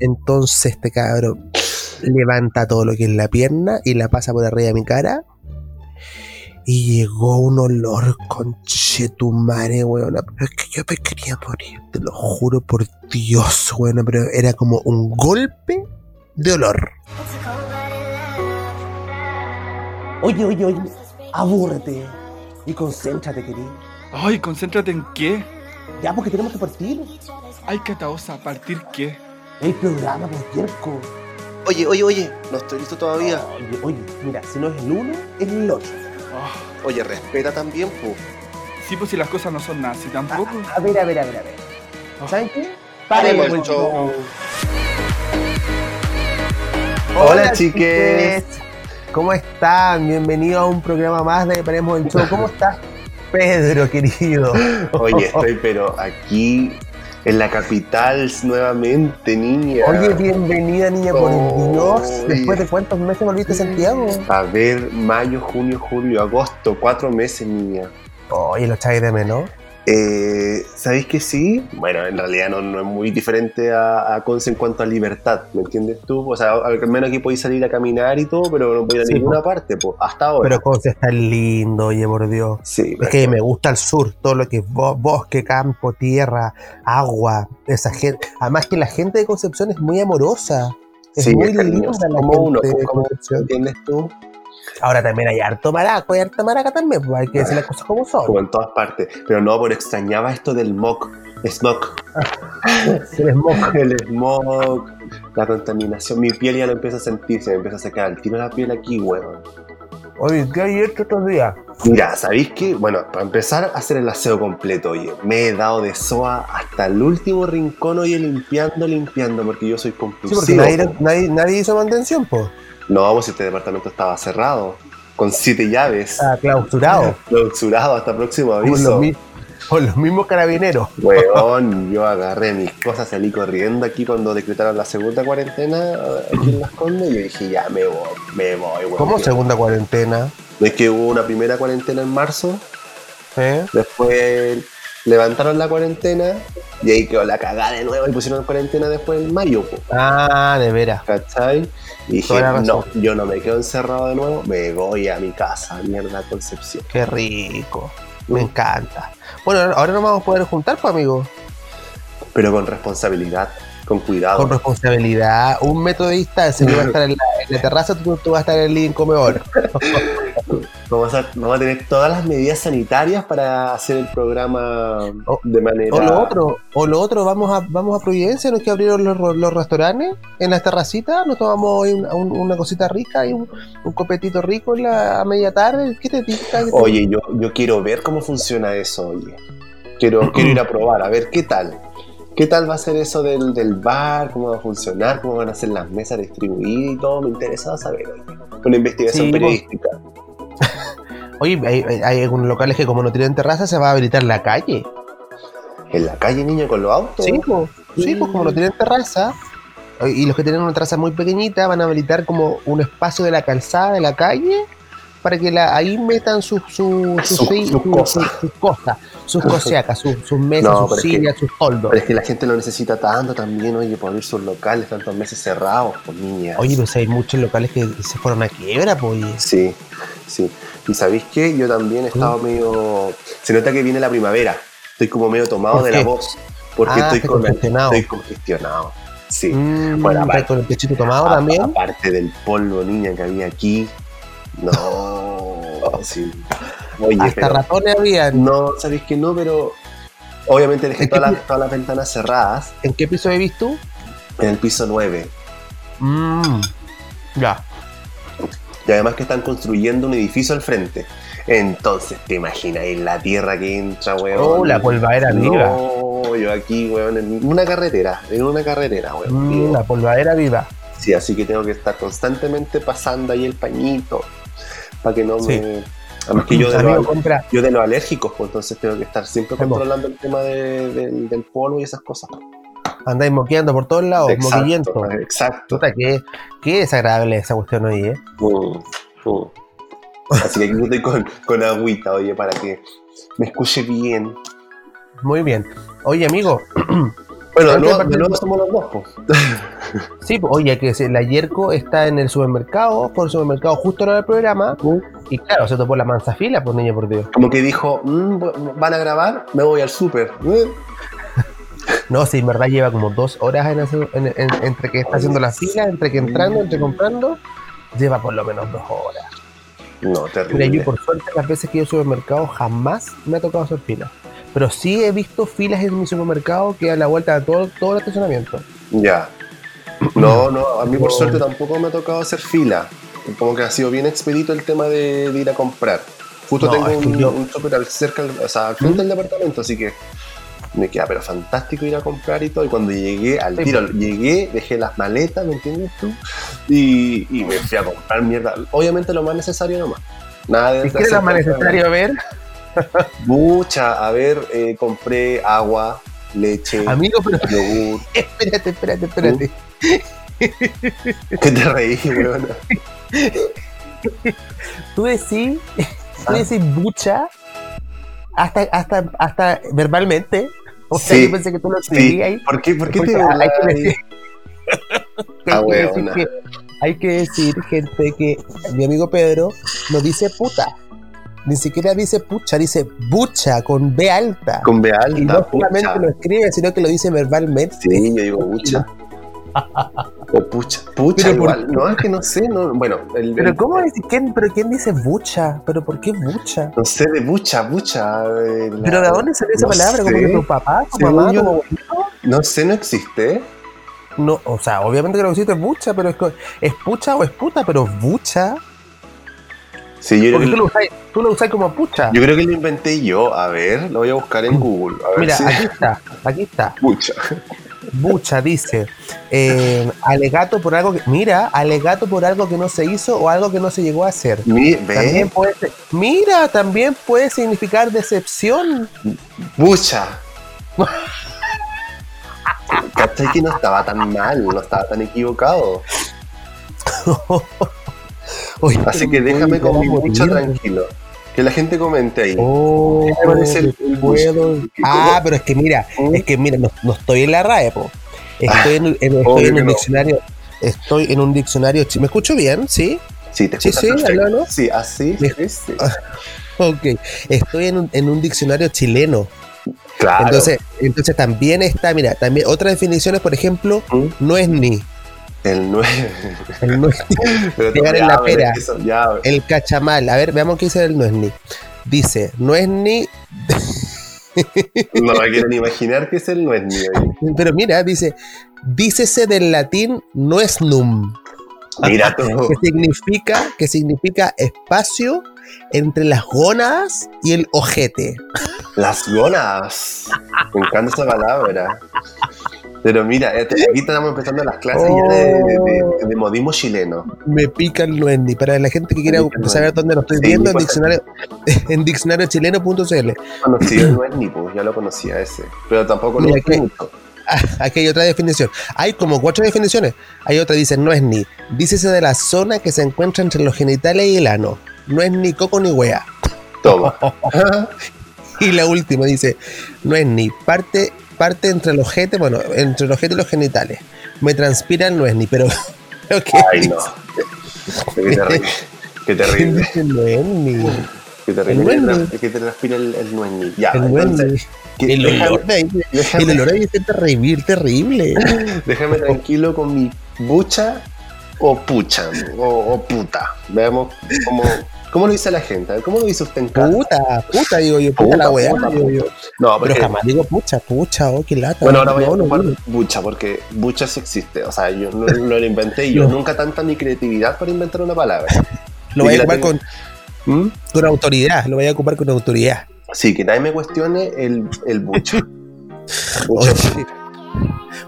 Entonces este cabrón levanta todo lo que es la pierna y la pasa por arriba de mi cara. Y llegó un olor conchetumare, weón. Pero es que yo me quería morir, te lo juro por Dios, weón. Pero era como un golpe de olor. Oye, oye, oye, abúrrete y concéntrate, querido. Ay, concéntrate en qué. Ya, porque tenemos que partir. Ay, Cataosa, ¿a partir qué? El programa, por Jerko. Oye, oye, oye, no estoy listo todavía. Oye, oye, mira, si no es el uno, es el otro. Ah, Oye, respeta también, pu. sí, pues si las cosas no son así tampoco. A, a ver, a ver, a ver, a ver. ¿Saben qué? Paremos el show. Hola, chiques. ¿Cómo están? Bienvenidos a un programa más de Paremos el Show. ¿Cómo estás, Pedro, querido? Oye, estoy pero aquí en la capital nuevamente, niña. Oye, bienvenida, niña, por Dios. Después de cuántos meses volviste a Santiago. A ver, mayo, junio, julio, agosto, cuatro meses, niña. Oye, lo echáis de menos. Eh, ¿Sabéis que sí? Bueno, en realidad no, no es muy diferente a, a Conce en cuanto a libertad, ¿me entiendes tú? O sea, al menos aquí podéis salir a caminar y todo, pero no podéis ir a Sí, ninguna parte, pues, hasta ahora. Pero Conce está lindo, oye, por Dios. sí, Es que me gusta el sur, todo lo que es bo- bosque, campo, tierra, agua, esa gente. Además que la gente de Concepción es muy amorosa. Es Sí, muy es linda la como gente uno, de Concepción. ¿entiendes tú? Ahora también hay harto maraco, hay harta maraca también, pues hay que decir las cosas como son. Como en todas partes. Pero no, pero extrañaba esto del smog. Smog. El smog. El smog, la contaminación. Mi piel ya lo empieza a sentir, se me empieza a secar al tiro la piel aquí, weón. Oye, ¿qué hay hecho estos días? Mira, ¿sabéis qué? Bueno, para empezar a hacer el aseo completo, oye, me he dado de soa hasta el último rincón, oye, limpiando, limpiando, porque yo soy Sí, compulsivo. porque nadie, po. nadie, nadie hizo mantención, pues. No, pues este departamento estaba cerrado, con siete llaves, Está clausurado. clausurado hasta próximo los, aviso. por los mismos carabineros. Weón, yo agarré mis cosas, salí corriendo aquí cuando decretaron la segunda cuarentena aquí en Las Condes y yo dije, ya me voy, me voy, weón. ¿Cómo segunda cuarentena? Es que hubo una primera cuarentena en marzo, ¿Eh? después levantaron la cuarentena y ahí quedó la cagada de nuevo y pusieron cuarentena después en mayo, po, Ah, de veras. ¿cachai? Y dije, no, yo no me quedo encerrado de nuevo, me voy a mi casa, mierda Concepción. Qué rico. Me encanta. Bueno, ahora nos vamos a poder juntar, pues, amigo. Pero con responsabilidad, con cuidado. Con responsabilidad, un metro de distancia. Yo voy a estar en la, en la terraza, tú, tú vas a estar en el living comedor. Vamos a, vamos a tener todas las medidas sanitarias para hacer el programa de manera. O lo otro, o lo otro, vamos a, vamos a Providencia, nos que abrieron los, los restaurantes en las terracitas, nos tomamos una, un- una cosita rica y un, un copetito rico en la, a media tarde. ¿Qué te pica? ¿Qué te- Oye, yo, yo quiero ver cómo funciona eso, oye. Quiero, quiero ir a probar, a ver qué tal. ¿Qué tal va a ser eso del, del bar? ¿Cómo va a funcionar? ¿Cómo van a ser las mesas distribuidas y todo? Me interesa saber. Una investigación Sí, periodística. Oye, hay, algunos locales que como no tienen terraza se va a habilitar la calle. En la calle, niño, con los autos. Sí, pues, sí, pues como no tienen terraza, y los que tienen una terraza muy pequeñita van a habilitar como un espacio de la calzada de la calle para que la, ahí metan sus su, sus su- cosas. Sus- cosas, sus sus, mesas, No, sus pero es que- sillas, sus toldos. Pero es que la gente lo necesita tanto también, oye, por abrir sus locales, tantos meses cerrados, pues niña. Oye, pues hay muchos locales que se fueron a quiebra, pues. Sí, sí. ¿Y sabéis qué? Yo también he estado medio... Se nota que viene la primavera. Estoy como medio tomado ¿Por de la voz. Porque Ah, estoy, con, congestionado. estoy congestionado. Sí. Mm, Bueno, ¿estás aparte- con el pechito tomado A- también. Aparte del polvo, niña, que había aquí. No, sí. Oye, Hasta pero... ratones habían. No, sabéis que no, pero... Obviamente dejé todas las, todas las ventanas cerradas ¿En qué piso vivís tú? en el piso 9. Mm, ya. Y además que están construyendo un edificio al frente. Entonces, te imagináis la tierra que entra, weón. Oh, la polvadera viva. No, yo aquí, weón, en una carretera, en una carretera, weón. Mm, la polvadera viva. Sí, así que tengo que estar constantemente pasando ahí el pañito para que no Sí. me... Además que yo de, los, compra, yo de los alérgicos, pues entonces tengo que estar siempre controlando el tema de- del- del polvo y esas cosas. andáis moqueando por todos lados, moquillento. Exacto, exacto. Puta, qué, qué desagradable esa cuestión hoy, ¿eh? Mm, mm. Así que aquí estoy con, con agüita, oye, para que me escuche bien. Muy bien. Oye, amigo, Bueno, de nuevo, partir- de nuevo somos los dos, pues. Sí, pues, oye, que la Yerko está en el supermercado, por el supermercado justo en el programa, y claro, se topó la mansa fila, pues niño, por Dios. Como que dijo, "Mm, van a grabar, me voy al súper. Eh, No, sí, en verdad lleva como dos horas en hacer- en- en- entre que está haciendo la fila, entre que entrando, entre comprando, lleva por lo menos dos horas. No, Mira, terrible. yo por suerte las veces que ido al supermercado jamás me ha tocado hacer filas. Pero sí he visto filas en mi supermercado que a la vuelta de todo, todo el estacionamiento. Ya. No, no, a mí por No. suerte tampoco me ha tocado hacer fila. Como que ha sido bien expedito el tema de, de ir a comprar. Justo No, tengo es un, yo- un al cerca, o sea, al frente del departamento, así que me queda pero fantástico ir a comprar y todo. Y cuando llegué al tiro, llegué, dejé las maletas, ¿me entiendes tú? Y, y me fui a comprar mierda. Obviamente lo más necesario nomás. Nada de Si quieres lo más necesario ver, Mucha, a ver, eh, compré agua, leche, amigo, pero yogur. espérate, espérate, espérate. ¿Qué te reí, weón? Tú decís, tú Ah. decís bucha hasta, hasta, hasta verbalmente. O sea, Sí, yo pensé que tú lo Sí. escribías ahí. ¿Por qué, por qué te hay que decir, Ah, hay, que decir huevona. que, hay que decir, gente, que mi amigo Pedro no dice puta. Ni siquiera dice pucha, dice bucha con B alta. Con B y no alta, solamente pucha. lo escribe, sino que lo dice verbalmente. Sí, yo digo pucha. O pucha. Pucha Pero ¿por igual. No, es que no sé. No, bueno, el, Pero el- ¿cómo dice? ¿Quién, pero ¿quién dice bucha? ¿Pero por qué bucha? No sé, de bucha, bucha. eh, la- ¿Pero de dónde salió esa no palabra? ¿Como que tu papá, tu mamá, yo- abuelo? No sé, no existe. No, o sea, obviamente que lo que existe es bucha, pero es, es pucha o es puta, pero bucha. Sí, yo creo, Porque que, tú lo usás como pucha. yo creo que lo inventé yo. A ver, lo voy a buscar en Google. A ver Mira, si aquí está, aquí está. Bucha. Bucha dice, eh, alegato por algo que, mira, alegato por algo que no se hizo o algo que no se llegó a hacer. Mi- También puede ser- mira, también puede significar decepción. Bucha. ¿Cachai que no estaba tan mal? No estaba tan equivocado. Oye, Así que me déjame con mi bucha tranquilo. Que la gente comente ahí. Oh, ¿Qué te parece el- el puedo-? Ah, pero es que mira, ¿Mm? es que mira, no, no estoy en la RAE, po. Estoy en, en- estoy obvio en que un no. diccionario. Estoy en un diccionario. ¿Me escucho bien? ¿Sí? Sí, te Sí, sí, háblalo. Sí, así. Sí, sí. Ok. Estoy en un, en un diccionario chileno. Claro. Entonces, entonces también está, mira, también otras definiciones, por ejemplo, ¿Mm? no es ni. El 9. El, no es ni. Pero Pegar ya, en la pera. el cachamal. A ver, veamos qué dice el no es ni. Dice, no es ni. no me quiero ni imaginar que es el no es ni. oye. Pero mira, dice, dícese del latín no es num. Mira tú. que significa, que significa espacio entre las gónadas y el ojete. Las gonas. Me encanta esa palabra. Pero mira, eh, aquí estamos empezando las clases ya de, de- de modismo chileno. Me pica el nuendi. Para la gente que quiera el saber dónde lo estoy Sí, viendo, en diccionario, en diccionariochileno.cl. Conocía el no es ni, pues ya lo conocía ese. Pero tampoco lo Mira, mucho. Ah, aquí hay otra definición. Hay como cuatro definiciones. Hay otra, dice, no es ni. Dícese de la zona que se encuentra entre los genitales y el ano. No es ni coco ni wea. Toma. Y la última dice, no es ni parte, parte entre los ojete, bueno, entre los ojete y los genitales. Me transpiran no es ni, pero... pero ¿qué Ay, no. Qué terrible. Qué terrible. dice no es ni? Qué terrible. El te- Que te transpira el, el no es ni. Ya, El es entonces. que- El olor déjame- el olor ahí es terrible, terrible. Déjame tranquilo con mi bucha o pucha o, o puta. Veamos cómo, cómo lo dice la gente. ¿Cómo lo dice usted en casa? Puta, puta, digo yo, puta, Puta, la weá, puta, digo yo. No, Pero porque, jamás digo pucha, pucha, oh, qué lata. bueno, ahora voy a No, ocupar no. bucha porque bucha sí existe. O sea, yo no, no lo inventé yo. No. Nunca tanta mi creatividad para inventar una palabra. Lo voy Y a ocupar tengo- con, ¿Mm? con autoridad, lo voy a ocupar con autoridad. Sí, que nadie me cuestione el, el bucha. Bucha. Oye,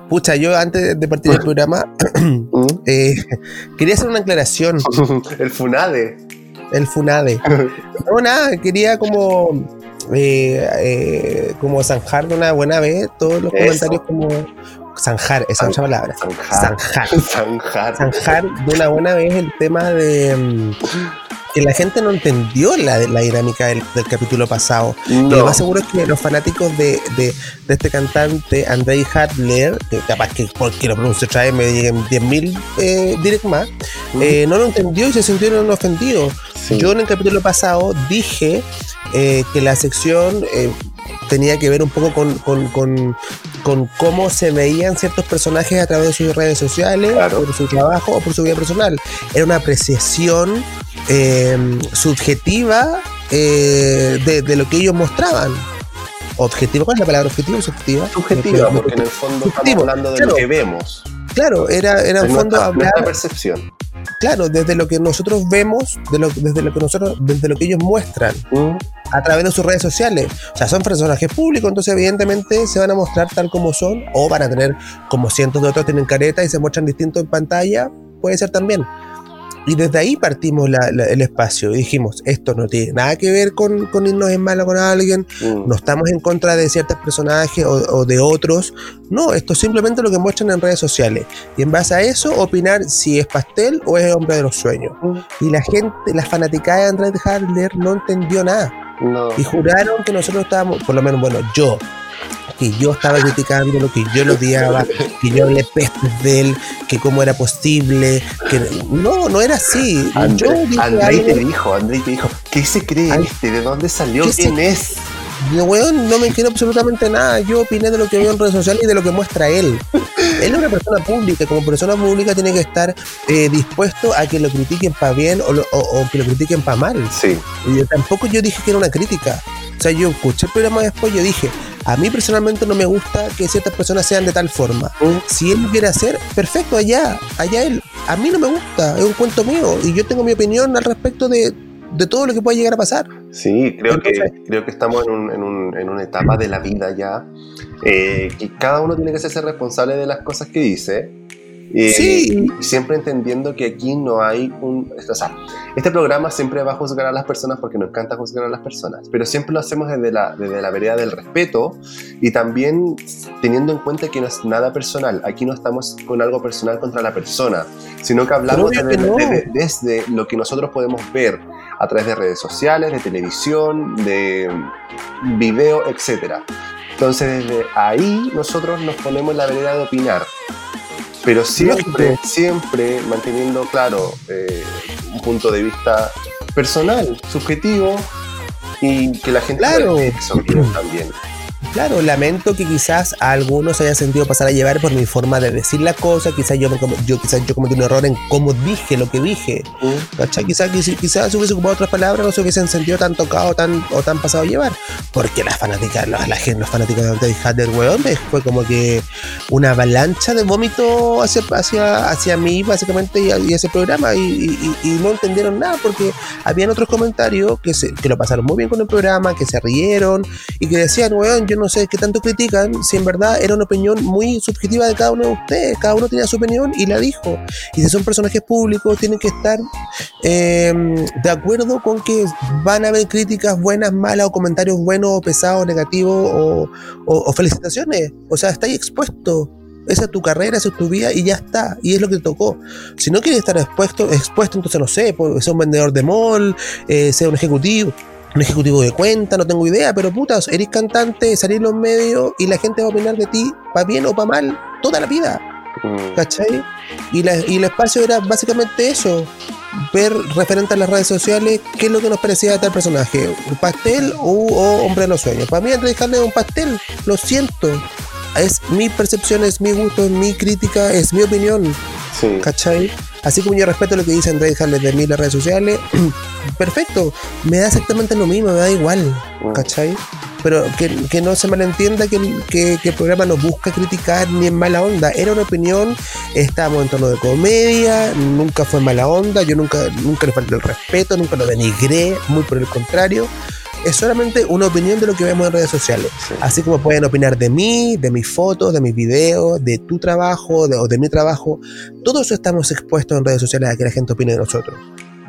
Pucha, yo antes de partir el programa ¿Mm? eh, quería hacer una aclaración. El funade. El Funade. No, nada, quería como eh, eh, como zanjar de una buena vez todos los Eso. comentarios como zanjar, esa es otra palabra. Zanjar. Zanjar. Zanjar. Zanjar de una buena vez el tema de, mm, que la gente no entendió la, la dinámica del, del capítulo pasado. Y lo más seguro es que los fanáticos de, de, de este cantante, Andrei Hadler, que capaz que porque lo pronuncio otra vez me lleguen 10.000 eh, direct más, eh, no lo entendió y se sintieron ofendidos. sí. Yo en el capítulo pasado dije eh, que la sección eh, tenía que ver un poco con, con- con- con cómo se veían ciertos personajes a través de sus redes sociales, Claro. por su trabajo o por su vida personal. Era una apreciación eh, subjetiva eh, de, de lo que ellos mostraban. Objetiva, ¿cuál es la palabra objetiva o subjetiva? subjetiva, me- porque en el fondo Subjetivo, estamos hablando de claro. lo que vemos, Claro, era, era en fondo nuestra, hablar nuestra percepción. claro, desde lo que nosotros vemos, de lo, desde lo que nosotros, desde lo que ellos muestran Mm, a través de sus redes sociales. O sea, son personajes públicos, entonces evidentemente se van a mostrar tal como son, o van a tener, como cientos de otros tienen careta y se muestran distintos en pantalla, puede ser también. Y desde ahí partimos la- la- el espacio y dijimos, esto no tiene nada que ver con, con irnos en mala con alguien, mm. no estamos en contra de ciertos personajes o, o de otros. No, esto es simplemente lo que muestran en redes sociales. Y en base a eso, opinar si es pastel o es el hombre de los sueños. Y la gente, la fanaticada de Andrés Hardler no entendió nada. No. Y juraron que nosotros estábamos, por lo menos, bueno, yo, que yo estaba criticando lo que yo lo odiaba, que yo hablé pestes de él, que cómo era posible, que no, no era así. yo André, te dijo, Andrei te dijo, ¿qué se cree Ay, este? ¿De dónde salió? ¿qué se- ¿Quién es? Yo, weón, no me quiero absolutamente nada. Yo opiné de lo que veo en redes sociales y de lo que muestra él. Él es una persona pública. Como persona pública tiene que estar eh, dispuesto a que lo critiquen para bien o, lo- o- o que lo critiquen para mal. Sí, Y yo tampoco yo dije que era una crítica. O sea, yo escuché el programa después y yo dije, a mí personalmente no me gusta que ciertas personas sean de tal forma. Si él quiere hacer, perfecto, allá, allá él. A mí no me gusta, es un cuento mío y yo tengo mi opinión al respecto de, de todo lo que puede llegar a pasar. sí, creo, Entonces- que, creo que estamos en, un- en un- en una etapa de la vida ya, eh, que cada uno tiene que hacerse responsable de las cosas que dice. Eh, Sí. y siempre entendiendo que aquí no hay un... O sea, este programa siempre va a juzgar a las personas porque nos encanta juzgar a las personas, pero siempre lo hacemos desde la, desde la vereda del respeto y también teniendo en cuenta que no es nada personal. Aquí no estamos con algo personal contra la persona, sino que hablamos desde, que no. desde- desde lo que nosotros podemos ver a través de redes sociales, de televisión, de video, etc. Entonces desde ahí nosotros nos ponemos en la vereda de opinar. Pero siempre, siempre manteniendo claro eh, un punto de vista personal, subjetivo y que la gente Claro. también. Claro, lamento que quizás a algunos se haya sentido pasar a llevar por mi forma de decir la cosa, quizás yo, me com- yo, quizás yo cometí un error en cómo dije lo que dije. ¿Cachai? Quizás, quizás, quizás si hubiese ocupado otras palabras no se hubiesen sentido tan tocados tan, o tan pasado a llevar. Porque las fanáticas, la, la gente, los fanáticos de Andy Hatter, weón, fue como que una avalancha de vómito hacia, hacia, hacia mí, básicamente, y, y ese programa. Y, y- y- y no entendieron nada porque habían otros comentarios que, se, que lo pasaron muy bien con el programa, que se rieron y que decían, weón, yo no sé qué tanto critican, si en verdad era una opinión muy subjetiva de cada uno de ustedes, cada uno tenía su opinión y la dijo. Y si son personajes públicos, tienen que estar eh, de acuerdo con que van a haber críticas buenas, malas, o comentarios buenos, o pesados, negativos, o, felicitaciones. O sea, está ahí expuesto. Esa es tu carrera, esa es tu vida y ya está. Y es lo que te tocó. Si no quieres estar expuesto, expuesto entonces no sé, pues, sea un vendedor de mall, eh, sea un ejecutivo, un ejecutivo de cuenta, no tengo idea, pero putas, eres cantante, salir en los medios y la gente va a opinar de ti, para bien o para mal, toda la vida. Mm. ¿Cachai? Y, la- y el espacio era básicamente eso. Ver referente a las redes sociales qué es lo que nos parecía de tal personaje. ¿Un pastel o, o hombre de los sueños? Para mí Andrés Harley es un pastel. Lo siento. Es mi percepción, es mi gusto, es mi crítica, es mi opinión. Sí. ¿Cachai? Así como yo respeto lo que dice Andrés Harley de mí en las redes sociales. perfecto. Me da exactamente lo mismo, me da igual. ¿cachai? Pero que, que no se malentienda que, el- que, que el programa no busca criticar ni en mala onda. Era una opinión, estábamos en tono de comedia, nunca fue mala onda, yo nunca, nunca le falté el respeto, nunca lo denigré, muy por el contrario. Es solamente una opinión de lo que vemos en redes sociales. Sí. Así como pueden opinar de mí, de mis fotos, de mis videos, de tu trabajo de- o de mi trabajo. Todo eso estamos expuestos en redes sociales a que la gente opine de nosotros.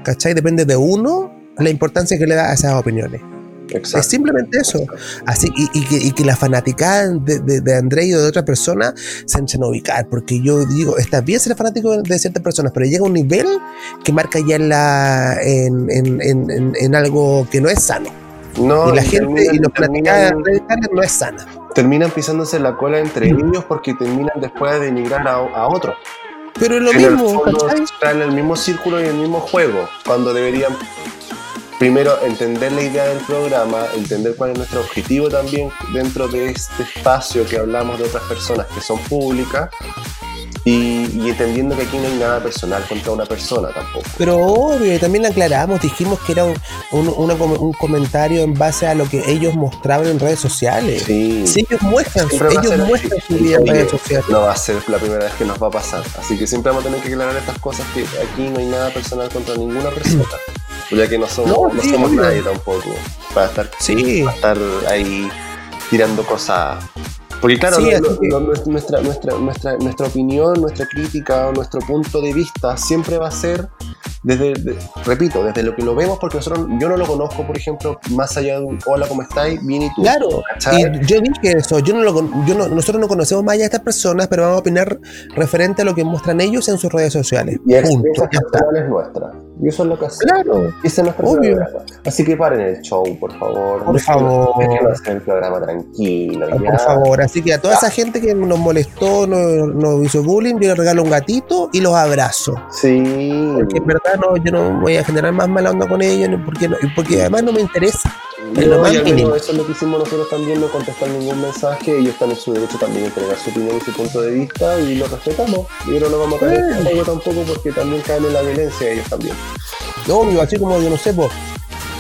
¿Cachai? Depende de uno la importancia que le da a esas opiniones. Es Exacto. simplemente eso. Así, y, y que, y que la fanaticada de, de, de André y de otra persona se enchan a ubicar. Porque yo digo, está bien ser fanático de, ciertas personas, pero llega un nivel que marca ya en, la, en algo que no es sano. No, y la y gente terminan- y los terminan- no es sana. terminan pisándose la cola entre Mm. ellos porque terminan después de denigrar a, a otro. Pero es lo en mismo, están en el mismo círculo y en el mismo juego, cuando deberían primero entender la idea del programa, entender cuál es nuestro objetivo también dentro de este espacio que hablamos de otras personas que son públicas y, y entendiendo que aquí no hay nada personal contra una persona tampoco. Pero obvio, y también aclaramos, dijimos que era un, un- una com- un comentario en base a lo que ellos mostraban en redes sociales. Sí. Si ellos muestran, Siempre ellos muestran su vida en redes sociales. No va a ser la primera vez que nos va a pasar. Así que siempre vamos a tener que aclarar estas cosas que aquí no hay nada personal contra ninguna persona. Ya que no somos, No, no sí, somos obvio. nadie tampoco. Para estar, Sí, para estar ahí tirando cosas. Porque claro, Sí, nuestra, nuestra, nuestra, nuestra opinión, nuestra crítica nuestro punto de vista siempre va a ser desde, de- repito, desde lo que lo vemos, porque nosotros, yo no lo conozco, por ejemplo, más allá de un hola, ¿cómo estáis? Bien y tú. claro. Y yo dije eso, yo no lo, yo no, nosotros no conocemos más allá de estas personas, pero vamos a opinar referente a lo que muestran ellos en sus redes sociales. Y Punto. experiencias Ya está. personales nuestras. Y eso es lo que hacemos. Claro, Ese es nuestro Obvio. programa. Así que paren el show, por favor. Por favor. déjenos hacer el programa tranquilo. por favor. Así que a toda esa gente que nos molestó, nos, nos hizo bullying, yo les regalo un gatito y los abrazo. Sí. Porque en verdad no, yo no voy a generar más mala onda con ellos, porque, no- porque además no me interesa. Es lo más mínimo. eso es lo que hicimos nosotros también, no contestar ningún mensaje. Ellos están en su derecho también a entregar su opinión y su punto de vista y lo respetamos. Y no nos vamos a caer en fuego tampoco porque también caen en la violencia ellos también. Obvio, así como yo no sé, pues,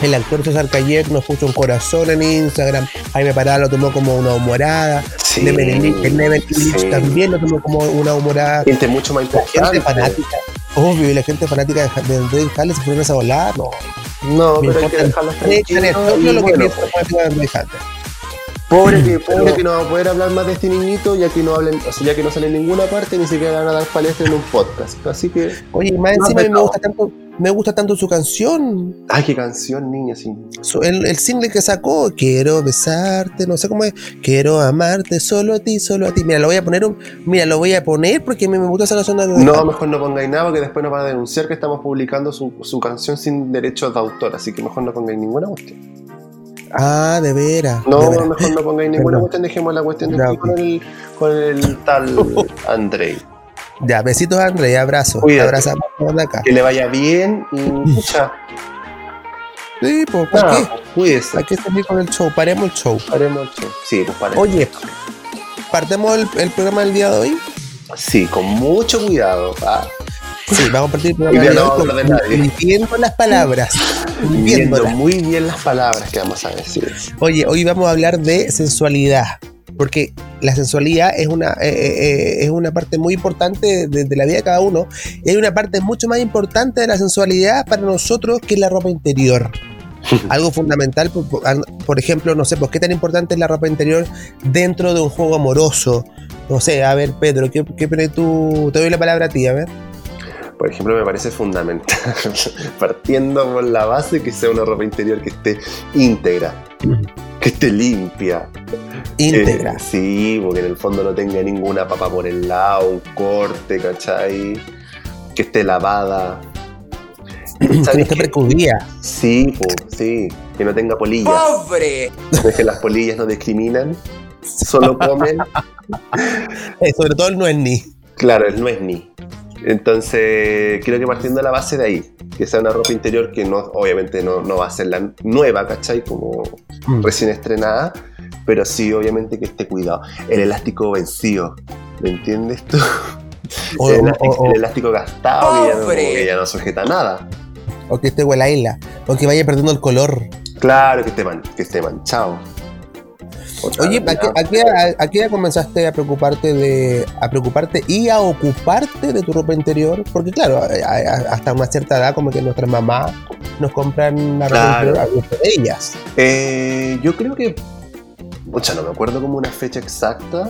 el actor César Cayer nos puso un corazón en Instagram, Jaime Parada lo tomó como una humorada, Sí. El Illich Sí. también lo tomó como una humorada. Gente mucho más La importante. gente fanática, obvio, y la gente fanática de, Andrés Jales se fueron a esa volada, no. No, Me pero hay que dejarlos tranquilos. y lo que bueno. Pobre que, pobre Pero- que no va a poder hablar más de este niñito ya que no hablen, o sea, ya que no sale en ninguna parte ni siquiera van a dar palestra en un podcast. Así que, Oye, más No, encima me gusta tanto, me gusta tanto su canción, ay, qué canción, niña, sí. su- el, el single que sacó, quiero besarte, no sé cómo es, quiero amarte solo a ti, solo a ti. Mira, lo voy a poner, un- mira, lo voy a poner porque mí me gusta esa canción de No, mejor no pongáis nada porque después nos van a denunciar que estamos publicando su, su canción sin derechos de autor, así que mejor no pongáis ninguna cuestión. Ah, de veras. No, de mejor no pongáis ninguna Perdón. cuestión, dejemos la cuestión de con el, con el tal Andrei. Ya, besitos André, abrazo. Cuídate. Abrazamos de acá. Que le vaya bien y pucha, Sí, pues, ¿para qué? cuídese. Hay que seguir con el show, paremos el show. Haremos el show. Sí, pues paremos. Oye, partemos el, el programa del día de hoy. Sí, con mucho cuidado. ah. Sí, vamos a partir el programa del día no de hoy con- midiendo las palabras. Midiéndolas. muy bien las palabras que vamos a decir. Oye, hoy vamos a hablar de sensualidad. Porque la sensualidad es una, eh, eh, es una parte muy importante de, de la vida de cada uno. Y hay una parte mucho más importante de la sensualidad para nosotros que es la ropa interior. Algo fundamental, por, ejemplo, no sé, pues qué tan importante es la ropa interior dentro de un juego amoroso. No sé, a ver, Pedro, ¿qué, qué tú? Te doy la palabra a ti, a ver. Por ejemplo, me parece fundamental, partiendo por la base, que sea una ropa interior que esté íntegra, que esté limpia. Íntegra. Eh, sí, porque en el fondo no tenga ninguna papa por el lado, un corte, ¿cachai? Que esté lavada. que no ¿Sabes esté qué? precudida. Sí, po, sí, que no tenga polillas. ¡Pobre! Es que las polillas no discriminan, solo comen. Eh, sobre todo el no es ni. Claro, él no es ni. Entonces, creo que partiendo de la base de ahí, que sea una ropa interior que no, obviamente no, no va a ser la nueva, ¿cachai? Como Mm. recién estrenada, pero sí, obviamente que esté cuidado. El elástico vencido, ¿me entiendes tú? O, el, o- elástico, o- el elástico gastado que ya, no, ya no sujeta nada. o que esté huela isla. O que vaya perdiendo el color. Claro, que esté, man- que esté manchado. Otra Oye, ¿a qué, a qué- a- a qué edad comenzaste a preocuparte de a preocuparte y a ocuparte de tu ropa interior? Porque claro, hasta una cierta edad como que nuestras mamás nos compran la ropa interior a de ellas. Eh, yo creo que. Mucha, no me acuerdo como una fecha exacta,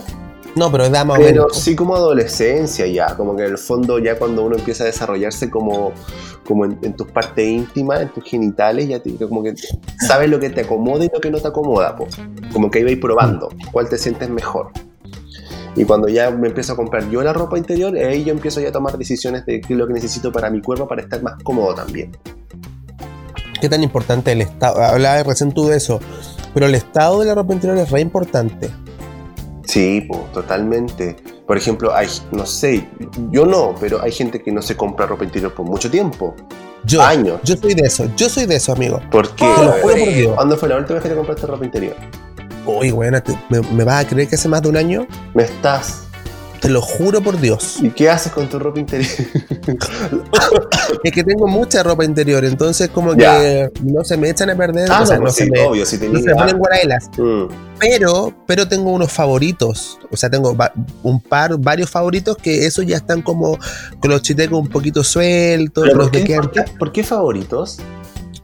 No, pero da más Pero sí como adolescencia ya, como que en el fondo ya cuando uno empieza a desarrollarse como, como en, en tus partes íntimas, en tus genitales, ya te, como que sabes lo que te acomoda y lo que no te acomoda, po. como que iba probando cuál te sientes mejor. Y cuando ya me empiezo a comprar yo la ropa interior, ahí yo empiezo ya a tomar decisiones de qué es lo que necesito para mi cuerpo para estar más cómodo también. ¿Qué tan importante el estado? Hablaba recién tú de eso, pero el estado de la ropa interior es re importante. Sí, po, totalmente. Por ejemplo, hay, no sé, yo no, pero hay gente que no se compra ropa interior por mucho tiempo, Yo, años. yo soy de eso, yo soy de eso, amigo. ¿Por qué? Te lo juro por Dios. ¿Cuándo fue la última vez que te compraste ropa interior? Uy, bueno, me, me vas a creer que hace más de un año? Me estás. Te lo juro por Dios. ¿Y qué haces con tu ropa interior? Es que tengo mucha ropa interior, entonces como Ya. que no se me echan a perder, ah, o sea, no, no, pues se sí, me, obvio, si no tenías. se me ponen guaraelas. Mm, Pero, pero tengo unos favoritos. O sea, tengo un par, varios favoritos que esos ya están como con los chitecos un poquito sueltos, ¿Pero los por, me qué, quedan- por qué- por qué favoritos?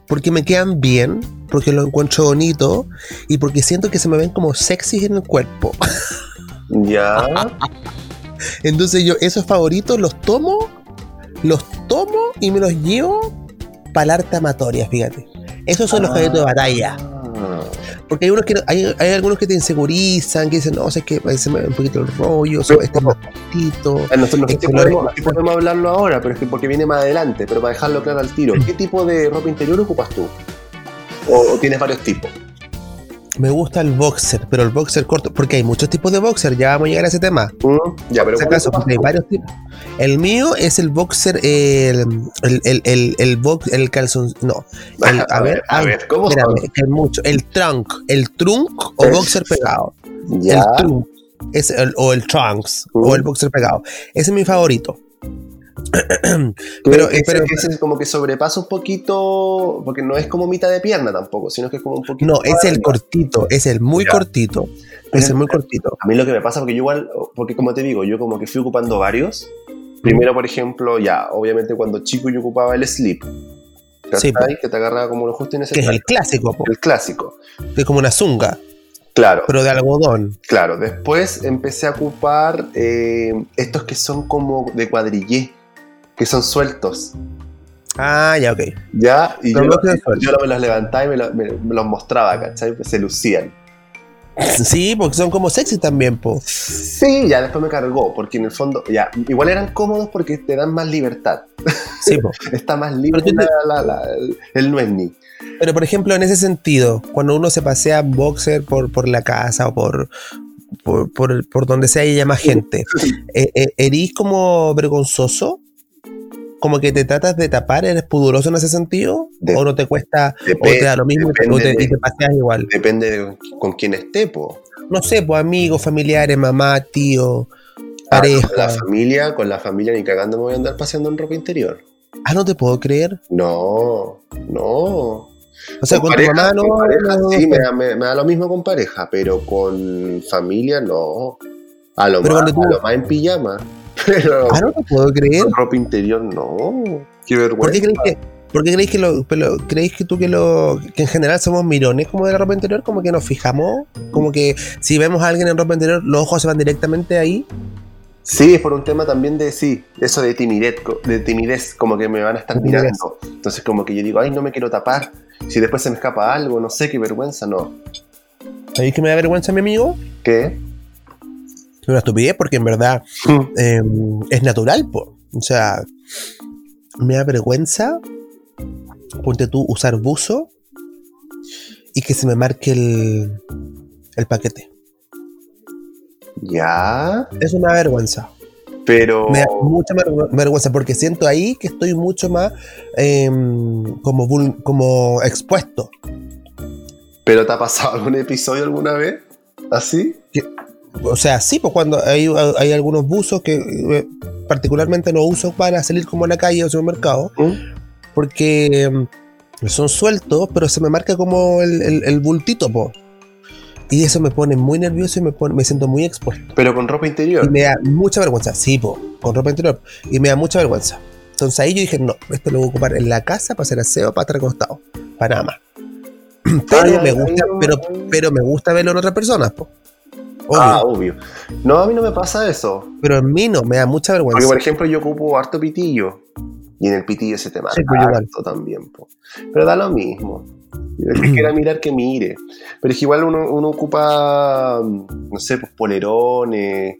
porque me quedan bien, porque los encuentro bonito y porque siento que se me ven como sexys en el cuerpo. Ya. Entonces yo esos favoritos los tomo, los tomo y me los llevo para la arte amatoria, fíjate. Esos son los favoritos de batalla. Ah, Porque hay unos que hay, hay algunos que te insegurizan, que dicen, no, sé que se me ve un poquito el rollo, Pero- este es más cortito. Ah, sé Es si que no podemos, es- si podemos hablarlo ahora, pero es que porque viene más adelante. Pero para dejarlo claro al tiro, ¿qué tipo de ropa interior ocupas tú? ¿O, o tienes varios tipos? Me gusta el boxer, pero el boxer corto, porque hay muchos tipos de boxer, ya vamos a llegar a ese tema. Mm, Ya, pero Por si ¿cuál acaso, porque hay varios tipos. El mío es el boxer, el, el, el, el, el box, el calzón, no. El- a ver, a ver, ¿cómo Espérame, que mucho. El trunk, el trunk o Es- boxer pegado. Ya. El trunk es el, o el trunks o el boxer pegado. Ese es mi favorito. Pero- que ese como que sobrepasa un poquito, porque no es como mitad de pierna tampoco, sino que es como un poquito. No, es el cortito, es el muy Ya. cortito. Pero- Es el muy cortito. A mí lo que me pasa, porque yo igual, porque como te digo, yo como que fui ocupando varios. Primero, por ejemplo, ya, obviamente cuando chico yo ocupaba el slip. Sí, que te agarraba como lo justo y Que es el clásico, po, el clásico. que es como una zunga, Claro, pero de algodón. claro. Después empecé a ocupar eh, estos que son como de cuadrillé, que son sueltos. Ah, ya, ok. ¿Ya? Y yo, yo me los levantaba y me, lo- me- me los mostraba, ¿cachai? Se lucían. Sí, porque son como sexy también, po. Sí, ya después me cargó, porque en el fondo, ya, igual eran cómodos porque te dan más libertad. Sí, po. Está más libre la- la- la- el, el no es ni. Pero por ejemplo, en ese sentido, cuando uno se pasea boxer por, por la casa o por, por, por, por donde sea y haya más gente, eh, eh, ¿erís como vergonzoso? ¿Como que te tratas de tapar? ¿Eres pudoroso en ese sentido? De- ¿O no te cuesta? ¿O Depende- te da lo mismo y te- o y paseas igual? Depende de con quién esté, po. No sé, pues amigos, familiares, mamá, tío, Ah, pareja. Con la familia, con la familia ni cagando me voy a andar paseando en ropa interior. Ah, no te puedo creer. No, no. O sea, con, pareja, tu mamá no. con pareja, no, sí, no. me, da- me- me da lo mismo con pareja, pero con familia no. A lo, Pero más, tú- a lo más en pijama. Pero Ah, no puedo creer. ropa interior no. Qué vergüenza. ¿Por qué creéis que, por qué creéis que lo, pero creéis que tú que lo que en general somos mirones como de la ropa interior, como que nos fijamos, como que si vemos a alguien en ropa interior, los ojos se van directamente ahí. Sí, es por un tema también de sí, eso de timidez, de timidez, como que me van a estar timidez. mirando. Entonces como que yo digo, ay, no me quiero tapar. Si después se me escapa algo, no sé, qué vergüenza, no. ¿Sabéis que me da vergüenza mi amigo? ¿Qué? Es una estupidez porque en verdad eh, es natural, po. O sea, me da vergüenza, ponte tú, usar buzo y que se me marque el, el paquete. Ya, me da vergüenza. pero... Me da mucha ver- vergüenza porque siento ahí que estoy mucho más eh, como, vul- como expuesto. ¿Pero te ha pasado algún episodio alguna vez? ¿Así? O sea, sí, pues cuando hay, hay algunos buzos que eh, particularmente no uso para salir como a la calle o supermercado, ¿Mm? porque mm, son sueltos, pero se me marca como el, el- el bultito, po. Y eso me pone muy nervioso y me, pone- me siento muy expuesto. Pero con ropa Y interior. me da mucha vergüenza, sí, po, con ropa interior. Y me da mucha vergüenza. Entonces ahí yo dije, no, esto lo voy a ocupar en la casa para hacer aseo, para estar acostado, para nada más. Pero Ay, me gusta, ay, pero, ay. pero me gusta verlo en otras personas, po. Obvio. Ah, obvio. No, a mí no me pasa eso. Pero en mí no, me da mucha Porque, vergüenza. por ejemplo, yo ocupo harto pitillo. Y en el pitillo se te marca Sí, pues, harto también. po. Pero da lo mismo. El que quiera mirar, que mire. Pero es que igual uno, uno ocupa, no sé, pues polerones,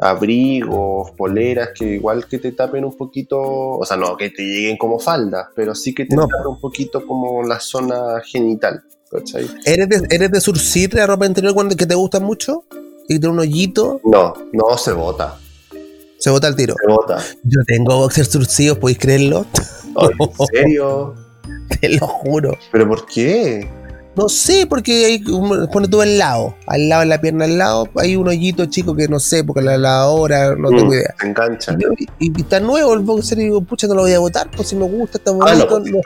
abrigos, poleras, que igual que te tapen un poquito, o sea, no que te lleguen como faldas, pero sí que te No. tapen un poquito como la zona genital. ¿Cachai? ¿Eres de, eres de surcir la ropa interior cuando, que te gusta mucho? Y tiene un hoyito, No, no se bota. se bota el tiro. Se bota. Yo tengo boxers surcidos, ¿podéis creerlo? Ay, ¿En serio? Te lo juro. ¿Pero por qué? No sé, porque hay, pone tú al lado, al lado, en la pierna al lado, hay un hoyito chico que no sé, porque la, la hora, no tengo Mm, idea. Se engancha. Y, y- y está nuevo el boxer y digo, pucha, no lo voy a botar, pues si me gusta, está Ah, no, bonito. pues, si, lo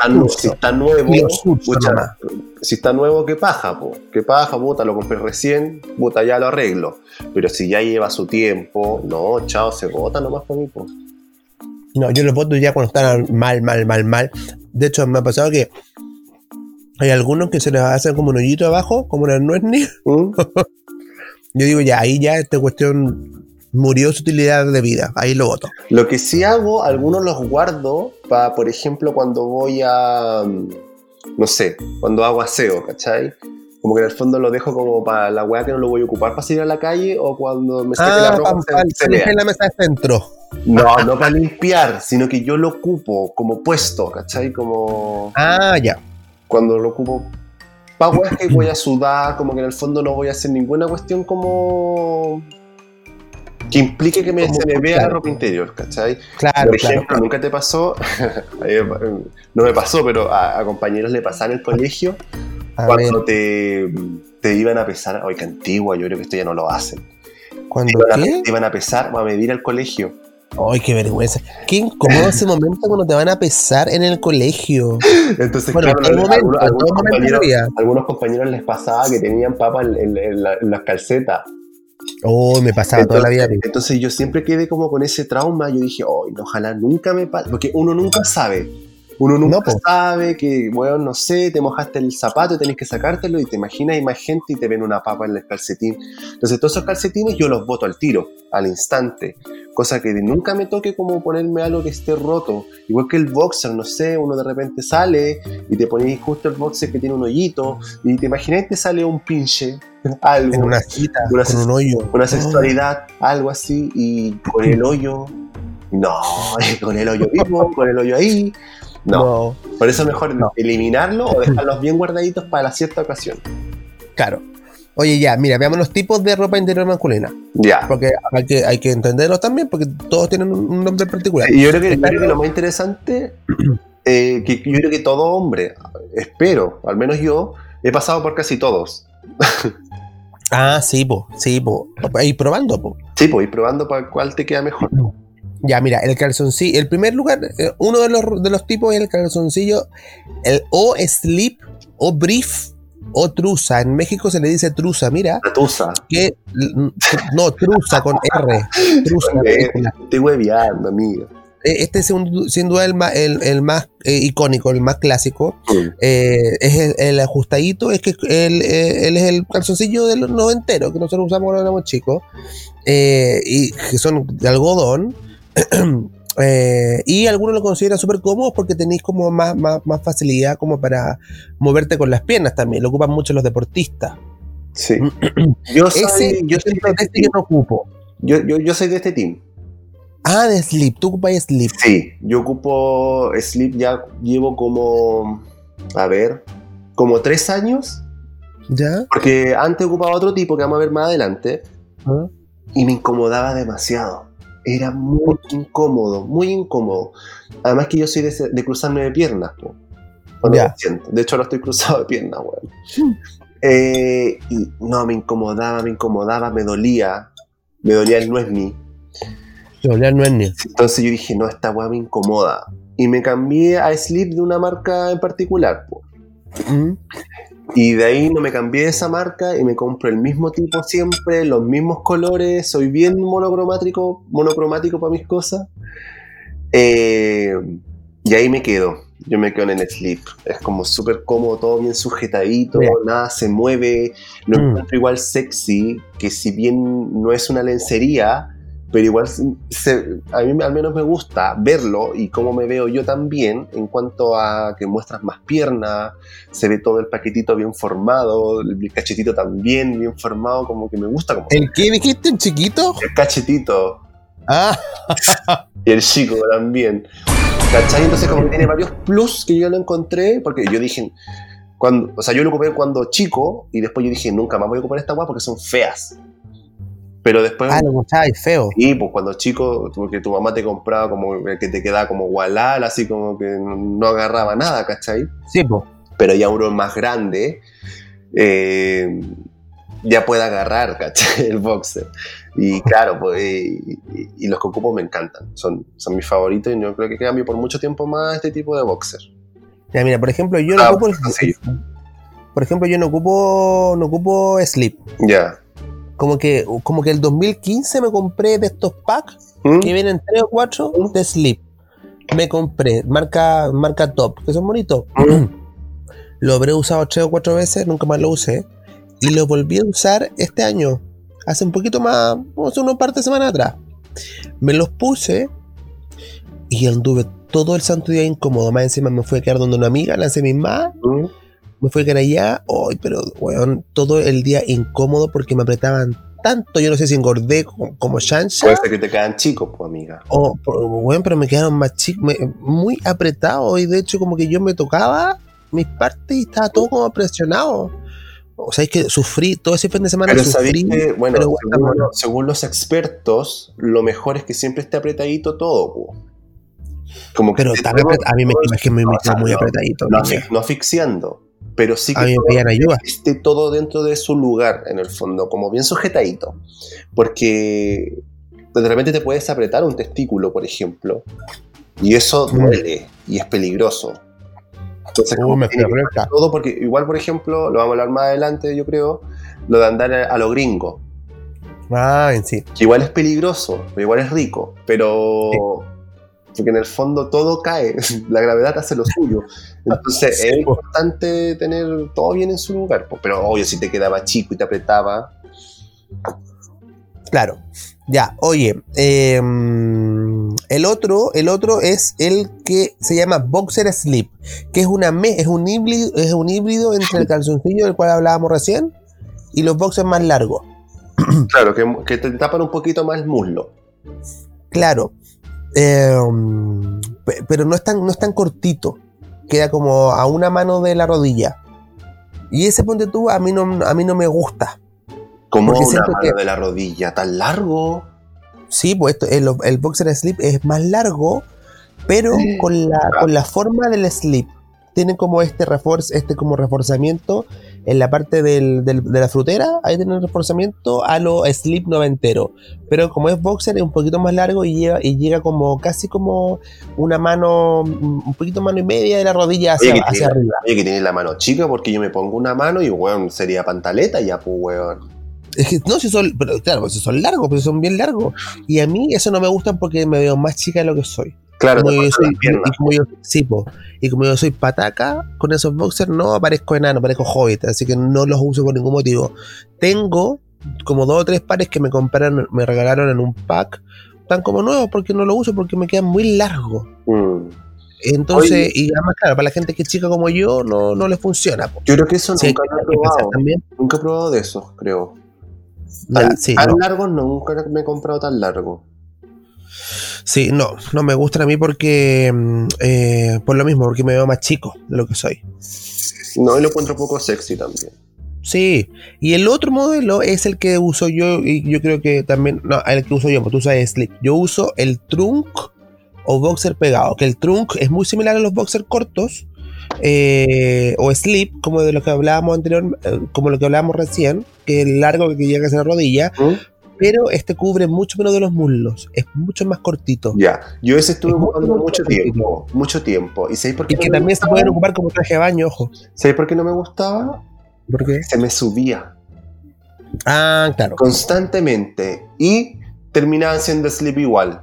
está, si nuevo, lo pucha, nomás. si está nuevo, ¿qué paja? Po? ¿Qué paja? Puta, lo compré recién, puta, ya lo arreglo. Pero si ya lleva su tiempo, no, chao, se bota nomás por mí, po. No, yo los boto ya cuando están mal, mal, mal, mal. De hecho, me ha pasado que hay algunos que se les hacen como un hoyito abajo, como una nuez ni. ¿Mm? Yo digo, ya, ahí ya esta cuestión murió su utilidad de vida. Ahí lo voto. Lo que sí hago, algunos los guardo para, por ejemplo, cuando voy a, mm, no sé, cuando hago aseo, ¿cachai? Como que en el fondo lo dejo como para la weá que no lo voy a ocupar para salir a la calle o cuando me saque la Ah, ropa pam, se- se se en la mesa de centro. No, no para limpiar, sino que yo lo ocupo como puesto, ¿cachai? Como Ah, ya. Cuando lo ocupo para weas que voy a sudar, como que en el fondo no voy a hacer ninguna cuestión como que implique que me, se me vea la claro. ropa interior, ¿cachai? Claro, Por claro. ejemplo, nunca te pasó, no me pasó, pero a, a compañeros le pasaba en el colegio A cuando te, te iban a pesar, ay, que antigua, yo creo que esto ya no lo hacen. ¿cuándo Te iban, a, te iban a pesar o a medir al colegio. Ay, qué vergüenza. Qué incómodo ese momento cuando te van a pesar en el colegio. Entonces, Bueno, en claro, algunos, momento, en algunos compañeros, algunos compañeros les pasaba que tenían papas en, en- en la- en las calcetas. Oh, me pasaba toda la vida. Entonces yo siempre quedé como con ese trauma. Yo dije, oh, ojalá nunca me pase. Porque uno nunca sabe. Uno nunca No, sabe que, bueno, no sé, te mojaste el zapato y tenés que sacártelo y te imaginas, hay más gente y te ven una papa en el calcetín. Entonces todos esos calcetines yo los boto al tiro, al instante. Cosa que nunca me toque como ponerme algo que esté roto. Igual que el boxer, no sé, uno de repente sale y te ponéis justo el boxer que tiene un hoyito y te imaginas que te sale un pinche, algo En una cita, Una con un hoyo. una sexualidad, algo así, y con el hoyo. No, con el hoyo vivo, con el hoyo ahí. No, No, por eso mejor No. eliminarlo o dejarlos bien guardaditos para la cierta ocasión. claro. Oye, ya, mira, veamos los tipos de ropa interior masculina. Ya. Porque hay que, hay que entenderlos también, porque todos tienen un nombre particular. Y yo creo que, yo creo que lo más interesante, eh, que yo creo que todo hombre, espero, al menos yo, he pasado por casi todos. Ah, sí, po, sí, po. Ahí probando, po. Sí, pues ir probando para cuál te queda mejor. Ya, mira, el calzoncillo, el primer lugar, eh, uno de los, de los tipos es el calzoncillo, el o slip, o brief, o truza. En México se le dice truza, mira, La tusa. que, no, truza con R. Truza, Estoy hueveando, amiga. Eh, Este es sin duda el más, el, el más eh, icónico, el más clásico. Eh, es el, el ajustadito, es que él, es el calzoncillo de los noventeros que nosotros usamos cuando éramos chicos. eh, y que son de algodón. Eh, y algunos lo consideran súper cómodos porque tenéis como más, más, más facilidad como para moverte con las piernas también. Lo ocupan mucho los deportistas. Sí. Yo soy, Ese, yo, soy de este yo no ocupo. yo, yo- yo soy de este team. Ah, de slip. Tú ocupas slip. Sí, yo ocupo Sleep ya llevo como, a ver, como tres años, ¿Ya? porque antes ocupaba otro tipo que vamos a ver más adelante ¿Ah? y me incomodaba demasiado. Era muy incómodo, muy incómodo. Además que yo soy de, de cruzarme de piernas, po, me siento. De hecho, ahora estoy cruzado de piernas, weón. Eh, y no, me incomodaba, me incomodaba, me dolía. Me dolía el no es mí. Julián no es ni. Entonces yo dije, no, esta weá me incomoda. Y me cambié a Sleep de una marca en particular. po. ¿Mm? Y de ahí no me cambié de esa marca y me compro el mismo tipo siempre, los mismos colores. Soy bien monocromático, monocromático para mis cosas. Eh, Y ahí me quedo. Yo me quedo en el slip. Es como súper cómodo, todo bien sujetadito, Bien. nada se mueve. Lo Mm. encuentro igual sexy, que si bien no es una lencería, pero igual se- a mí al menos me gusta verlo y cómo me veo yo también en cuanto a que muestras más piernas, se ve todo el paquetito bien formado, el cachetito también bien formado, como que me gusta como ¿El qué dijiste? ¿Un chiquito? el cachetito Ah, y el chico también. ¿Cachai? Entonces como que tiene varios plus que yo lo encontré, porque yo dije, cuando, o sea, yo lo ocupé cuando chico y después yo dije, nunca más voy a ocupar esta guapa porque son feas. Pero después, ah lo gustabais feo. y pues cuando chico, porque tu mamá te compraba como que te quedaba como gualal, así como que no, agarraba nada, ¿cachai? Sí, po. Pero ya uno más grande, eh, ya puede agarrar, ¿cachai? El boxer. Y claro, pues, y, y- y los que ocupo me encantan, son, son mis favoritos y yo creo que cambio por mucho tiempo más este tipo de boxer. Ya, mira, por ejemplo, yo no Ah, ocupo el, sí. Por ejemplo, yo no ocupo, no ocupo Sleep. Ya. Como que, como que el 2015 me compré de estos packs ¿Mm? que vienen 3 o 4 de Sleep. Me compré, marca, marca top, que son bonitos. Mm. Lo habré usado 3 o 4 veces, nunca más lo usé. Y lo volví a usar este año, hace un poquito más, hace unos par de semanas atrás. Me los puse y anduve todo el santo día incómodo. Más encima me fui a quedar donde una amiga, lancé mis más, ¿Mm? Me fui a quedar allá, ay, pero weón, todo el día incómodo porque me apretaban tanto, yo no sé si engordé como, como Shansha, Puede ser que te quedan chicos, pues amiga. o, weón, pero me quedaron más chicos, muy apretados y de hecho como que yo me tocaba mis partes y estaba todo como presionado. O sea, es que sufrí, todo ese fin de semana Pero sufrí. que, bueno, pero según, bueno. según los expertos, lo mejor es que siempre esté apretadito todo, po. Como que Pero a mí me, es que me, me muy apretadito. no asfixiando, pero sí que todo esté todo dentro de su lugar, en el fondo, como bien sujetadito. Porque de repente te puedes apretar un testículo, por ejemplo, y eso Mm. duele y es peligroso. Entonces, Uh, me todo, porque igual, por ejemplo, lo vamos a hablar más adelante, yo creo, lo de andar a, a lo gringo, Ah, en sí. que igual es peligroso, pero igual es rico, pero porque en el fondo todo cae, la gravedad hace lo suyo. Entonces Sí, es po. importante tener todo bien en su lugar, po. pero obvio si te quedaba chico y te apretaba, Claro. Ya, oye, eh, el otro, el otro es el que se llama Boxer Slip, que es una es un híbrido, es un híbrido entre el calzoncillo del cual hablábamos recién y los boxers más largos. claro, que, que te tapan un poquito más el muslo. Claro. Eh, pe- pero no es tan, no es tan cortito. Queda como a una mano de la rodilla. Y ese ponte tú a mí no, a mí no me gusta. Como una mano que- de la rodilla, tan largo. Sí, pues esto, el, el boxer slip es más largo, pero con la, con la forma del slip. Tiene como este refuerzo, este como reforzamiento en la parte del- del- de la frutera, ahí tiene un reforzamiento a lo slip noventero. Pero como es boxer es un poquito más largo y llega, y llega como casi como una mano, un poquito mano y media de la rodilla hacia, Oye, que hacia tiene- arriba. Oye, que tiene la mano chica porque yo me pongo una mano y, weón, sería pantaleta ya, pues, weón. Es que no, si son, pero claro, pues si son largos, pero son bien largos. Y a mí eso no me gusta porque me veo más chica de lo que soy. Claro, como yo soy, y como yo, sí, po. y como yo soy pataca, con esos boxers no parezco enano, parezco hobbit, así que no los uso por ningún motivo. Tengo como dos o tres pares que me compraron, me regalaron en un pack, tan como nuevos porque no los uso porque me quedan muy largos. Mm. Entonces, Oye. y además, claro, para la gente que es chica como yo, no, no les funciona. po. Yo creo que eso Sí, nunca lo he probado. también. Nunca he probado de esos, creo. Ya, Tan, sí, tan no. largos nunca me he comprado tan largo. Sí, no, no me gustan a mí porque, mm, eh, por lo mismo, porque me veo más chico de lo que soy. No, y lo encuentro poco sexy también. Sí, y el otro modelo es el que uso yo y yo creo que también, no, el que uso yo, porque tú sabes slip. Yo uso el trunk o boxer pegado, que el trunk es muy similar a los boxer cortos eh, o slip, como de lo que hablábamos anterior, eh, como lo que hablábamos recién, que el largo que llega a la rodilla, ¿Mm? Pero este cubre mucho menos de los muslos, es mucho más cortito. Ya, yo ese estuve Es ocupando mucho tiempo, mucho tiempo. ¿Y sabéis por qué, Y no que también se pueden ocupar como traje de baño, ojo. ¿Sabéis por qué no me gustaba? Porque, Se me subía ah, claro. constantemente y terminaban siendo slip igual.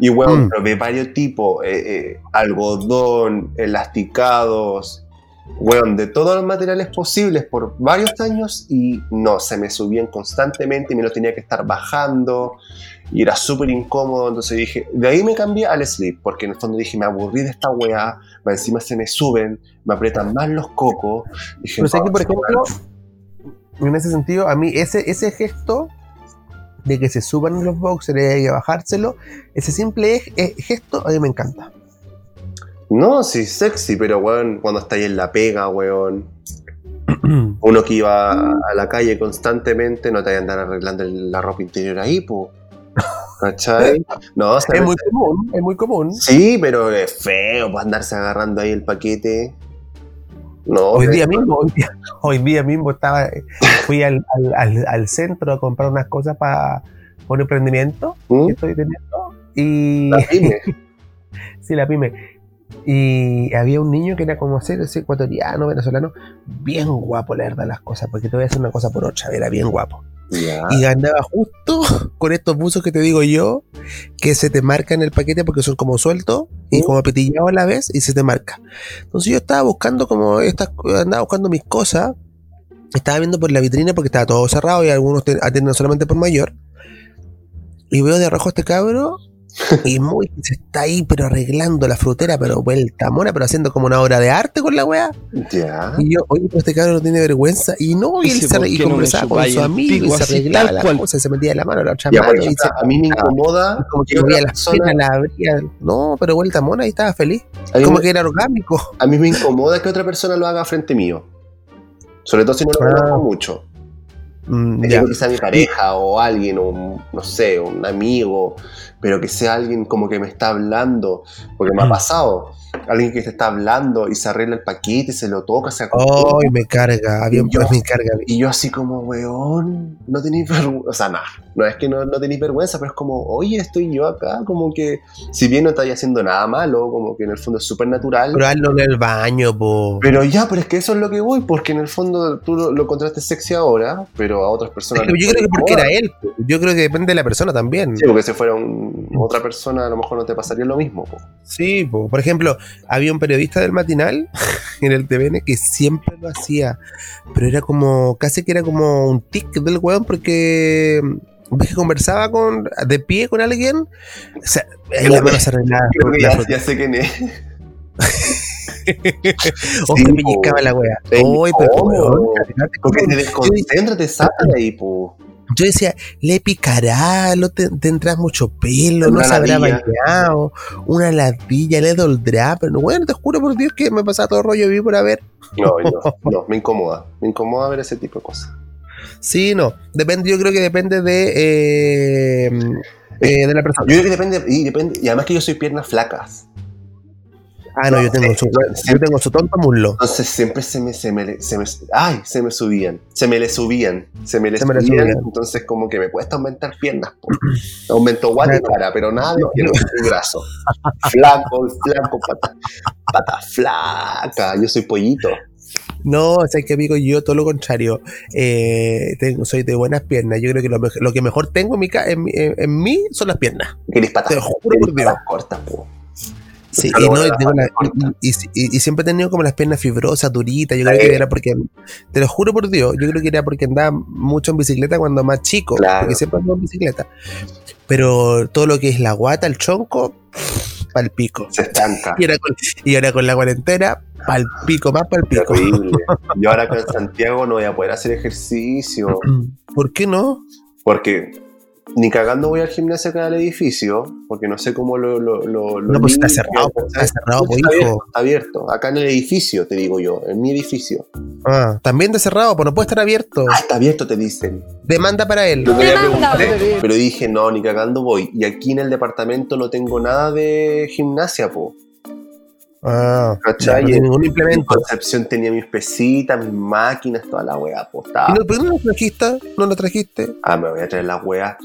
Y weón, Mm. probé varios tipos, eh, eh, algodón, elasticados, weón, de todos los materiales posibles por varios años y no, se me subían constantemente y me lo tenía que estar bajando y era súper incómodo, entonces dije, de ahí me cambié al sleep, porque en el fondo dije, me aburrí de esta weá, encima se me suben, me aprietan más los cocos. Dije, Pero sé que, "No, por ejemplo, weá". en ese sentido, a mí ese, ese gesto de que se suban los boxers y a bajárselo, ese simple eh, gesto a mí me encanta. No, sí, sexy, pero weón, cuando estáis en la pega, weón, uno que iba a la calle constantemente, no te vaya a andar arreglando la ropa interior ahí, po. ¿Cachai? No, es muy común, es muy común. Sí, pero es feo pues, andarse agarrando ahí el paquete. No, Hoy día mismo, hoy día, hoy día mismo estaba, fui al, al- al- al centro a comprar unas cosas para un emprendimiento ¿Mm? que estoy teniendo y La pyme. sí, la pyme. Y había un niño que era como ser ese ecuatoriano, venezolano, bien guapo, la verdad, las cosas, porque te voy a hacer una cosa por otra, era bien guapo. Ya. Y andaba justo con estos buzos que te digo yo, que se te marcan el paquete porque son como sueltos y ¿Mm? como petillados a la vez y se te marca. Entonces yo estaba buscando como estas, andaba buscando mis cosas, estaba viendo por la vitrina porque estaba todo cerrado y algunos atienden solamente por mayor. Y veo de rojo este cabro y muy se está ahí pero arreglando la frutera, pero vuelta mona, pero haciendo como una obra de arte con la weá. Ya. Y yo, oye, pero este cabrón no tiene vergüenza. Y no, y él se ¿por y qué no me conversaba con su amigo y se arreglaba la cual? cosa, se metía la mano a la otra Ya, mano y se a mí me incomoda como que que movía otra la abría. No, pero vuelta mona y estaba feliz. Como me- que era orgánico. a mí me incomoda que otra persona lo haga frente mío. Sobre todo si no lo Ah. conozco mucho. Mm, sea mi pareja o alguien, o un- no sé, un amigo, pero que sea alguien como que me está hablando, porque me ha pasado. Alguien que te está hablando y se arregla el paquete, se lo toca, se Ay, me carga, yo- me carga. Y yo así como, weón, no tenéis vergüenza. O sea, nada, no es que no, no tenéis vergüenza, pero es como, oye, estoy yo acá, como que, si bien no estáis haciendo nada malo, como que en el fondo es súper natural. Pero hazlo en el baño, po. Pero ya, pero es que eso es lo que voy, porque en el fondo tú lo, lo sexy ahora, pero a otras personas... Es que les yo creo que porque era él. Yo creo que depende de la persona también. Sí, porque si fuera un- otra persona, a lo mejor no te pasaría lo mismo. po. Sí, po. por ejemplo, había un periodista del matinal en el TVN que siempre lo hacía, pero era como, casi que era como un tic del weón porque ves que conversaba con, de pie con alguien, o sea, en la mano se arreglaba que ya, sé quién es. o Sí, po. pellizcaba la wea. Oy, pero weón, Porque te desconcentra, te de ahí, po. Yo decía, le picará, no te, tendrás mucho pelo, no se habrá bañado, una ladilla, le doldrá, pero bueno, te juro por Dios que me pasaba todo rollo vivo por haber. No, no, no, me incomoda. Me incomoda ver ese tipo de cosas. Sí, no. Depende, yo creo que depende de, eh, eh, de la persona. Yo creo que depende, y depende, y además que yo soy piernas flacas. Ah, no, yo tengo su, yo tengo su tonto muslo. Entonces siempre se me, se me, se me, ay, se me subían, se me le subían, se me le Se me le subían, entonces como que me cuesta aumentar piernas. Aumento guata y cara, pero nada de No, piernas, soy graso. Flaco, flaco, pata, pata flaca, yo soy pollito. No, o sea que amigo, yo todo lo contrario. Eh, tengo, soy de buenas piernas. Yo creo que lo, que mejor tengo en ca- en, mi- en- en mí son las piernas. Patas, Te lo juro por Dios. patas cortas, po. Sí, y, no, la- y- y- y- siempre he tenido como las piernas fibrosas, duritas. Yo creo que era porque, te lo juro por Dios, yo creo que era porque andaba mucho en bicicleta cuando más chico, Claro. porque siempre andaba en bicicleta. Pero todo lo que es la guata, el chonco, pal pico. Se estanca. Y ahora con, y ahora con la cuarentena, pal pico, más pal pico. Terrible. Yo ahora con Santiago no voy a poder hacer ejercicio. ¿Por qué no? Porque ni cagando voy al gimnasio acá del edificio, porque no sé cómo lo. lo, lo, lo No, pues está cerrado, está cerrado, pues, Está hijo. abierto, está abierto. Acá en el edificio, te digo yo, en mi edificio. Ah, también de cerrado, pues no puede estar abierto. Ah, está abierto, te dicen. Demanda para él. Yo quería preguntarle, pero dije, no, ni cagando voy. Y aquí en el departamento no tengo nada de gimnasia, po. Ah, ¿Cachai? no ningún En implemento. Concepción tenía mis pesitas, mis máquinas, toda la weá, po. estaba- ¿Y no, ¿Por qué no lo trajiste? ¿No lo trajiste? Ah, me voy a traer la weá.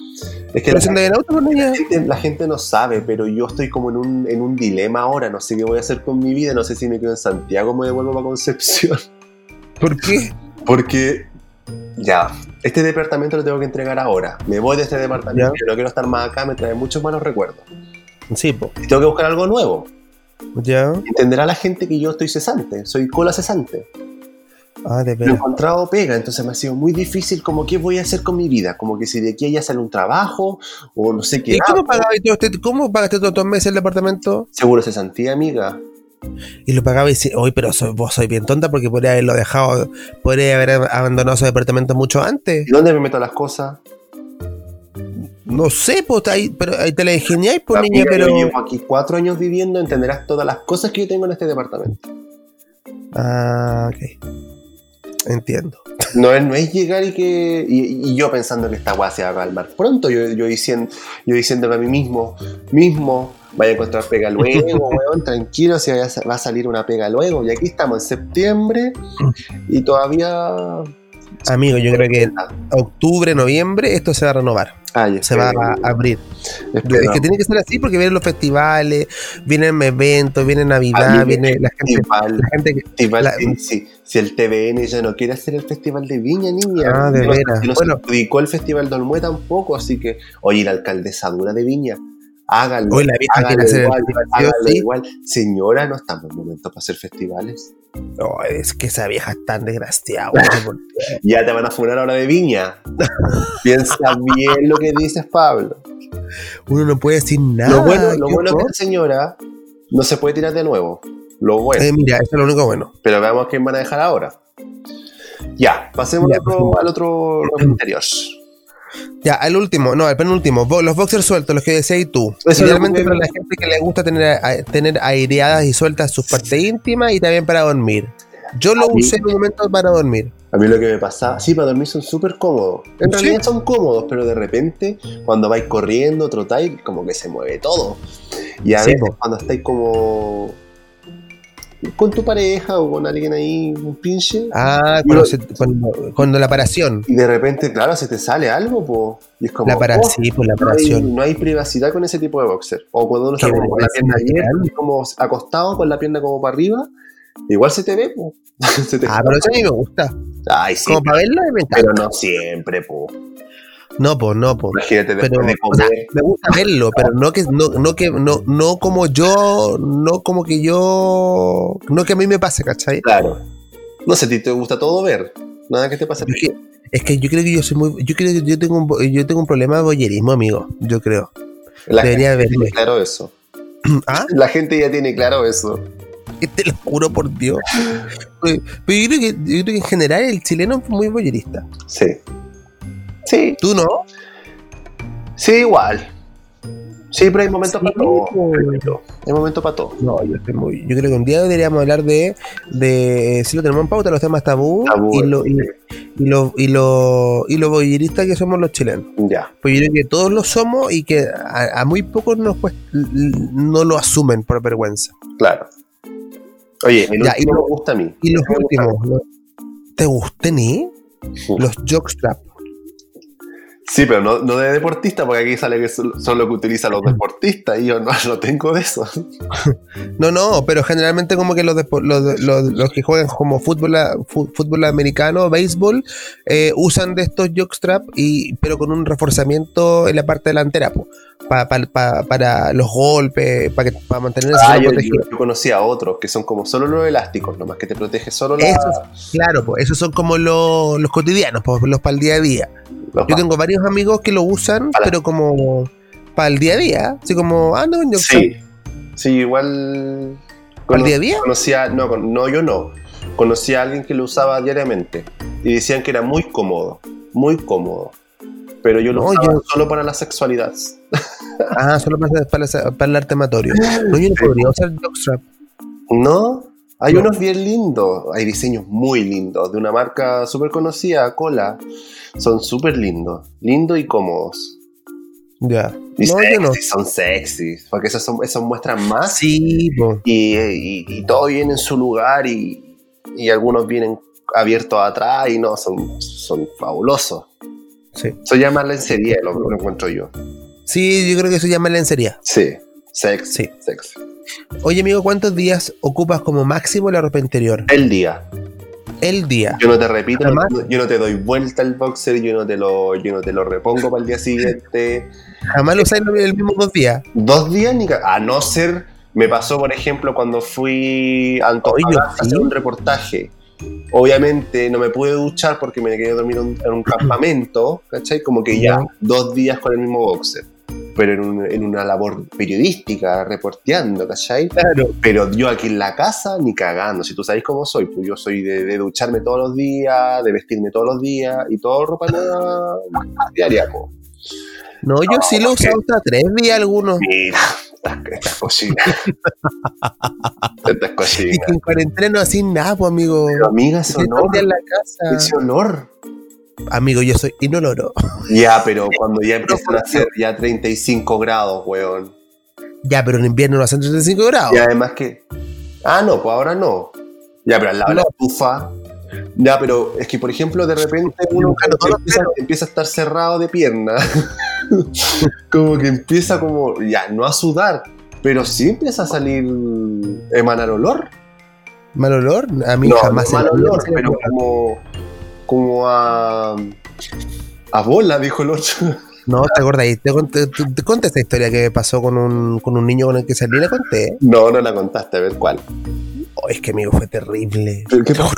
Es que ¿Pero la auto? La gente, la gente no sabe, pero yo estoy como en un, en un dilema ahora. No sé qué voy a hacer con mi vida. No sé si me quedo en Santiago o me devuelvo para Concepción. ¿Por qué? Porque, ya, este departamento lo tengo que entregar ahora. Me voy de este departamento. Ya. No quiero estar más acá. Me trae muchos malos recuerdos. Sí, po. Tengo que buscar algo nuevo. Ya. Entenderá la gente que yo estoy cesante, soy cola cesante. Ah, de No he veras. encontrado pega, entonces me ha sido muy difícil como qué voy a hacer con mi vida, como que si de aquí a allá sale un trabajo o no sé qué. ¿Y cómo pagabas cómo pagaste todos estos meses el departamento? Seguro cesantía, amiga. Y lo pagaba y decía, oye, pero soy, vos soy bien tonta porque podría haberlo dejado, podría haber abandonado ese departamento mucho antes. ¿Y dónde me meto las cosas? No sé, pues ahí, pero ahí te la ingeniáis, pues niña, pero. Yo llevo aquí cuatro años viviendo, entenderás todas las cosas que yo tengo en este departamento. Ah, ok. Entiendo. No es, no es llegar y que. Y, y yo pensando que esta weá se va a calmar pronto. Yo, yo, diciendo, yo diciéndome a mí mismo, mismo, vaya a encontrar pega luego, weón, tranquilo, si va a salir una pega luego. Y aquí estamos en septiembre y todavía. Amigo, yo creo que en octubre, noviembre, esto se va a renovar. Ay, Se va a abrir. espero. Es que tiene que ser así porque vienen los festivales, vienen eventos, viene Navidad, viene la gente, Festival, la gente que. festival, la- si, el TVN ya no quiere hacer el festival de Viña, niña. Ah, de no, veras. No Bueno. se adjudicó el festival de Olmué tampoco, así que, oye, la alcaldesa dura de Viña, háganlo. Hoy la quiere háganlo hacer el igual, sí igual. Señora, no estamos en momento para hacer festivales. Oh, es que esa vieja es tan desgraciada. Ya te van a funar ahora de Viña. Piensa bien lo que dices, Pablo. Uno no puede decir nada. lo bueno, lo bueno es que señora no se puede tirar de nuevo. Lo bueno. Eh, mira, eso es lo único bueno. Pero veamos quién van a dejar ahora. Ya, pasemos Ya, al otro, al otro interior. Ya, el último, no, el penúltimo. Los boxers sueltos, los que decías tú. Eso Idealmente para la gente que le gusta tener, a- tener aireadas y sueltas sus partes íntimas y también para dormir. Yo lo mí- usé en un momento para dormir. A mí lo que me pasaba, sí, para dormir son súper cómodos. En Sí. realidad son cómodos, pero de repente, cuando vais corriendo, trotáis, como que se mueve todo. Y a Sí, veces, po. cuando estáis como con tu pareja o con alguien ahí, un pinche, Ah, cuando, se- cuando, cuando la paración. y de repente, claro, se te sale algo, po. Y es como. La para, oh, sí, pues la no hay, paración. no hay privacidad con ese tipo de boxer. O cuando uno está como con la pierna abierta, como acostado con la pierna como para arriba, igual se te ve, po. Se te- Ah, pero eso a mí me gusta. Ay, sí. Como para verla. Pero no siempre, po. No, pues, no, pues. Imagínate después Pero, de o sea, comer. me gusta verlo, pero no que no, no que no, no como yo, no como que yo, no que a mí me pase, ¿cachai? Claro. No sé, a ti te gusta todo ver. Nada que te pase. Es que, es que yo creo que yo soy muy, yo creo que yo tengo un, yo tengo un problema de boyerismo, amigo. Yo creo. La Debería gente verme. tiene claro eso. ¿Ah? La gente ya tiene claro eso. Te lo juro por Dios. Pero pero yo creo que, yo creo que en general el chileno es muy boyerista. Sí. Sí, ¿Tú no? sí, igual. Sí, pero hay momentos Sí, para todo. pues. Hay momentos para todo. No, yo estoy muy. Yo creo que un día deberíamos hablar de. de si lo tenemos en pauta, los temas tabú, Tabú, y lo, y, y lo, y lo, y lo boyeristas que somos los chilenos. Ya. Pues yo creo que todos lo somos y que a, a muy pocos nos l- no lo asumen por vergüenza. Claro. Oye, el Ya, último y lo- me gusta a mí. Y los gusta. últimos, ¿te gusten eh? Los jockstrap. Sí, pero no, no de deportista, porque aquí sale que son lo que utilizan los deportistas y yo no, no tengo de eso. No, no, pero generalmente como que los, los, los, los que juegan como fútbol, fútbol americano, béisbol, eh, usan de estos jockstrap, y, pero con un reforzamiento en la parte delantera, po, pa- pa- pa- para los golpes, para para mantenerse Ah, yo, protegido. yo- yo conocí a otros que son como solo los elásticos, nomás que te protege solo la, Esos, claro, pues esos son como los, los cotidianos, pues, los para el día a día. Yo tengo varios amigos que lo usan, Para- pero como para el día a día, así como, ah, no, yo Sí, sí, igual. ¿Para el día a día? Conocía, no, no, yo no. Conocí a alguien que lo usaba diariamente y decían que era muy cómodo, muy cómodo. Pero yo lo No, usaba yo- solo para la sexualidad. Ah, solo para, para, para el arte amatorio. No, yo no podría usar jockstrap. ¿No? Hay No. unos bien lindos, hay diseños muy lindos, de una marca súper conocida, Cola. Son súper lindos, lindos y cómodos. Ya. Y No, sexy, yo no. son sexy, porque esos, son, muestran más Sí, y, y- y todo viene en su lugar y, y algunos vienen abiertos atrás y no, son, son fabulosos. Sí. Eso llama lencería, lo, lo encuentro yo. Sí, yo creo que eso llama lencería. Sí, sexy, Sí. sexy. Oye, amigo, ¿cuántos días ocupas como máximo la ropa interior? El día. el día. Yo no te repito, Además- yo no te doy vuelta al boxer, yo no te lo, yo no te lo repongo para el día siguiente. Jamás lo usáis el mismo dos días. Dos días ni A no ser, me pasó por ejemplo cuando fui a Antofagasta a hacer un reportaje. Obviamente no me pude duchar porque me quedé dormido en un campamento, ¿cachai? Como que Ya. dos días con el mismo boxer. Pero en, un- en una labor periodística, reporteando, ¿cachai? Claro. Pero yo aquí en la casa, ni cagando. Si tú sabéis cómo soy, pues yo soy de, de ducharme todos los días, de vestirme todos los días y todo ropa nueva diaria. po. No, yo sí lo he usado hasta tres días algunos. Mira, estas, estas cocinas. estas Y cocinas. que en cuarentena no nada, pues, amigo. Pero amiga, ese Yo todo el día olor, en la casa. ese olor. Amigo, yo soy inoloro. Ya, pero cuando ya empiezan a hacer ya 35 grados, weón. Ya, pero en invierno no hacen 35 grados. Y además que. Ah, no, pues ahora no. Ya, pero al lado de la estufa. Ya, pero es que, por ejemplo, de repente uno empieza, empieza a estar cerrado de pierna. como que empieza como, ya, no a sudar, pero sí empieza a salir, emanar olor. ¿Mal olor? A mí no, jamás no mal olor, pero como, como a, a bola, dijo el otro. No, ¿te acordáis? Te conté, te- te conté esta historia que pasó con un, con un niño con el que salí, la conté. No, no la contaste, a ver cuál. Oh, es que amigo, fue terrible. ¿Pero qué pasó?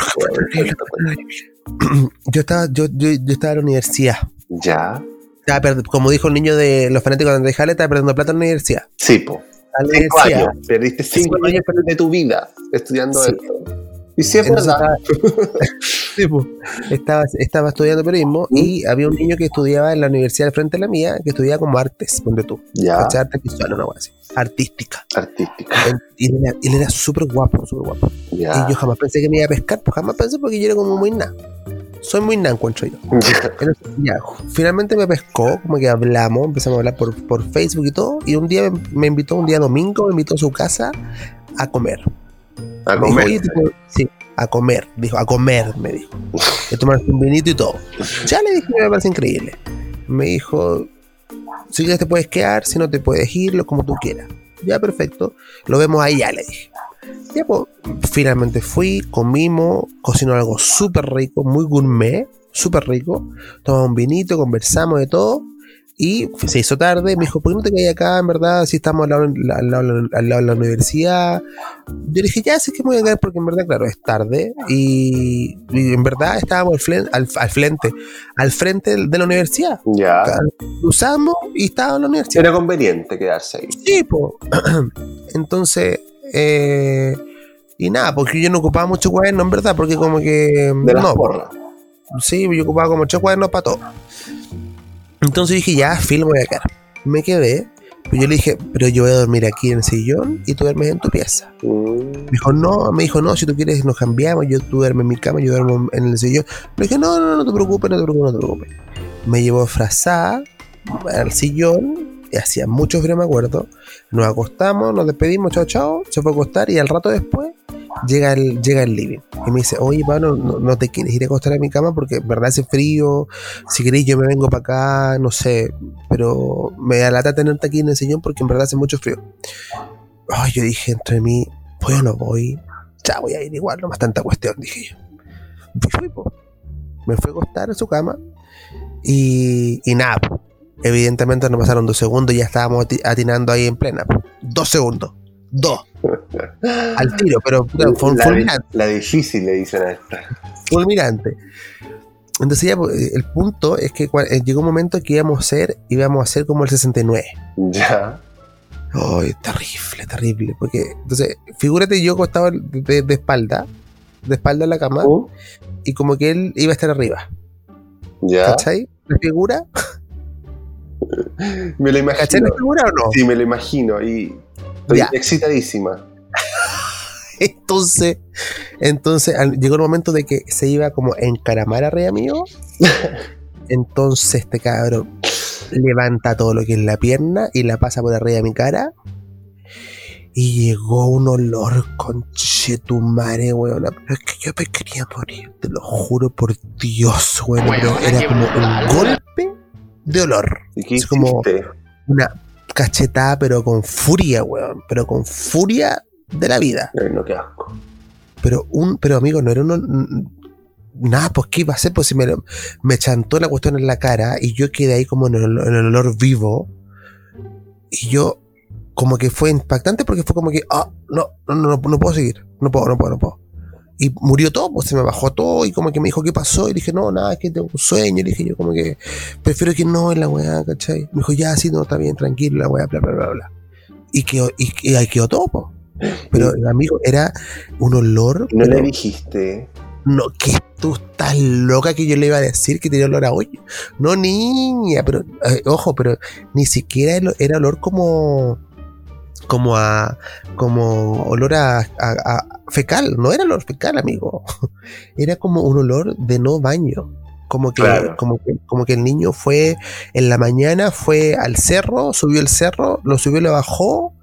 Yo estaba, yo, yo, yo estaba en la universidad. Ya, Estaba como dijo el niño de los fanáticos de Andrés Jale, estaba perdiendo plata en la universidad. sí, po. La Cinco universidad. años. Perdiste cinco Cinco años de tu vida estudiando Sí. esto. Y sí, es verdad. estaba, po. estaba, estaba estudiando periodismo y había un niño que estudiaba en la universidad al frente de la mía, que estudiaba como artes, ponte tú. Ya. Arte visual, una cosa así. Artística. artística. Y él era, él era súper guapo, súper guapo. Ya. Y yo jamás pensé que me iba a pescar, pues jamás pensé porque yo era como muy nan. Soy muy nan, encuentro yo. Ya, finalmente me pescó, como que hablamos, empezamos a hablar por, por Facebook y todo. Y un día me, me invitó, un día domingo, me invitó a su casa a comer. A Me dijo, comer. "Oye, tipo, sí, a comer. Dijo, a comer, me dijo. De tomarse un vinito y todo. Ya le dije, me parece increíble. Me dijo, si quieres te puedes quedar, si no te puedes ir, lo como tú quieras. Ya, perfecto. Lo vemos ahí, ya le dije. Ya, pues, finalmente fui, comimos, cocinó algo súper rico, muy gourmet, súper rico. Tomamos un vinito, conversamos de todo. Y se hizo tarde, me dijo, ¿por qué no te quedas acá? En verdad, si estamos al lado, al lado- al lado de la universidad. Yo le dije, ya, sí que me voy a quedar porque en verdad, claro, es tarde. Y, y en verdad estábamos al, flen- al, al frente, al frente de la universidad. Ya. Usamos y estaba en la universidad. Era conveniente quedarse ahí. Sí, po. Entonces, eh, y nada, porque yo no ocupaba mucho cuaderno, en verdad, porque como que. De las no, porras. sí, yo ocupaba como ocho cuadernos para todo. Entonces dije, ya, Phil, voy a quedar. Me quedé, pero yo le dije, pero yo voy a dormir aquí en el sillón y tú duermes en tu pieza. Me dijo, no, me dijo, no, si tú quieres nos cambiamos, yo tú duermes en mi cama, yo duermo en el sillón. Le dije, no, no, no te preocupes, no te preocupes, no te preocupes. Me llevó frazada al sillón, y hacía mucho frío, me acuerdo. Nos acostamos, nos despedimos, chao, chao, se fue a acostar y al rato después llega el, llega el living. Y me dice, oye, Pablo, no, te quieres ir a acostar a mi cama porque en verdad hace frío, si queréis yo me vengo para acá, no sé, pero me da lata tenerte aquí en el sillón porque en verdad hace mucho frío. Ay, yo dije entre mí, o no voy, ya voy a ir igual, no más tanta cuestión, dije yo. Y fui. Me fui a acostar en su cama y, y nada, po. evidentemente no pasaron dos segundos y ya estábamos ati- atinando ahí en plena. Dos segundos, dos, al tiro, pero la, fulminante la difícil le dicen a esta. fulminante. Entonces ya pues, el punto es que eh, llegó un momento que íbamos a ser, íbamos a ser como el 69. Ya. Ay, terrible, terrible. Porque, entonces, figúrate yo acostado de, de espalda, de espalda en la cama, Uh, y como que él iba a estar arriba. Ya. ¿Cachai? ¿La figura? Me lo ¿Cachai imagino. la figura o no? Sí, me lo imagino. Y estoy Ya. excitadísima. Entonces, entonces al- llegó el momento de que se iba como a encaramar arriba mío. Entonces este cabrón levanta todo lo que es la pierna y la pasa por arriba de mi cara. Y llegó un olor con chetumare, weón. Pero es que yo me quería morir, te lo juro por Dios, weón. Pero era como un golpe de olor. ¿Y qué Es como-? Una cachetada, pero con furia, weón. Pero con furia de la vida. No, qué asco. Pero un, pero amigo, no era un, nada, pues qué iba a hacer, pues si me, me chantó la cuestión en la cara y yo quedé ahí como en el, en el olor vivo. Y yo, como que fue impactante porque fue como que, ah, no, no, no, no, no puedo seguir, no puedo, no puedo, no puedo. Y murió todo, pues se me bajó todo y como que me dijo, ¿qué pasó? Y le dije, no, nada, es que tengo un sueño. Y le dije yo como que, prefiero que no en la weá, ¿cachai? Me dijo, ya, sí, no, está bien, tranquilo, la weá, bla, bla, bla, bla. Y quedó, y, y ahí quedó todo, po. Pero, amigo, era un olor. No pero- le dijiste. no, que tú estás loca que yo le iba a decir que tenía olor a hoyo. No, niña, pero, eh, ojo, pero ni siquiera era olor como, como a, como olor a, a- a fecal, no era olor fecal, amigo. Era como un olor de no baño. Como que, Claro. como que, como que el niño fue en la mañana, fue al cerro, subió el cerro, lo subió, lo bajó,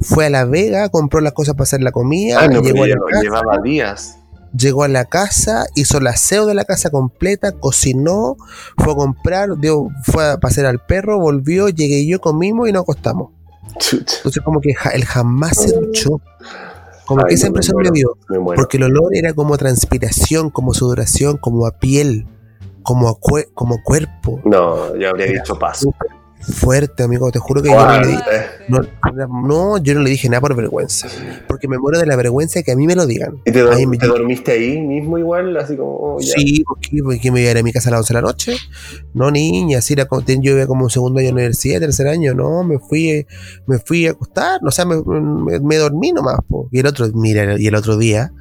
fue a la vega, compró las cosas para hacer la comida, Ah, no, llegó a la casa, llevaba días. llegó a la casa, hizo el aseo de la casa completa, cocinó, fue a comprar, dio, fue a pasear al perro, volvió, llegué yo, comimos y nos acostamos. Entonces como que ja- él jamás se duchó. Como Ay, que esa impresión me dio. Porque el olor era como transpiración, como sudoración, como a piel, como a cue- como cuerpo. No, yo habría dicho paso. Fuerte, amigo, te juro que yo no le no, no, yo no le dije nada por vergüenza. Porque me muero de la vergüenza de que a mí me lo digan. ¿Y te, me- dormiste ahí mismo igual? Así como, oh, ya. Sí, porque, porque me iba a ir a mi casa a las 11 de la noche. No, niña, ten- yo iba como un segundo año de universidad, tercer año, no, me fui, eh, me fui a acostar, o sea, me, me- me dormí nomás, po. Y el otro, mira, y el otro día,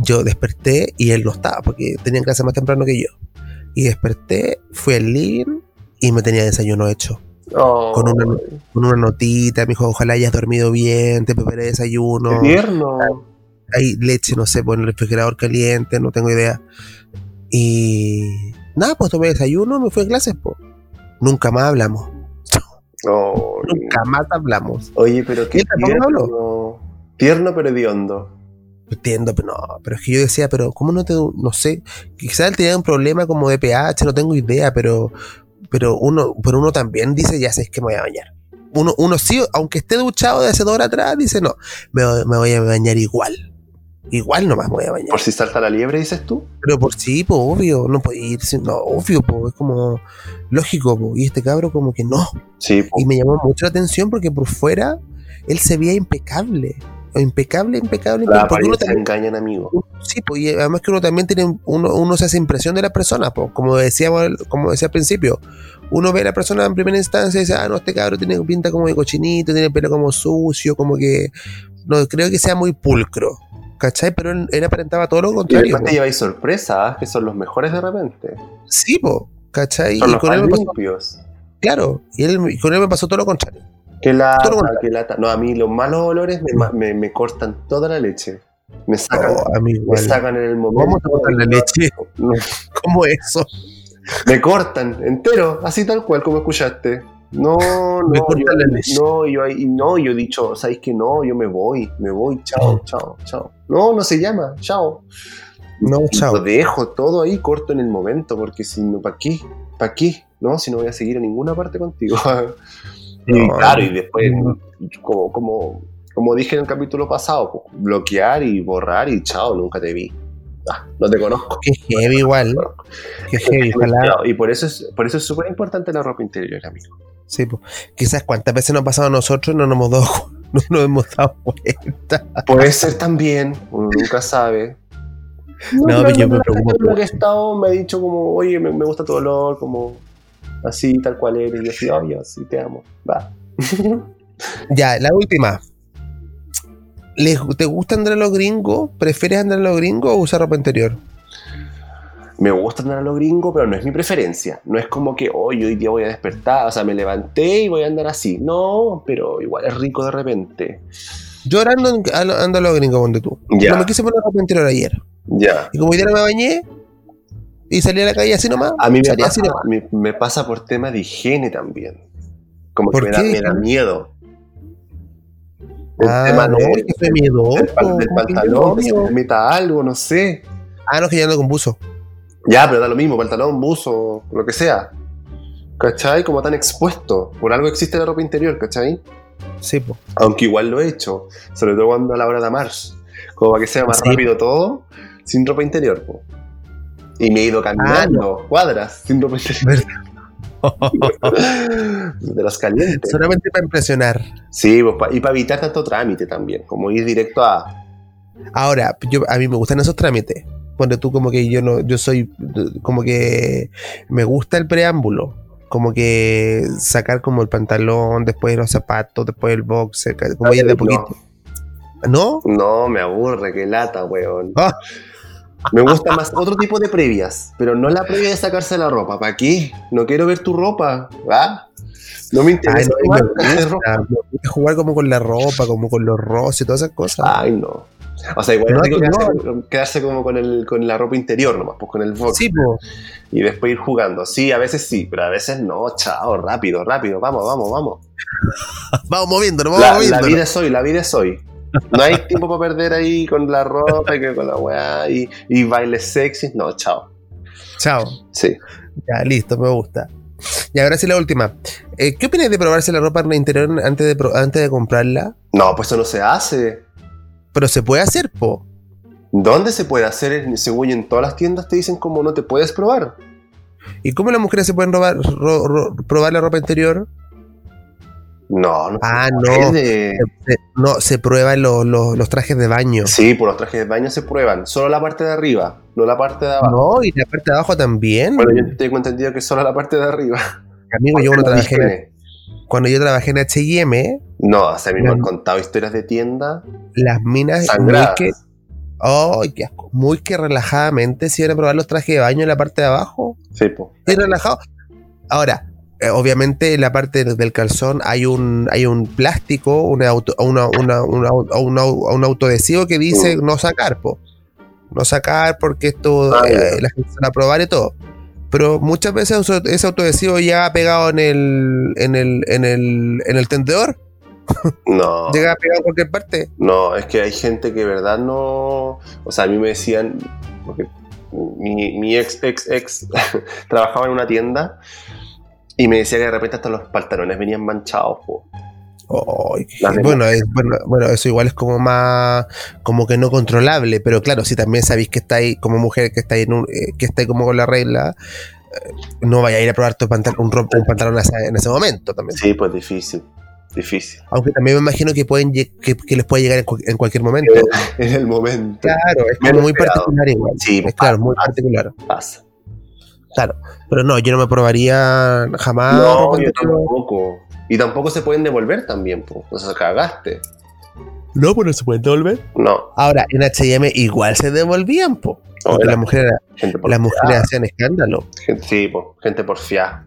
yo desperté y él no estaba, porque tenía clase más temprano que yo. Y desperté, fui al living y me tenía desayuno hecho. Oh, Con una, con una notita, me dijo, ojalá hayas dormido bien, te preparé desayuno qué tierno. hay leche, no sé, por el refrigerador caliente, no tengo idea. Y nada, pues tomé desayuno, me fui a clases, pues. Nunca más hablamos. Oh, Nunca más hablamos. Oye, pero qué ¿Él tampoco tierno. Tierno pero hediondo. Entiendo, pero no, pero es que yo decía, pero ¿cómo no te, no sé, quizás él tenía un problema como de pH, no tengo idea, pero, pero uno, pero uno también dice, ya sé que me voy a bañar. Uno, uno sí, aunque esté duchado de hace dos horas atrás, dice, no, me, me voy a bañar igual. Igual nomás me voy a bañar. Por si salta la liebre, dices tú. Pero por sí, pues obvio, no puede ir, no, obvio, pues es como lógico, y este cabro como que no. Sí, po. Y me llamó mucho la atención porque por fuera él se veía impecable, impecable, impecable, la porque uno también, engañan, amigo. sí, pues, y además que uno también tiene, uno, uno se hace impresión de la persona, pues, como decíamos, como decía al principio, uno ve a la persona en primera instancia y dice, ah, no, este cabro tiene pinta como de cochinito, tiene el pelo como sucio, como que, no creo que sea muy pulcro. ¿Cachai? Pero él, él aparentaba todo lo Y contrario. después te po. lleváis sorpresas, que son los mejores de repente. Sí, po, ¿cachai? Son Y los con él me pasó, limpios. claro, y, él, y con él me pasó todo lo contrario. Que lo contrario. que lata. No, a mí los malos olores me, me, me cortan toda la leche. Me sacan, Oh, amigo, me sacan en el momento. ¿Cómo te cortan la leche? No, ¿Cómo eso? me cortan entero, así tal cual como escuchaste. No, no, Me cortan yo, la leche. no, yo, ahí- no, yo he dicho, ¿sabéis que no? Yo me voy, me voy, chao, chao, chao. No, no se llama, chao. No, Lo chao. dejo todo ahí corto en el momento, porque si no, ¿para qué? ¿Para qué? No, si no voy a seguir a ninguna parte contigo. y No, claro, y después, no. como, como, como dije en el capítulo pasado, pues, bloquear y borrar y chao, nunca te vi. Ah, no te conozco. Qué heavy igual. Qué heavy. Y por eso es por eso es súper importante la ropa interior, amigo. Sí, po. Quizás cuántas veces nos ha pasado a nosotros y no nos hemos dado, no nos hemos dado cuenta. Puede ser también, uno nunca sabe. No, pero yo me preocupo que he estado me ha dicho como, oye, me, me gusta tu olor, como así, tal cual eres. Y yo así, obvio, sí, te amo. Va. Ya, la última. ¿Les- ¿Te gusta andar a los gringos? ¿Prefieres andar a los gringos o usar ropa interior? me gusta andar a lo gringo, pero no es mi preferencia. No es como que, hoy hoy día voy a despertar, o sea, me levanté y voy a andar así. No, pero igual es rico de repente. Yo ahora ando, ando- ando a los gringos, donde tú. Ya. No me quise poner ropa interior ayer. Ya. Y como hoy día no me bañé y salí a la calle así nomás, A mí me pasa, así nomás. me, me pasa por tema de higiene también. Como que ¿Por me da, qué? me da miedo. El Ah, tema no, es que soy miedoso. del, pal- del ¿cómo que pantalón, que se me meta algo, no sé. Ah, no, que yo ando con buzo. Ya, pero da lo mismo, pantalón, buzo, lo que sea. ¿Cachai? Como tan expuesto. Por algo existe la ropa interior, ¿cachai? Sí, po. Aunque igual lo he hecho. Sobre todo cuando a la hora de amar. Como para que sea más Sí. rápido todo, sin ropa interior. po. Y me he ido caminando cuadras sin. De los calientes. Solamente para impresionar. Sí, y para evitar tanto trámite también, como ir directo a... Ahora, yo, a mí me gustan esos trámites. Ponte tú como que yo no, yo soy como que me gusta el preámbulo. Como que sacar como el pantalón, después los zapatos, después el boxer, como ir de a poquito. ¿No? No, me aburre, qué lata, weón. Ah. Me gusta más otro tipo de previas, pero no la previa de sacarse la ropa. ¿Para qué? No quiero ver tu ropa, ¿va? No me Ay, interesa no, igual me sacarse gusta, ropa. jugar como con la ropa, como con los roces y todas esas cosas. Ay, no. O sea, igual No, rico no. quedarse, quedarse como con, el, con la ropa interior nomás, pues con el box. sí, po. Y después ir jugando. Sí, a veces sí, pero a veces no. Chao, rápido, rápido. Vamos, vamos, vamos. Vamos moviéndonos, vamos La, la moviéndonos. vida es hoy, la vida es hoy. No hay tiempo para perder ahí con la ropa y que con la weá y, y bailes sexy. No, chao. Chao. Sí. Ya, listo, me gusta. Y ahora sí la última. Eh, ¿Qué opinas de probarse la ropa en el interior antes de, antes de comprarla? No, pues eso no se hace. Pero se puede hacer, po. ¿Dónde se puede hacer? Según en todas las tiendas te dicen como no te puedes probar. ¿Y cómo las mujeres se pueden robar, ro- ro- probar la ropa interior? No, no. Ah, no. Se- no, se prueban los, los- los trajes de baño. Sí, por los trajes de baño se prueban. Solo la parte de arriba, no la parte de abajo. No, y la parte de abajo también. Bueno, yo tengo entendido que solo la parte de arriba. Amigo, yo cuando La trabajé, cuando yo trabajé en H&M, No, o sea, a mí me han No. contado historias de tienda las minas muy sangradas. que, ¡Ay, qué asco! muy que relajadamente se iban a probar los trajes de baño en la parte de abajo. Sí, po. Y relajado. Ahora, eh, obviamente en la parte del calzón hay un hay un plástico, una auto, una, una, una- un autoadhesivo que dice no sacar, po. No sacar porque esto Mm. Ah, eh, la gente se va a probar y todo. Pero muchas veces ese autoadhesivo ya pegado en el en el en el en el tendedor, No. llega pegado en cualquier parte. No, es que hay gente que de verdad no. O sea, a mí me decían. Porque mi, mi ex, ex, ex trabajaba en una tienda y me decía que de repente hasta los pantalones venían manchados. po. Bueno, es- bueno, bueno, eso igual es como más, como que no controlable, pero claro, si también sabéis que está ahí como mujer, que está ahí, en un- eh, que está ahí como con la regla, eh, no vaya a ir a probar tu pantal- un, ro- un pantalón en ese momento también. Sí, pues difícil. Difícil. Aunque también me imagino que pueden que, que les puede llegar en, cu- en cualquier momento. En el momento. Claro, es como muy particular igual. Sí, es claro, muy particular. Pasa. Claro, pero no, yo no me probaría jamás no, yo tampoco. Y tampoco se pueden devolver también, pues. O sea, cagaste. No, pues no se pueden devolver. No. Ahora, en H&M igual se devolvían, po. No, Porque las mujeres, las mujeres hacían escándalo. Gente, sí, pues. Gente porfiada.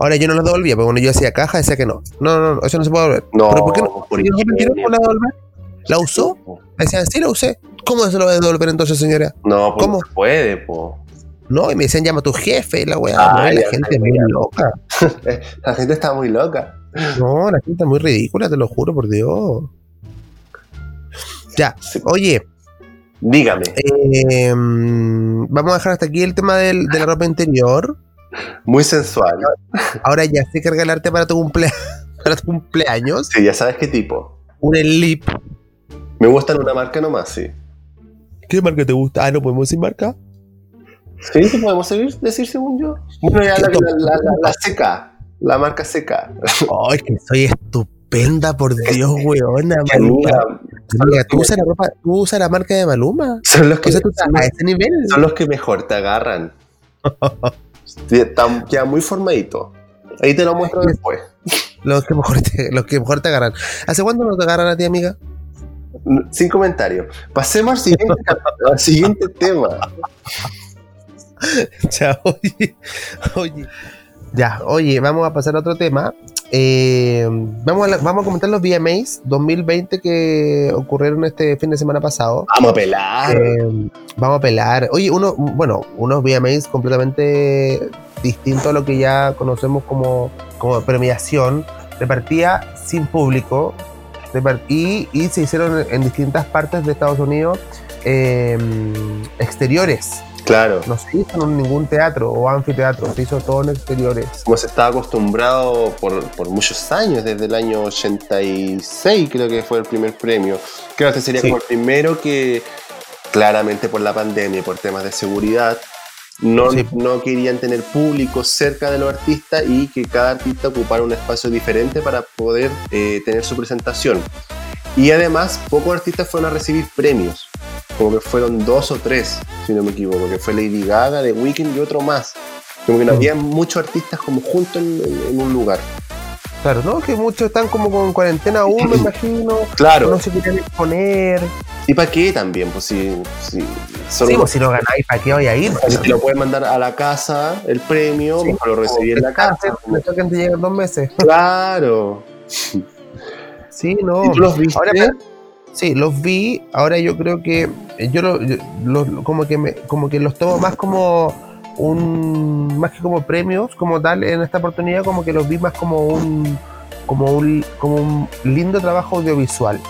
Ahora yo no los devolvía, porque cuando yo hacía caja decía que no. No, no, no, eso no se puede devolver. No, ¿Pero por qué no? por ¿Yo no la devolver? ¿La usó? Me decían, sí, la usé. ¿Cómo se lo va a devolver entonces, señora? No, pues ¿Cómo? no se puede, pues. No, y me decían, llama a tu jefe, la weá. Ah, no, la gente es muy loca. La gente está muy loca. No, la gente es muy ridícula, te lo juro, por Dios. Ya, Sí. oye, Dígame. eh, mm, vamos a dejar hasta aquí el tema del- de la ropa interior. Muy sensual. Ahora ya sé que regalarte para tu, cumplea- para tu cumpleaños Sí, ya sabes qué tipo. un elip. Me gustan una marca nomás, sí. ¿Qué marca te gusta? Ah, no podemos sin marca. Sí, ¿sí podemos seguir, decir según yo. Bueno, ya la, la, la, la- la seca. La marca seca. Ay, que soy estupenda, por Dios, weona, Maluma. amiga, tú usas la ropa, tú usas la marca de Maluma. son los O que, sea, tú estás son, a ese nivel. son los que mejor te agarran. Queda muy formadito. Ahí te lo muestro después. Los que mejor te, los que mejor te agarran. ¿Hace cuándo no te agarran a ti, amiga? Sin comentario. Pasemos al siguiente, al siguiente tema. Ya, oye, oye. Ya, oye, vamos a pasar a otro tema. Eh, vamos, a la- vamos a comentar los VMAs 2020 que ocurrieron este fin de semana pasado. Vamos a pelar. Eh, vamos a pelar. Oye, uno, bueno, unos VMAs completamente distintos a lo que ya conocemos como, como premiación. Repartía sin público y se hicieron en distintas partes de Estados Unidos eh, exteriores. Claro. No se hizo en ningún teatro o anfiteatro, se hizo todo en exteriores. como se estaba acostumbrado por, por muchos años, desde el año 86 creo que fue el primer premio. Creo que este sería Sí. como el primero que, claramente por la pandemia y por temas de seguridad, no, Sí. no querían tener público cerca de los artistas y que cada artista ocupara un espacio diferente para poder eh, tener su presentación. Y además, pocos artistas fueron a recibir premios, como que fueron dos o tres, si no me equivoco, que fue Lady Gaga, The Weeknd y otro más. Como que no Mm. había muchos artistas como juntos en, un lugar. Claro, ¿no? Que muchos están como con cuarentena aún, me imagino. Claro, No se quieren exponer. ¿y para qué también? Pues si, si solo Sí, pues si no ganáis, ¿para qué voy a ir? si lo pueden mandar a la casa el premio, Sí, mejor lo recibí en la casa. Me tocan te llegan dos meses. Claro. Sí, no. ¿Y tú los viste? Ahora, sí, los vi. Ahora yo creo que eh, yo, lo- yo lo- como que me, como que los tomo más como un más que como premios como tal en esta oportunidad como que los vi más como un como un como un lindo trabajo audiovisual.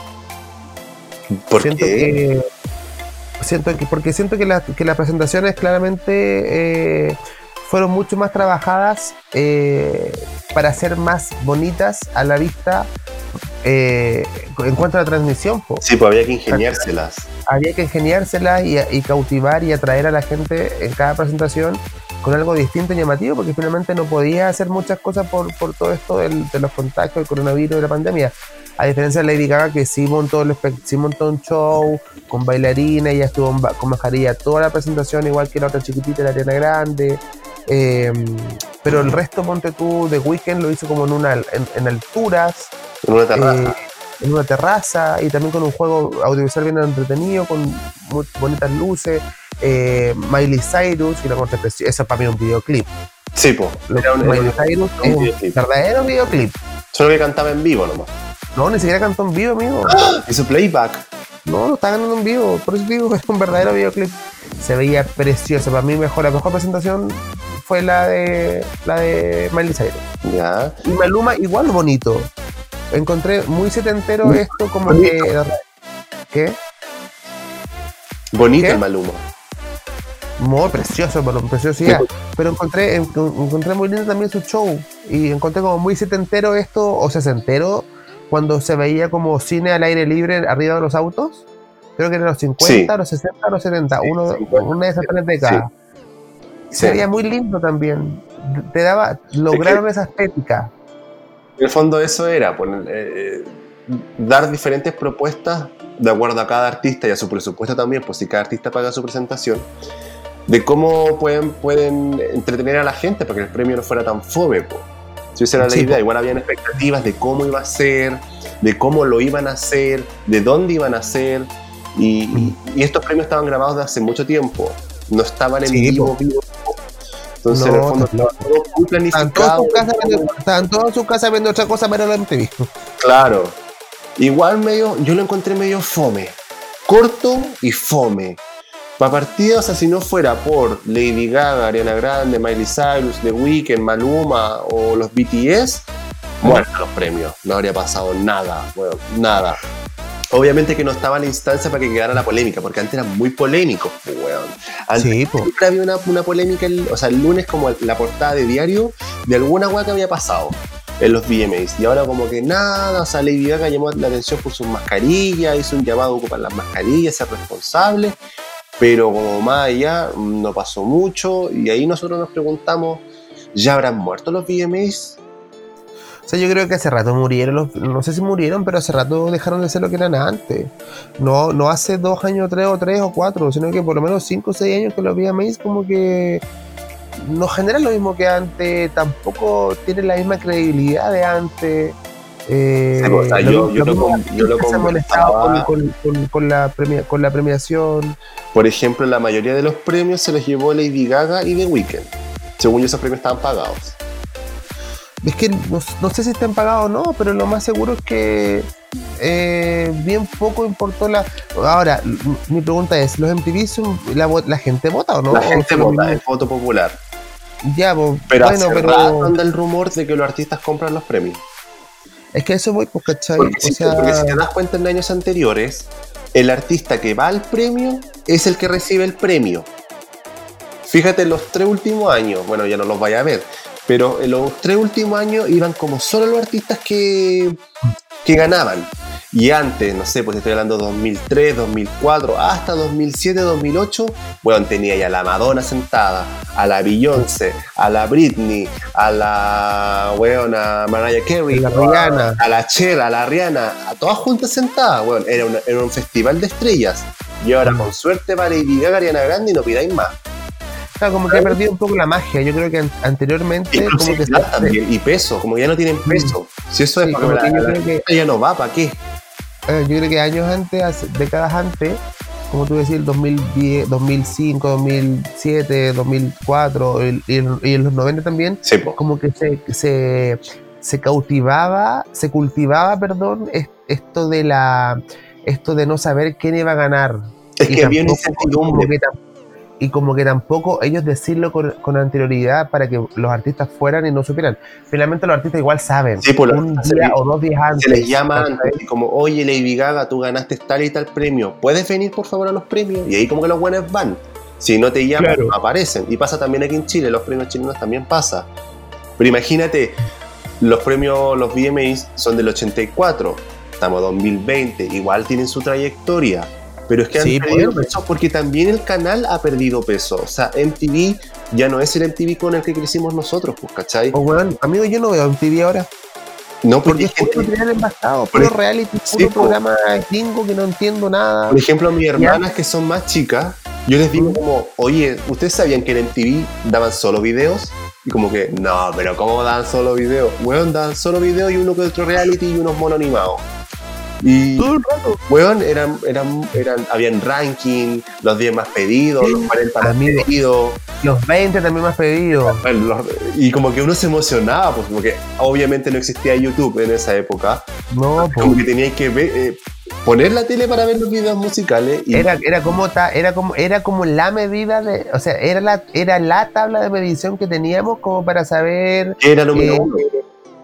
¿Por siento qué? que siento que porque siento que, las- que las presentaciones claramente eh, fueron mucho más trabajadas eh, para ser más bonitas a la vista eh, en cuanto a la transmisión po. Sí, pues había que ingeniárselas. había que ingeniárselas y, y cautivar y atraer a la gente en cada presentación con algo distinto y llamativo porque finalmente no podía hacer muchas cosas por, por todo esto del- de los contagios, del coronavirus, de la pandemia. A diferencia de Lady Gaga que sí montó, el sí montó un show con bailarina, ella estuvo con mascarilla toda la presentación, igual que la otra chiquitita, la Ariana Grande. Eh, pero el resto, ponte tú, de Weekend lo hizo como en, una, en, en alturas, En una terraza. eh, en una terraza y también con un juego audiovisual bien entretenido, con muy bonitas luces. Eh, Miley Cyrus, que la eso para mí es un videoclip. sí, pues. Miley Cyrus un un videoclip. verdadero videoclip. Solo que cantaba en vivo nomás. No, ni siquiera cantó en vivo, amigo. Hizo playback. No, lo está ganando en vivo. Por eso digo, es un verdadero videoclip. Se veía precioso. Para mí, mejor, la mejor presentación fue la de la de Miley Cyrus. Ya. Y Maluma, igual bonito. Encontré muy setentero Muy esto, como bonito. que. ¿Qué? Bonito ¿Qué? el Maluma. Muy precioso, preciosidad. Pero encontré, en- encontré muy lindo también su show. Y encontré como muy setentero esto, o sesentero, cuando se veía como cine al aire libre arriba de los autos. Creo que eran los 50, Sí. los 60, los 70. Sí, uno, 50, una de esas tres décadas. Se veía muy lindo también. Te daba, lograron esa estética. En el fondo eso era, poner, eh, eh, dar diferentes propuestas de acuerdo a cada artista y a su presupuesto también, pues si cada artista paga su presentación, de cómo pueden, pueden entretener a la gente para que el premio no fuera tan fome. po. Si esa era la Sí, idea, igual habían expectativas de cómo iba a ser, de cómo lo iban a hacer, de dónde iban a hacer, y, y- y estos premios estaban grabados de hace mucho tiempo, no estaban en Sí, vivo, vivo. Entonces, en No, el fondo, estaba todo muy Estaban todos en planificado. su casa viendo- estaban todos en su casa viendo otra cosa, pero la MTV. Claro. Igual medio, yo lo encontré medio fome. Corto y fome. Para partida, o sea, si no fuera por Lady Gaga, Ariana Grande, Miley Cyrus, The Weeknd, Maluma o los BTS, muertos los premios. No habría pasado nada, bueno, nada. Obviamente que no estaba la instancia para que quedara la polémica, porque antes eran muy polémicos, pues, weón. Antes Sí, po. siempre había una, una polémica, el- o sea, el lunes como la portada de diario de alguna weá que había pasado en los VMAs. Y ahora como que nada, o sea, Lady Gaga llamó la atención por sus mascarillas, hizo un llamado a ocupar las mascarillas, ser responsable, pero como más allá no pasó mucho y ahí nosotros nos preguntamos, ¿ya habrán muerto los VMAs? Sea, yo creo que hace rato murieron, los- no sé si murieron, pero hace rato dejaron de ser lo que eran antes. No, no hace dos años, tres o tres o cuatro, sino que por lo menos cinco o seis años que los VMAs como que no generan lo mismo que antes, tampoco tienen la misma credibilidad de antes. Eh, Sí, o sea, lo- yo- yo lo con- yo lo artistas se han molestado con, conversaba. con- con- con la premia- con la premiación. Por ejemplo, la mayoría de los premios se los llevó Lady Gaga y The Weeknd. Según yo, esos premios estaban pagados. Es que no, no sé si están pagados o no, pero lo más seguro es que eh, bien poco importó la. Ahora, mi pregunta es: ¿los MTV son, la, la gente vota o no? la ¿O gente vota, es voto popular. Ya, pues, Pero bueno, hace pero anda el rumor de que los artistas compran los premios. es que eso voy, pues, ¿cachai? Porque, O si, sea, porque si te das cuenta en años anteriores, el artista que va al premio es el que recibe el premio. Fíjate, en los tres últimos años, bueno, ya no los vaya a ver, pero en los tres últimos años iban como solo los artistas que, que ganaban. Y antes, no sé, pues estoy hablando 2003, 2004, hasta 2007, 2008, bueno, tenía ya a la Madonna sentada, a la Beyoncé, a la Britney, a la, weón, a Mariah Carey, La Rihanna. a la Cher, a la Rihanna, a todas juntas sentadas, weón, era, una- era un festival de estrellas. Y ahora, con suerte, para Lady Gaga, Ariana Grande y no pidáis más. Claro, como que ha perdido un poco la magia. Yo creo que an- anteriormente, Y como que también, y peso, como ya no tienen peso. Si eso Sí, es para que yo la creo que- gente ya no va, ¿para qué? Eh, yo creo que años antes, décadas antes, como tú decís, el 2010, 2005, 2007, 2004 el- y, el- y en los 90 también, Sí, como que se, se, se cautivaba, se cultivaba, perdón, es- esto de la esto de no saber quién iba a ganar. Es Y que había una incertidumbre. que y como que tampoco ellos decirlo con, con anterioridad para que los artistas fueran y no supieran. Finalmente los artistas igual saben, Sí, pues, los un día se- o dos días antes. Se les llama antes, y como, oye, Lady Gaga, tú ganaste tal y tal premio, ¿puedes venir por favor a los premios? Y ahí como que los buenos van. Si no te llaman, Claro. aparecen. Y pasa también aquí en Chile, los premios chilenos también pasa. Pero imagínate, los premios, los VMAs son del 84, estamos 2020, igual tienen su trayectoria. Pero es que han Sí, perdido pues. peso porque también el canal ha perdido peso. O sea, MTV ya no es el MTV con el que crecimos nosotros, pues, ¿cachai? O weón, amigo, yo no veo en TV ahora. No, Porque porque es puro material envasado, Por puro ej- reality, sí, puro programa gringo que no entiendo nada. Por ejemplo, mis hermanas que son más chicas, yo les digo como, oye, ¿ustedes sabían que en MTV daban solo videos? Y como que, no, pero ¿cómo daban solo videos? Weón, daban solo videos y uno que otro reality y unos monos animados. Y, Todo el rato. weón, eran, eran, eran, habían ranking, los 10 más pedidos, los 40 más Amigo. pedidos. Los 20 también más pedido. Bueno, los- y como que uno se emocionaba, pues porque obviamente no existía YouTube en esa época. No, po. Como que teníais que ver, eh, poner la tele para ver los videos musicales. Y Era, era como ta- era como era como la medida de, o sea, era la era la tabla de medición que teníamos como para saber era número eh, uno.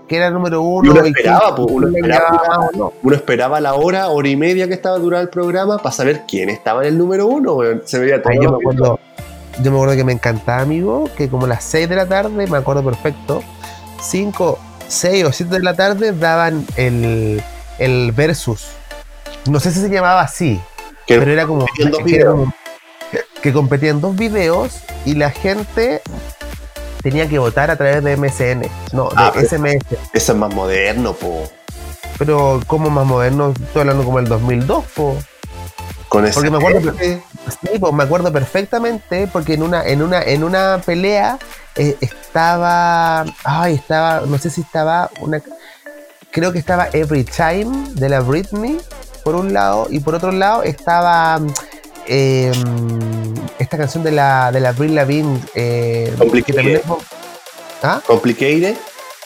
Que era el número uno uno esperaba, uno esperaba. no. Uno esperaba la hora, hora y media que estaba durando el programa para saber quién estaba en el número uno. Se veía todo. Ay, yo me acuerdo, yo me acuerdo que me encantaba, amigo, que como a las 6 de la tarde, me acuerdo perfecto, 5, 6 o 7 de la tarde daban el, el versus. No sé si se llamaba así, Que pero era como, que, era como- que competían dos videos y la gente tenía que votar a través de MSN, no, de Ah, pero- SMS. Eso es más moderno, po. Pero como más moderno, estoy hablando como el 2002, po. Con ese. Porque me acuerdo que- Sí, pues me acuerdo perfectamente porque en una, en una, en una pelea eh, estaba, ay, estaba, no sé si estaba una, creo que estaba Every Time de la Britney por un lado y por otro lado estaba eh, esta canción de la de la Brie Lavigne eh, Complicated. es, ¿Ah? Complicated.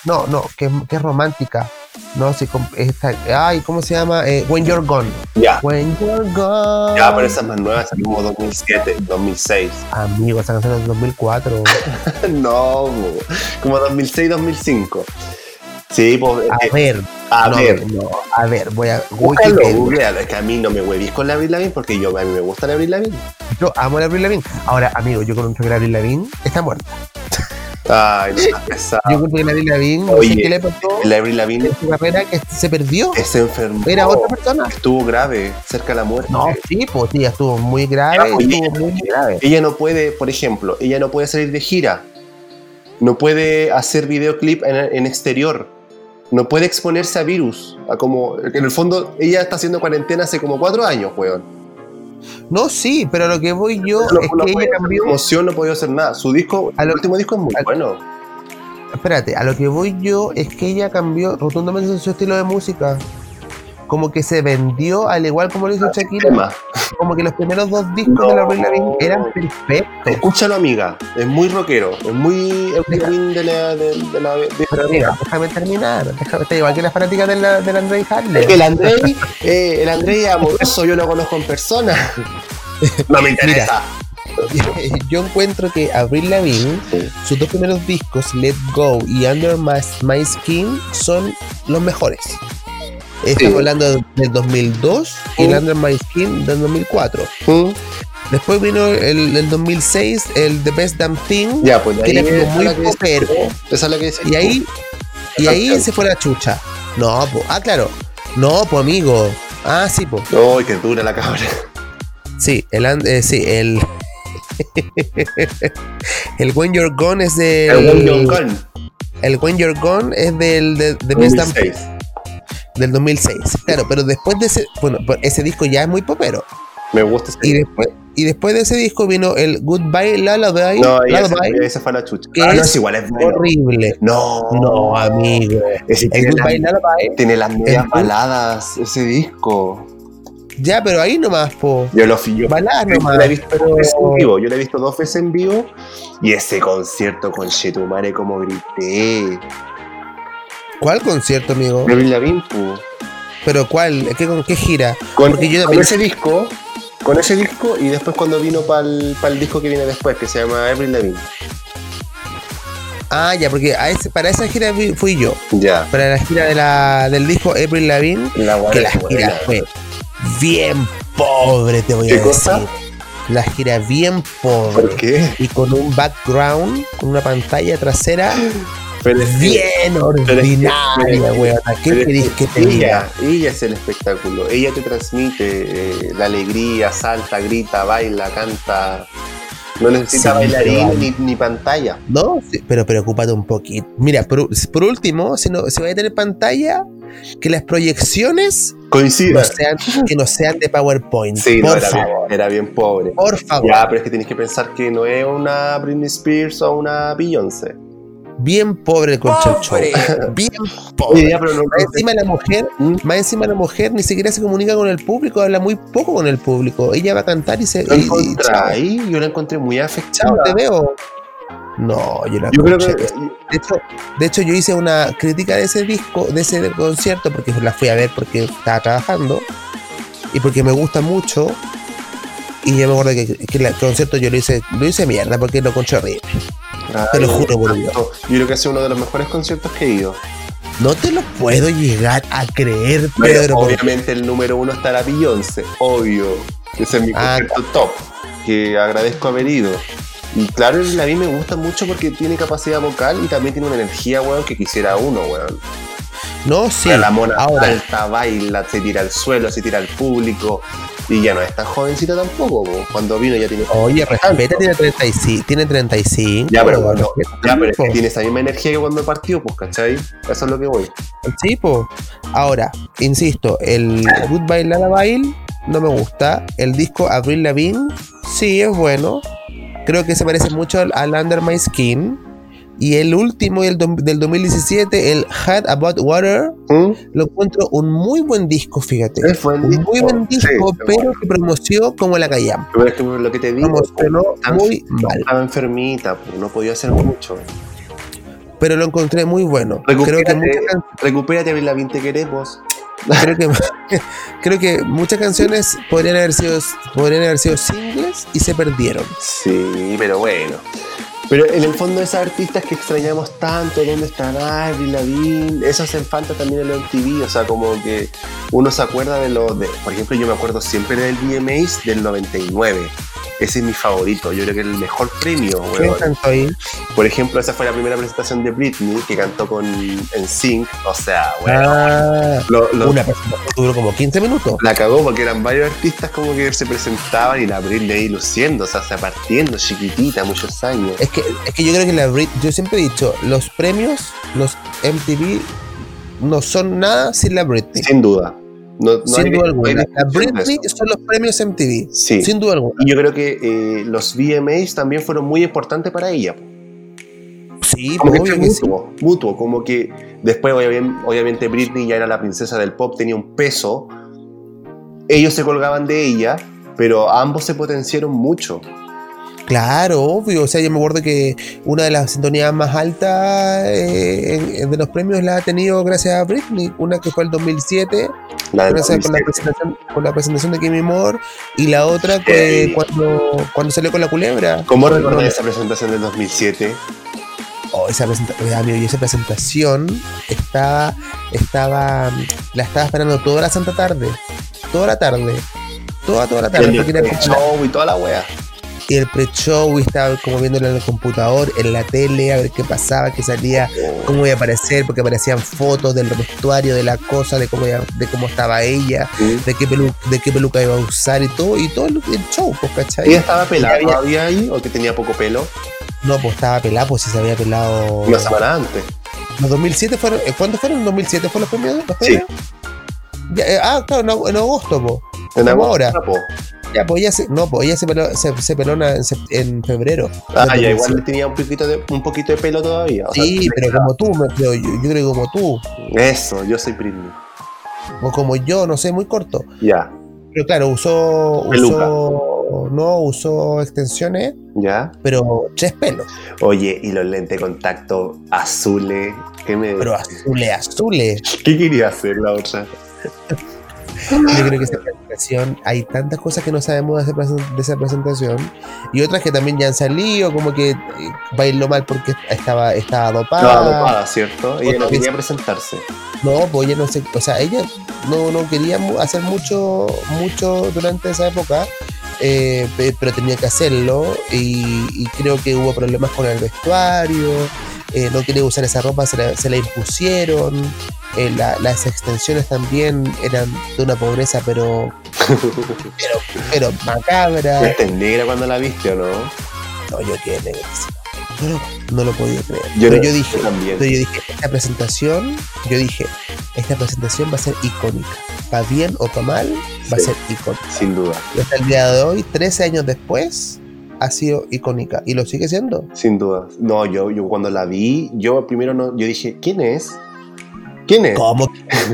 no, no, que, es- que es romántica. No, sí, com- esta, ay, ¿cómo se llama? Eh, When You're Gone. Ya. When You're Gone. Ya, pero esas más nuevas, así como 2007, 2006. Amigo, esa canción es del 2004. no, como 2006, 2005. Sí, pues. A eh, ver, a no, ver. no, a ver, voy a Búscalo, googlealo. Es que a mí no me huevís con la Avril Lavigne porque yo, a mí me gusta la Avril Lavigne. Yo amo la Avril Lavigne. Ahora, amigo, yo conozco que la Avril Lavigne está muerta. Ay, no pesado. Yo creo que la Avril Lavigne, no Oye, sé qué le pasó La Avril Lavigne en su carrera, que se perdió. se enfermó. Era otra persona. Estuvo grave, cerca de la muerte. No, sí, pues sí, estuvo muy grave, oye, estuvo muy grave. Ella no puede, por ejemplo, ella no puede salir de gira. No puede hacer videoclip en, en exterior. No puede exponerse a virus. A como, en el fondo, ella está haciendo cuarentena hace como cuatro años, weón. No, sí, pero lo que voy yo No, es no que ella cambió. promoción, no podía hacer nada. Su disco, A el lo- último disco es muy a- bueno. Espérate, a lo que voy yo es que ella cambió rotundamente su estilo de música. Como que se vendió, al igual como lo hizo Shakira. Como que los primeros dos discos de la Lavigne eran perfectos. Escúchalo, amiga. Es muy rockero. Es muy Lavigne de la. De, de la de- Pero mira, déjame terminar. Déjame, está igual que las fanáticas de la, de Andrei Harley. Es que el Andrei, eh, el Andrei es amoroso, yo lo conozco en persona. No me interesa. Yo encuentro que Avril Lavigne, Sí. sus dos primeros discos, Let Go y Under My, My Skin, son los mejores. Estamos Sí. hablando del 2002 y el Sí. Under My Skin del 2004. ¿Mm? Después vino el, el 2006, el The Best Damn Thing, Ya, pues que ahí era muy que popero. Que. Y ahí, y ahí se fue la chucha. No, po. ah, claro. No, pues amigo. Ah, sí, pues. ¡Ay, qué dura la cabra! Sí, el, and- eh, sí, el. el When You're Gone es del. El When You're Gone, el When You're Gone es del. De, de Miss 2006. Dampé, del 2006. Claro, pero después de ese. Bueno, pues ese disco ya es muy popero. Me gusta ese Y después, y después de ese disco vino el Goodbye Lullaby. No, Lullaby fue la chucha. que Ah, no, es igual, es bueno. horrible. No, No, amigo. Ese El tiene, Goodbye las- Lullaby. tiene las medias baladas, ese disco. Ya, pero ahí nomás, po. Yo lo fui yo. Baladas Yo nomás. la he visto pero- dos veces en vivo. Yo la he visto dos veces en vivo. Y ese concierto con Chetumare, como grité. ¿Cuál concierto, amigo? Avril Lavigne. ¿Pero cuál? ¿Qué, ¿Con qué gira? Con, Porque yo con también- ese disco. Con ese disco y después cuando vino para el disco que viene después, que se llama Avril Lavigne. Ah, ya, porque a ese, para esa gira fui, yo. Ya. Para la gira de la, del disco April Lavigne, La que la gira fue bien pobre, te voy a ¿Qué decir. cosa? La gira bien ¿Por pobre. qué? Y con un background, con una pantalla trasera Pero es bien ordinaria, weón. ¿Qué querés que te diga? ella, es el espectáculo. Ella te transmite eh, la alegría, salta, grita, baila, canta. No necesita Sí, bailarín ni, ni pantalla. No, sí, pero preocúpate un poquito. Mira, por, por último, si, no, si va a tener pantalla, que las proyecciones no sean, que no sean de PowerPoint. Sí, no, por era, bien, favor. era bien pobre. Por favor. Ya, pero es que tienes que pensar que no es una Britney Spears o una Beyoncé. Bien pobre el concha show. Bien pobre. ya, pero no, Más encima la mujer, ¿Mm? más encima la mujer ni siquiera se comunica con el público, habla muy poco con el público. Ella va a cantar y se. ¿Lo y- y chao, encontráis? Yo la encontré muy afectada. te veo. No, yo la Yo creo que De hecho, de hecho, yo hice una crítica de ese disco, de ese concierto, porque la fui a ver porque estaba trabajando y porque me gusta mucho. Y yo me acuerdo que, que el concierto yo lo hice, lo hice mierda porque lo encontré horrible. Te lo juro por Dios. Yo creo que ha sido uno de los mejores conciertos que he ido. No te lo puedo llegar a creer, Pero Pedro. porque- obviamente el número uno estará Beyoncé, obvio. Ese es mi Ah, concierto top, que agradezco haber ido. Y claro, a mí me gusta mucho porque tiene capacidad vocal y también tiene una energía, weón, que quisiera uno, weón. No, sí. la mona ahora, salta, baila, se tira al suelo, se tira al público. Y ya no es tan jovencita tampoco, po. cuando vino ya tiene... oye, respeta, tiene 35. Tiene 35 Ya, pero, bueno, ya, pero es que tiene esa misma energía que cuando partió, pues, ¿cachai? Eso es lo que voy. Sí, po. Ahora, insisto, el Goodbye Lullaby no me gusta. El disco Avril Lavigne sí es bueno. Creo que se parece mucho al Under My Skin. Y el último del, dom- del 2017, el Had About Water, ¿Mm? lo encuentro un muy buen disco, fíjate. Es buen Un disco. muy buen disco, Sí, pero que promoció como la callam. Pero es que lo que te digo, Promocionó estaba- muy mal. estaba enfermita, pues, no podía hacer mucho. Pero lo encontré muy bueno. Creo que Recupérate, muchas recupérate, Avril Lavigne, te queremos. creo que creo que muchas canciones podrían haber sido podrían haber sido singles y se perdieron Sí, pero bueno. Pero en el fondo esas artistas que extrañamos tanto, ¿dónde están Avril Lavigne? Eso hacen falta también en los MTV, o sea, como que uno se acuerda de los, de, por ejemplo, yo me acuerdo siempre del VMAs del 99. Ese es mi favorito, yo creo que es el mejor premio, ¿Quién weón. cantó ahí? Por ejemplo, esa fue la primera presentación de Britney, que cantó con NSYNC, o sea. Ah, lo- lo- una presentación duró como 15 minutos la cagó porque eran varios artistas como que se presentaban y la Britney ahí luciendo, o sea, se partiendo, chiquitita, muchos años. es que es que yo creo que la Brit yo siempre he dicho los premios los MTV no son nada sin la Britney Sin duda. No, no sin hay- duda alguna Britney son los premios MTV Sí. sin duda alguna Y yo creo que eh, los VMAs también fueron muy importantes para ella. sí Como que sí. mutuo, mutuo, como que después obviamente Britney ya era la princesa del pop, tenía un peso. Ellos se colgaban de ella, pero ambos se potenciaron mucho. Claro, obvio. O sea, yo me acuerdo que una de las sintonías más altas eh, de los premios la ha tenido gracias a Britney. Una que fue el 2007, La del gracias con la, 2007. presentación, con la presentación de Kimmy Moore. Y la otra que Sí. cuando, cuando salió con la culebra. ¿Cómo no, esa presentación del 2007? oh, esa, presentación, amigo, y esa presentación estaba, estaba, la estaba esperando toda la santa tarde. Toda la tarde. Toda, toda la tarde. El, porque era el como la- show y toda la wea. Y el pre-show y estaba como viéndolo en el computador, en la tele, a ver qué pasaba, qué salía, cómo iba a aparecer, porque aparecían fotos del vestuario, de la cosa, de cómo, iba- de cómo estaba ella, Sí. de qué, pelu- de qué peluca iba a usar y todo, y todo el, show, pues, ¿cachai? ¿Ella estaba pelada Había- todavía ahí o que tenía poco pelo? No, pues estaba pelado, pues si se había pelado. Una semana antes. Los 2007 fueron, eh, ¿cuándo fueron? ¿En 2007 fueron los premios? ¿Los Sí. premios? Ya, eh, ah, claro, en, ag- en agosto, pues. En agosto, ahora. po. Ya, pues ella se, no, pues ella se peló, se, se peló en, febrero. Ah, ya, 2007. igual tenía un poquito de, un poquito de pelo todavía. o sea, Sí, pero como tú, yo creo que como tú, Eso, yo soy Britney. o como yo, no sé, muy corto. Ya, Pero claro, usó, Peluca. usó, no, usó extensiones, ya. pero tres pelos, Oye, y los lentes de contacto azules. ¿Qué me pero azules, azules. ¿Qué quería hacer la otra? Yo creo que esa presentación, hay tantas cosas que no sabemos de esa, presen- de esa presentación y otras que también ya han salido, como que eh, bailó mal porque estaba, estaba dopada. No, dopada, ¿cierto? Ella otra no quería presentarse. No, pues ella no sé, o sea, ella no, no quería hacer mucho, mucho durante esa época, eh, pe- pero tenía que hacerlo y, y creo que hubo problemas con el vestuario, eh, no quería usar esa ropa, se la, se la impusieron, eh, la- las extensiones también eran de una pobreza, pero, pero, pero macabra. ¿Esta es negra cuando la viste o no? No, yo quedé negrísimo. No, lo- no lo podía creer. Yo pero yo dije, también. pero yo dije, esta presentación, yo dije, esta presentación va a ser icónica. Para bien o para mal, va a ser icónica. Sin duda, Y hasta el día de hoy, 13 años después, ha sido icónica. Y lo sigue siendo. sin duda. No, yo, yo cuando la vi, yo primero no, yo dije, ¿quién es? ¿Quién es? ¿Cómo,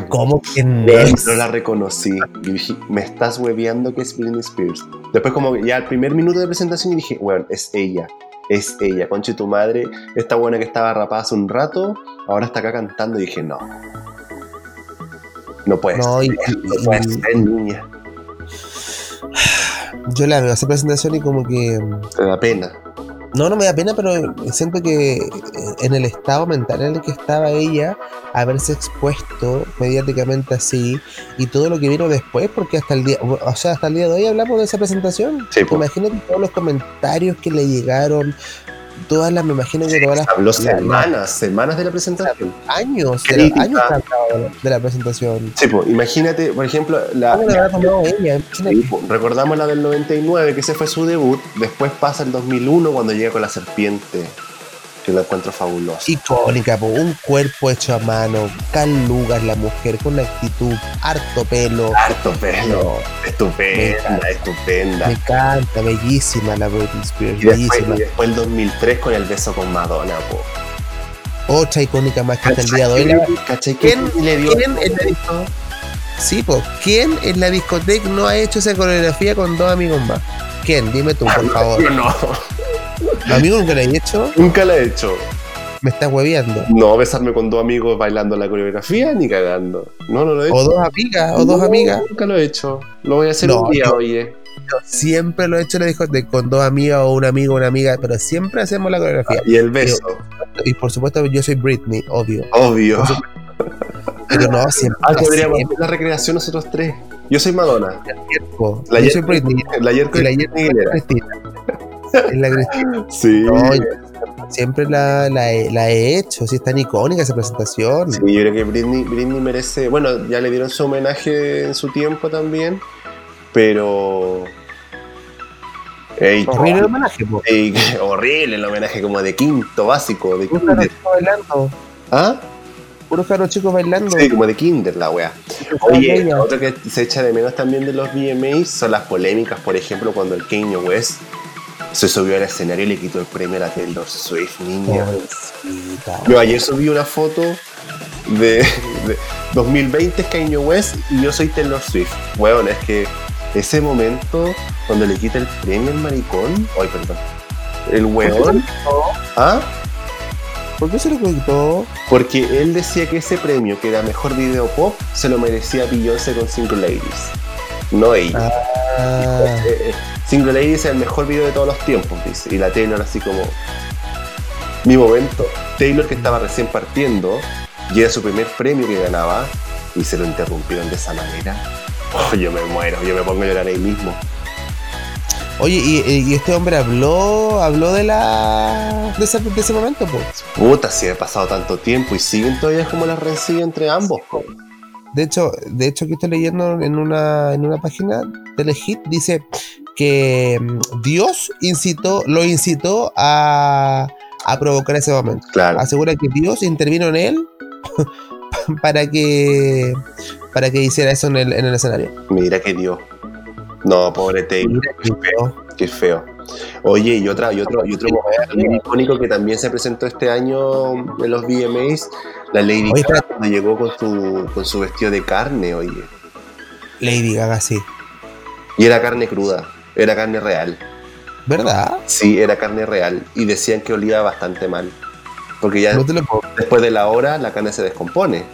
cómo Weón, es? No la reconocí. Yo dije, me estás hueveando que es Britney Spears. Después, como ya al primer minuto de presentación, yo dije, bueno, es ella. Es ella. Conche tu madre, esta buena que estaba rapada hace un rato, ahora está acá cantando. Y dije, no. No puede No, y- ser. y- no puede y- ser, niña. Yo la veo esa presentación y como que... Te da pena. No, no me da pena, pero siento que eh, en el estado mental en el que estaba ella, haberse expuesto mediáticamente así y todo lo que vino después, porque hasta el día, o sea, hasta el día de hoy hablamos de esa presentación. Sí, po. Imagínate todos los comentarios que le llegaron, todas las, me imagino que todas las Habló la- la- semanas, semanas de la presentación. años, de, Crítica. años de la- la presentación. Sí, pues, imagínate, por ejemplo, la, ¿Cómo le habrá tomado ella? Po, recordamos la del 99, que ese fue su debut. Después pasa el 2001 cuando llega con la serpiente, que lo encuentro fabuloso. Icónica, po, un cuerpo hecho a mano, calugas la mujer, con una actitud, harto pelo. Harto pelo. No, Estupenda, Me estupenda. encanta, bellísima la Britney Spears, Y después, bellísima. y después el 2003 con el beso con Madonna, po. Otra icónica más que hasta el día de hoy. la-. ¿Quién- ¿Quién le dio ¿Quién en la disco- Sí, pues, ¿quién en la discoteca no ha hecho esa coreografía con dos amigos más? ¿Quién? Dime tú, por favor. Yo no, ¿Amigo nunca la he hecho? nunca la he hecho. Me estás hueveando. No, besarme con dos amigos bailando la coreografía ni cagando. No, no lo he hecho. O dos amigas, o dos No, amigas. Nunca lo he hecho. Lo voy a hacer No, un día, yo- oye. Yo siempre lo he hecho en la discoteca con dos amigas o un amigo una amiga, pero siempre hacemos la coreografía. Y el beso, Y por supuesto, yo soy Britney, obvio. obvio. Pero no, siempre. Ah, podríamos hacer la recreación nosotros tres. Yo soy Madonna. po. La yo soy Britney. La Yerko Y la y Yer- Aguilera. Cristina. Es la Cristina. Sí. No, siempre la, la he, la he hecho, sí, es tan icónica esa presentación. Sí, yo creo que Britney, Britney merece. Bueno, ya le dieron su homenaje en su tiempo también. Pero. Ey, Horrible el homenaje, ey, horrible el homenaje como de quinto básico. De chicos bailando. ¿Ah? Puros caros chicos bailando. Sí, como de kinder la wea. Estaban Oye, otro que se echa de menos también de los VMAs son las polémicas, por ejemplo, cuando el Kanye West se subió al escenario y le quitó el premio a la Taylor Swift, niña. Pobrecita. Yo ayer subí una foto de, de 2020 es Kanye West y yo soy Taylor Swift. Weón, es que ese momento cuando le quita el premio al maricón, ay perdón, el weón, ¿ah? ¿Por qué se lo quitó? Porque él decía que ese premio, que era mejor video pop, se lo merecía Beyoncé con Single Ladies, no ella. Ah, Eh, eh, Single Ladies es el mejor video de todos los tiempos, dice. Y la Taylor así como... Mi momento. Taylor que estaba recién partiendo, y era su primer premio que ganaba, y se lo interrumpieron de esa manera. Oh, yo me muero, yo me pongo a llorar ahí mismo. Oye, y, y este hombre habló, habló de la de ese, de ese momento, pues. Puta, si ha pasado tanto tiempo y siguen todavía como las rencillas entre ambos. De hecho, de hecho, aquí estoy leyendo en una, en una página de Legit, dice que mm, Dios incitó, lo incitó a, a provocar ese momento. Claro. Asegura que Dios intervino en él para que para que hiciera eso en el, en el escenario. Mira que Dios. No, pobre Taylor. Que Dios. Qué feo. Oye, y otra, y otro, y otro icónico que también se presentó este año en los VMAs, la Lady Oye, Gaga cuando llegó con su, con su vestido de carne, oye. Lady Gaga, sí. Y era carne cruda, era carne real. ¿Verdad? Sí, era carne real. Y decían que olía bastante mal. Porque ya No te lo puedo después de la hora la carne se descompone.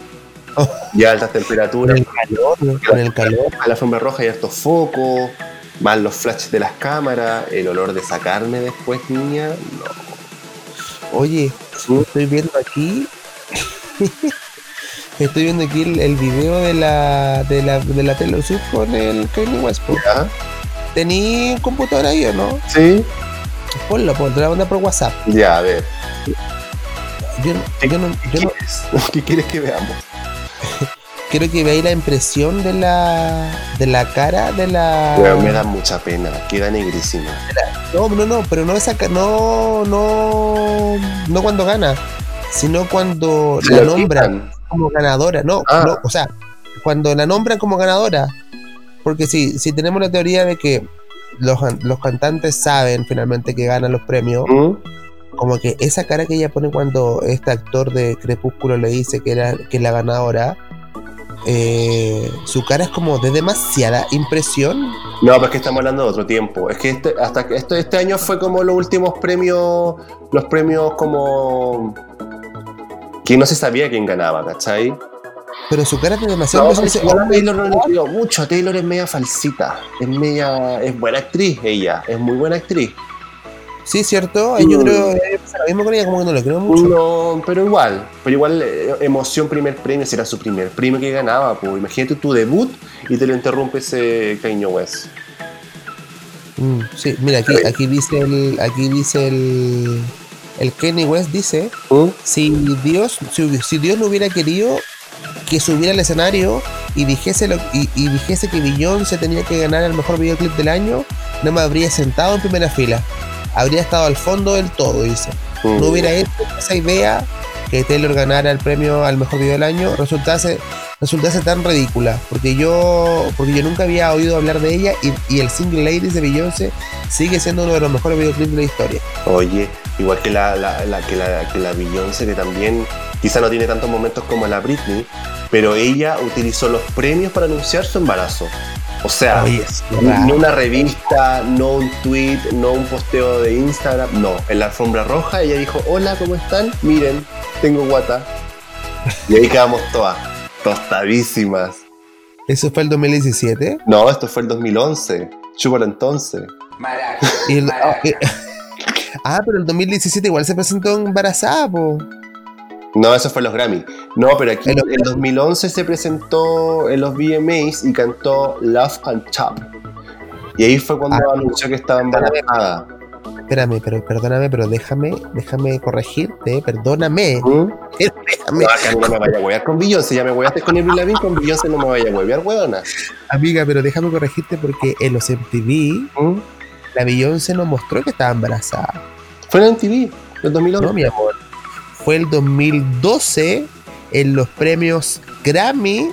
Oh. Ya a altas Con temperaturas, el calor, con el calor. a la alfombra roja y hartos focos, más los flashes de las cámaras, el olor de esa carne después, niña. No. Oye, ¿Mm? estoy viendo aquí. estoy viendo aquí el, el video de la, de la, de la Swift con el Kanye West. ¿Tení un computador ahí o no? ¿Sí? Ponlo, ponlo, te la mandar por WhatsApp. Ya, a ver. Yo, no- yo no, ¿Qué yo no quieres? ¿Qué quieres que veamos? quiero que veáis la impresión de la, de la cara de la. Pero me da mucha pena, queda negrísima. No, no, no, pero no esa no, no, no cuando gana, sino cuando la nombran quitan. como ganadora, no, Ah. no, o sea, cuando la nombran como ganadora, porque si, si tenemos la teoría de que los, los cantantes saben finalmente que ganan los premios, ¿Mm? como que esa cara que ella pone cuando este actor de Crepúsculo le dice que era que es la ganadora, eh, su cara es como de demasiada impresión. No, pero es que estamos hablando de otro tiempo. Es que este, hasta que este, este año fue como los últimos premios, los premios como que no se sabía quién ganaba, ¿cachai? Pero su cara es de demasiada No, impresión. Taylor no le creo mucho. Taylor es media falsita, es media, es buena actriz ella, es muy buena actriz. Sí, cierto. Yo Mm. creo que pasa lo mismo con ella, como que no lo creo mucho. No, pero igual, pero igual eh, emoción primer premio, si era su primer premio que ganaba, pues imagínate tu debut y te lo interrumpe ese Kanye West. Mm, sí, mira, aquí, aquí dice el, aquí dice el, el Kenny West dice, ¿Mm? si Dios, si, si Dios no hubiera querido que subiera al escenario y dijese lo- y, y dijese que Beyoncé tenía que ganar el mejor videoclip del año, no me habría sentado en primera fila. Habría estado al fondo del todo, dice. Mm. no hubiera hecho esa idea que Taylor ganara el premio al mejor video del año resultase, resultase tan ridícula. Porque yo, porque yo nunca había oído hablar de ella y, y el single Ladies de Beyoncé sigue siendo uno de los mejores videoclips de la historia. Oye, igual que la, la, la- que la, que la Beyoncé, que también quizá no tiene tantos momentos como la Britney, pero ella utilizó los premios para anunciar su embarazo. O sea, Oye, raro. una revista, no un tweet, no un posteo de Instagram, no. En la alfombra roja ella dijo, hola, ¿cómo están? Miren, tengo guata. Y ahí quedamos todas, tostadísimas. Eso fue el 2017. No, esto fue el 2011. Chúpalo entonces. Y el- ah, eh, ah, pero el 2017 igual se presentó embarazada, po. No, eso fue en los Grammy. No, pero aquí En en el 2011 se presentó en los VMAs y cantó Love and Chop. Y ahí fue cuando Ah. anunció que estaba embarazada. Espérame, pero perdóname, pero déjame, déjame corregirte, perdóname. ¿Mm? Déjame. No, acá no me vaya a huevear con Beyoncé. Ya me hueveaste con Avril Lavigne, con Beyoncé no me vaya a huevear, huevona. Amiga, pero déjame corregirte porque en los MTV ¿Mm? la Beyoncé nos mostró que estaba embarazada. Fue en MTV, el 2011. No, mi amor. Fue el 2012 en los premios Grammy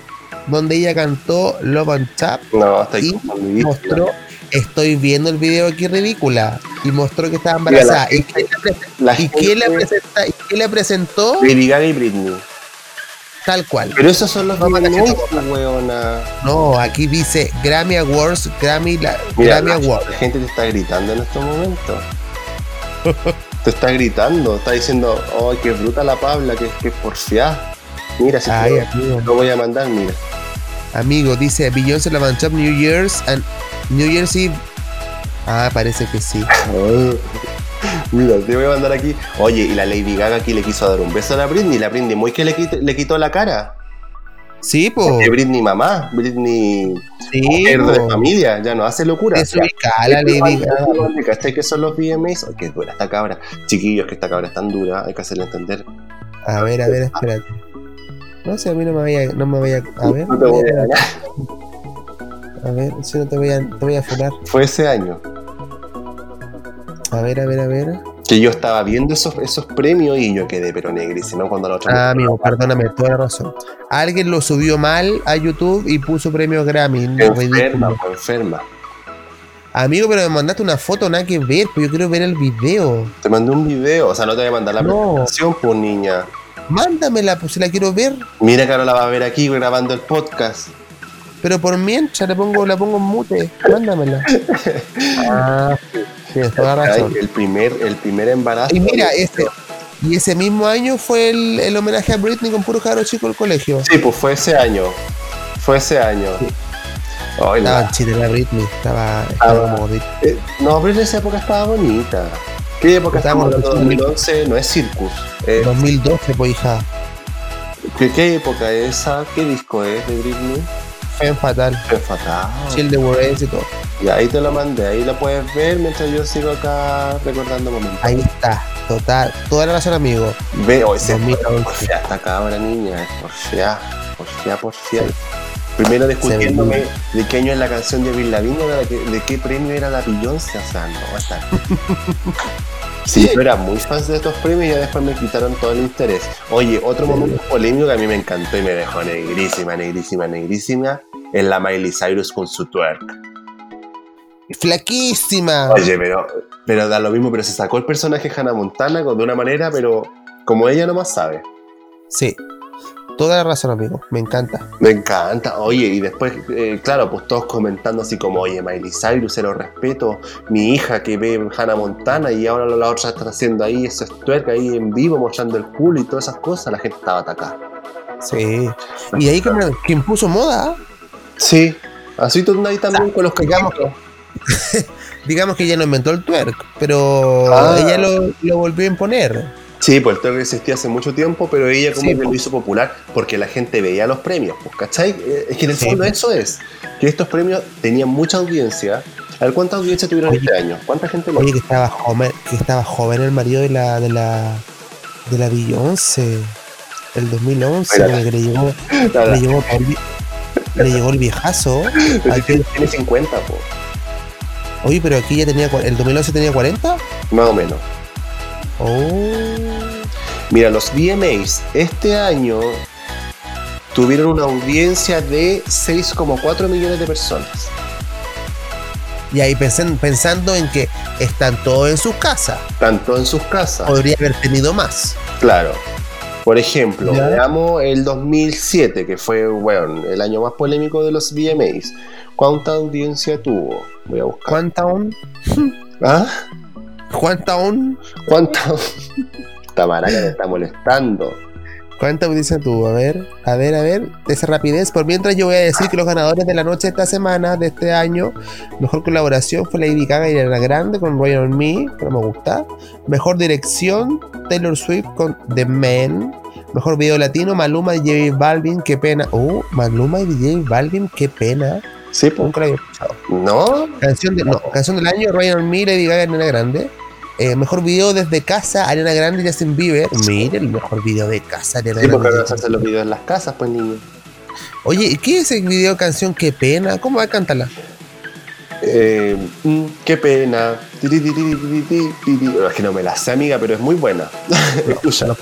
donde ella cantó Love and Tap No, Y mostró estoy viendo el video aquí ridícula y mostró que estaba embarazada ¿Y quién la pre- La ¿Y quién la gente- presenta- y quién la presentó Lady Gaga y Britney. tal cual Pero esos son los cachar huevona. no aquí dice Grammy Awards Grammy, la, Mira, Grammy Awards la gente te está gritando en estos momentos. te está gritando, está diciendo, oh, qué bruta la Pabla, que, que. Mira, si ay te lo voy a mandar, mira. amigo dice Beyoncé and Tap New Year's and New Year's Eve ah parece que sí mira, te voy a mandar aquí. Oye, y la Lady Gaga aquí le quiso dar un beso a la Britney. La Britney muy que le, quit- le quitó la cara. Sí, po. Porque Britney mamá, Britney Sí, mujer de familia, ya no hace locura. Es ubicada la Lady Gaga. ¿Cachai que son los VMAs? Oh, qué dura esta cabra. Chiquillos, que esta cabra es tan dura, hay que hacerle entender. A ver, a ver, espérate. No sé, a mí no me vaya, no me vaya, a ver, No te voy a ganar. a ver, si no te voy a, te voy a funar. Fue ese año A ver, a ver, a ver. Que yo estaba viendo esos, esos premios y yo quedé pero negrísimo cuando la otra Ah, amigo, perdóname, toda la razón. Alguien lo subió mal a YouTube y puso premio Grammy. no, enferma, enferma. Amigo, pero me mandaste una foto, nada que ver, pues yo quiero ver el video. Te mandé un video, o sea, no te voy a mandar la No. presentación, pues niña. Mándamela, pues si la quiero ver. Mira que ahora la va a ver aquí grabando el podcast. Pero por mientras le pongo, la pongo en mute. Mándamela. Ah, sí, tienes toda razón. Ay, el primer, el primer embarazo. Y mira, ese, y ese mismo año fue el, el homenaje a Britney con puro caro chico del colegio. Sí, pues fue ese año. Fue ese año. La- Estaba en Chile la Britney, estaba, estaba Ah. como de- eh, no, pero en esa época estaba bonita. ¿Qué época Estaba estamos hablando? bonita. 2011, no es Circus. Eh, 2012, pues hija. ¿qué, qué época es esa? ¿Qué disco es de Britney? Fue fatal. Fue fatal. Chill de Words y todo. Y ahí te lo mandé, ahí lo puedes ver mientras yo sigo acá recordando momentos. Ahí está, total. Toda la razón, amigo. Ve, hoy se 2011. porfia esta cabra niña, porfia, porfia, porfia. Primero discutiéndome de qué año es la canción de Bill Lavigne, de, qué- de qué premio era la Beyoncé, o sea, no. Sí, yo era muy fan de estos premios y ya después me quitaron todo el interés. Oye, otro momento polémico que a mí me encantó y me dejó negrísima, negrísima, negrísima, es la Miley Cyrus con su twerk. Flaquísima. Oye, pero, pero da lo mismo, pero se sacó el personaje Hannah Montana de una manera, pero como ella nomás sabe. Sí. Toda la razón, amigo. Me encanta. Me encanta, oye, y después, eh, claro, pues todos comentando así como, oye, Miley Cyrus, se lo respeto, mi hija que ve Hannah Montana y ahora la otra está haciendo ahí ese twerk ahí en vivo mostrando el culo y todas esas cosas, la gente estaba atacada. Sí. Y ahí quien puso moda, Sí, así ahí también con los digamos callamos. digamos que ella no inventó el twerk, pero Ah. ella lo, lo volvió a imponer. Sí, pues el twerk existía hace mucho tiempo, pero ella como Sí, que lo hizo popular porque la gente veía los premios, pues, ¿cachai? Eh, Es que en el Sí, fondo eso es, que estos premios tenían mucha audiencia. A ver, ¿cuánta audiencia tuvieron Oye. este año? ¿Cuánta gente lo Oye, que estaba joven, que estaba joven el marido de la, de la, de la Beyoncé. El 2011, Espérate. como que le Nada, le llegó, el, le llegó el viejazo. Aquí- tiene 50, pues, Oye, pero aquí ya tenía, el 2011 tenía 40. más o menos. Oh. Mira, los VMAs este año tuvieron una audiencia de 6,4 millones de personas. Y ahí pensen- pensando en que están todos en sus casas. Tanto en sus casas. Podría haber tenido más. Claro. Por ejemplo, Ya. veamos el 2007, que fue, bueno, el año más polémico de los VMAs. ¿Cuánta audiencia tuvo? Voy a buscar. ¿Cuánta aún? ¿Ah? ¿Cuánta aún? ¿Cuánta? Esta maraca me está molestando. ¿Cuánta audiencia tuvo? A ver, a ver, a ver. De esa rapidez. Por mientras yo voy a decir que los ganadores de la noche de esta semana, de este año, mejor colaboración fue Lady Gaga y Ariana Grande con Royal on Me, que no me gusta. Mejor dirección, Taylor Swift con The Man. Mejor video latino, Maluma y J Balvin, qué pena. Oh, Maluma y J Balvin, qué pena. ¿Sí? po? Nunca lo había escuchado. ¿No? Canción, de- no, canción del año, Royal on Me, Lady Gaga y Ariana Grande. Eh, mejor video desde casa, Ariana Grande y Justin Bieber. Mire, el mejor video de casa, Ariana Sí, porque Grande. ahora se hacen los videos en las casas, pues niño. Oye, ¿y qué es ese video canción? Qué pena. ¿Cómo va a cantarla? Eh, mm, qué pena. Es que no me la sé, amiga, pero es muy buena. Escucha. No,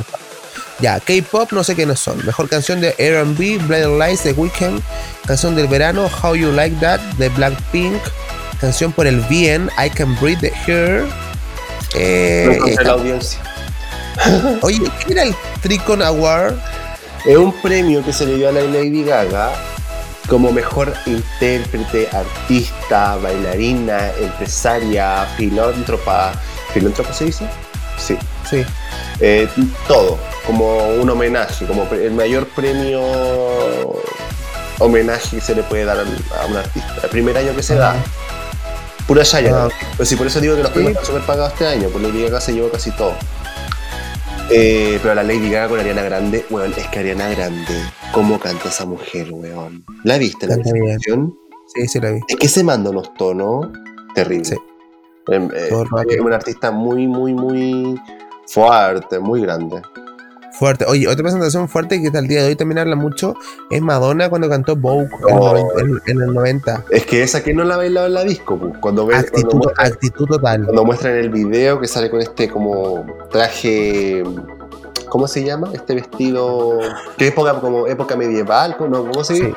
Ya, K-pop, no sé quiénes son. Mejor canción de RB, Blinding Lights de Weekend. Canción del verano, How You Like That de Blackpink. Canción por el bien, I Can Breathe de Her. Eh, esta- la audiencia. Oye, ¿qué era el Tricon Award? Es un premio que se le dio a la Lady Gaga como mejor intérprete, artista, bailarina, empresaria, filántropa. ¿Filántropa se dice? Sí. Sí. Eh, todo, como un homenaje, como el mayor premio homenaje que se le puede dar a un artista. El primer año que se da. Pura Shaya. Ah. Pues sí, por eso digo que los premios están súper pagados este año, por Lady Gaga se llevó casi todo. Eh, pero la Lady Gaga con Ariana Grande, bueno, es que Ariana Grande ¿Cómo canta esa mujer, weón? ¿La viste la presentación? Sí, sí la vi. Es que se manda unos tonos terribles. Sí. Em, eh, es un artista muy, muy, muy fuerte, muy grande. Fuerte. Oye, otra presentación fuerte que hasta el día de hoy también habla mucho es Madonna cuando cantó Vogue en, Oh. el 90 en- en el 90. Es que esa que no la ha bailado en la disco, pu. cuando ves cuando Actitud, muestran, actitud total. cuando muestran el video que sale con este como traje, ¿cómo se llama? Este vestido, que época como época medieval, ¿no? ¿cómo se Sí. dice?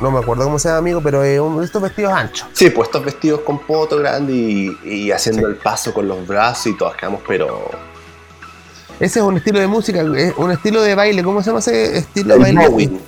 No me acuerdo cómo se llama, amigo, pero de estos vestidos anchos. Sí, pues estos vestidos con poto grande y, y haciendo Sí. el paso con los brazos y todos quedamos, pero Ese es un estilo de música, es un estilo de baile. ¿Cómo se llama ese estilo de el baile? bowing.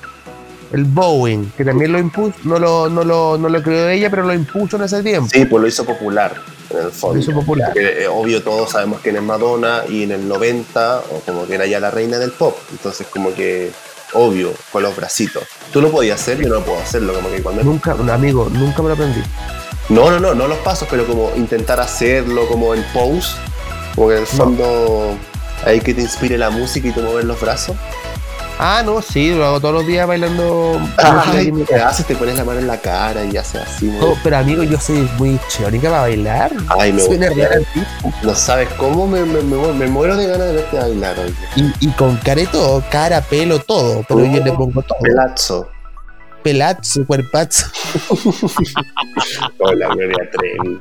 El bowing, que también lo impuso, no lo, no lo, no lo creó ella, pero lo impuso en ese tiempo. Sí, pues lo hizo popular en el Lo fondo. hizo popular. Porque, eh, obvio todos sabemos quién es Madonna y en el 90 o como que era ya la reina del pop. Entonces como que obvio con los bracitos. Tú lo podías hacer, yo no puedo hacerlo. Como que cuando Nunca, un amigo, nunca me lo aprendí. no, no, no, no los pasos, pero como intentar hacerlo como en pose, como que en el fondo ahí que te inspire la música y tú mover los brazos. Ah, no, sí, lo hago todos los días bailando. Ay, te casa. haces, te pones la mano en la cara y haces así. ¿no? Pero amigo, yo soy muy cheónica para bailar. Ay, me Soy. No sabes cómo me, me, me, me muero de ganas de verte bailar hoy. Y, y con careto, cara, pelo, todo. Pero yo le pongo todo. Pelazo. Pelazo, cuerpazo. Hola, Gloria Trevi.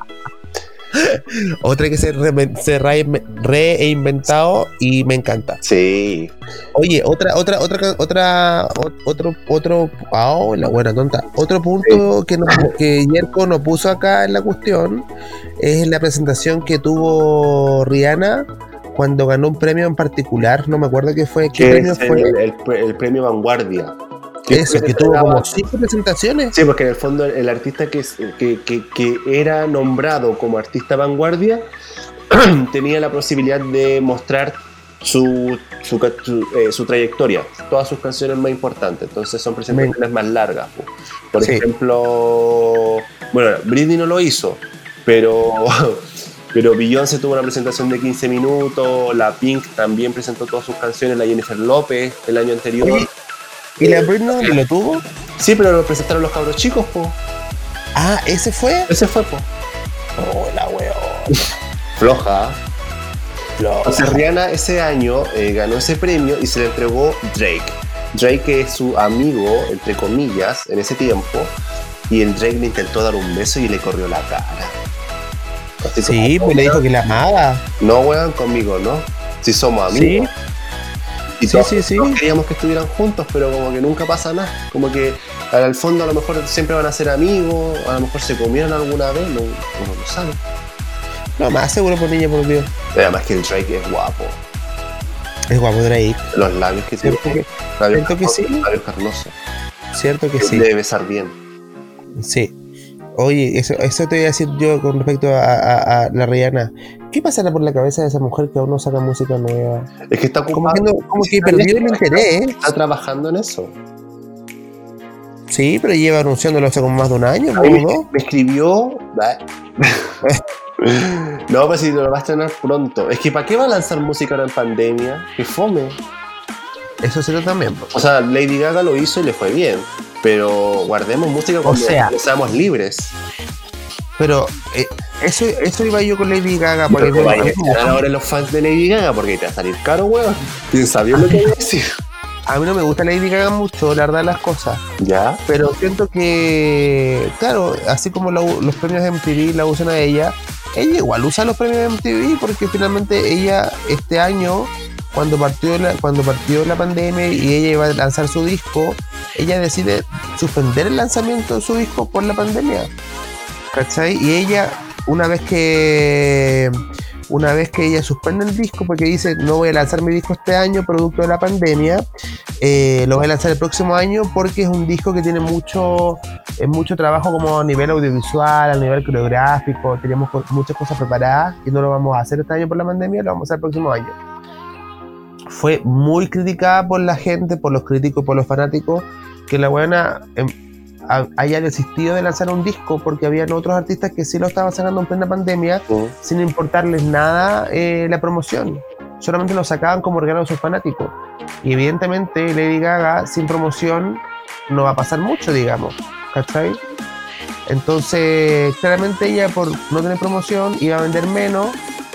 Otra que se, re- se re- reinventado y me encanta. Sí. Oye, otra, otra, otra, otra, ot- otro, otro, ah, la buena tonta. Otro punto que, nos, que Yerko nos puso acá en la cuestión es la presentación que tuvo Rihanna cuando ganó un premio en particular. No me acuerdo qué fue, qué premio fue. el, el pre- el premio Vanguardia. Que Eso, que tuvo como cinco presentaciones. Sí, porque en el fondo el artista que, que, que- que era nombrado como artista vanguardia tenía la posibilidad de mostrar su, su, eh, su trayectoria, todas sus canciones más importantes. Entonces son presentaciones más largas. po. Por Sí. ejemplo, bueno, Britney no lo hizo, pero, pero Beyoncé tuvo una presentación de 15 minutos, la Pink también presentó todas sus canciones, la Jennifer López el año anterior. ¿Y la Britney lo tuvo? Sí, pero lo presentaron los cabros chicos, po. Ah, ese fue. Ese fue, po. Oh, la weón. Floja. Entonces Rihanna ese año eh, ganó ese premio y se le entregó Drake. Drake es su amigo, entre comillas, en ese tiempo. Y el Drake le intentó dar un beso y le corrió la cara. Así Sí, como, pues le dijo que la amaba. No juegan conmigo, ¿no? Si somos Sí, amigos. Y sí, sí, sí. queríamos que estuvieran juntos, pero como que nunca pasa nada. Como que al fondo a lo mejor siempre van a ser amigos, a lo mejor se comieron alguna vez, no, uno no sabe. no, más seguro por niña, por Dios. Además que el Drake es guapo. Es guapo Drake. Los labios que tiene. ¿Cierto que, Labios cierto que sí? labios carnosos. cierto que Que sí. Debe besar bien. Sí. Oye, eso, eso te voy a decir yo con respecto a, a- a la Rihanna. ¿Qué pasará por la cabeza de esa mujer que aún no saca música nueva? Es que está Como como que perdió el interés. Está trabajando en eso. Sí, pero lleva anunciándolo hace como más de un año, ¿no? me, me escribió. no, pues si lo va a estrenar pronto. Es que ¿para qué va a lanzar música ahora en pandemia? Que fome. Eso sí también. O sea, Lady Gaga lo hizo y le fue bien. Pero guardemos música cuando sea- seamos libres. Pero eh, eso, eso iba yo con Lady Gaga. Vayan a estrenar ahora los fans de Lady Gaga porque te va a salir caro, weón. Piensa bien lo que voy a decir. a mí no me gusta Lady Gaga mucho, la verdad, las cosas. ¿Ya? Pero siento que, claro, así como la los premios MTV la usan a ella, ella igual usa los premios MTV porque finalmente ella este año, cuando partió la, cuando partió la pandemia y ella iba a lanzar su disco, ella decide suspender el lanzamiento de su disco por la pandemia. ¿Cachai? Y ella, una vez que una vez que ella suspende el disco porque dice no voy a lanzar mi disco este año producto de la pandemia, eh, lo voy a lanzar el próximo año porque es un disco que tiene mucho, eh, mucho trabajo como a nivel audiovisual, a nivel coreográfico, tenemos co- muchas cosas preparadas y no lo vamos a hacer este año por la pandemia, lo vamos a hacer el próximo año. Fue muy criticada por la gente, por los críticos, por los fanáticos, que la buena haya desistido de lanzar un disco porque habían otros artistas que sí lo estaban sacando en plena pandemia sin importarles nada eh, la promoción. solamente lo sacaban como regalo a sus fanáticos. Y evidentemente Lady Gaga sin promoción no va a pasar mucho, digamos. ¿Cachai? Entonces, claramente ella por no tener promoción iba a vender menos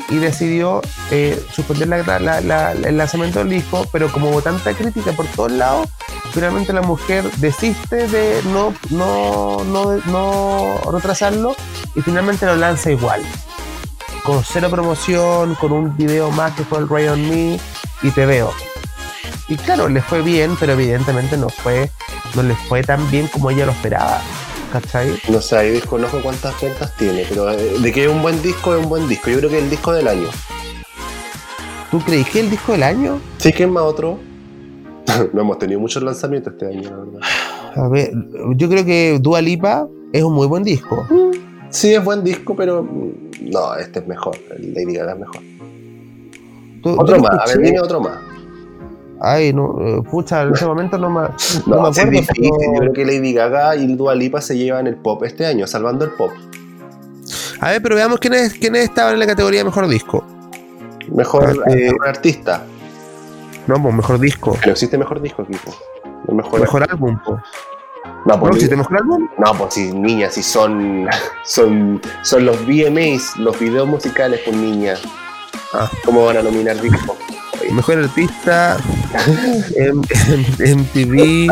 y decidió eh, suspender el lanzamiento del disco, pero como hubo tanta crítica por todos lados, finalmente la mujer desiste de no, no, no, no retrasarlo y finalmente lo lanza igual. Con cero promoción, con un video más que fue el Ray on Me y te veo. Y claro, le fue bien, pero evidentemente no fue, no fue tan bien como ella lo esperaba. ¿Cachai? No sé, ahí desconozco cuántas ventas tiene, pero eh, de que es un buen disco, es un buen disco. Yo creo que es el disco del año. ¿Tú crees que el disco del año? Sí, que es más otro. no hemos tenido muchos lanzamientos este año, la verdad. A ver, yo creo que Dua Lipa es un muy buen disco. Sí, es buen disco, pero mm, no, este es mejor. El Lady Gaga es mejor. ¿Tú- Otro más, a ver, dime otro más. Ay, no, eh, pucha, en ese momento no me, no No, me sí es acuerdo. difícil. pero- Yo creo que Lady Gaga y Dua Lipa se llevan el pop este año, salvando el pop. A ver, pero veamos quiénes quiénes estaban en la categoría mejor disco. Mejor, eh, eh, mejor artista. No, pues mejor disco. No existe mejor disco, equipo. El mejor, Mejor álbum, pues. No, ¿No pues, existe mejor álbum? no, pues si niñas, si son, son, son los VMAs, los videos musicales con niñas. Ah. ¿Cómo van a nominar disco? Mejor artista, M- MTV.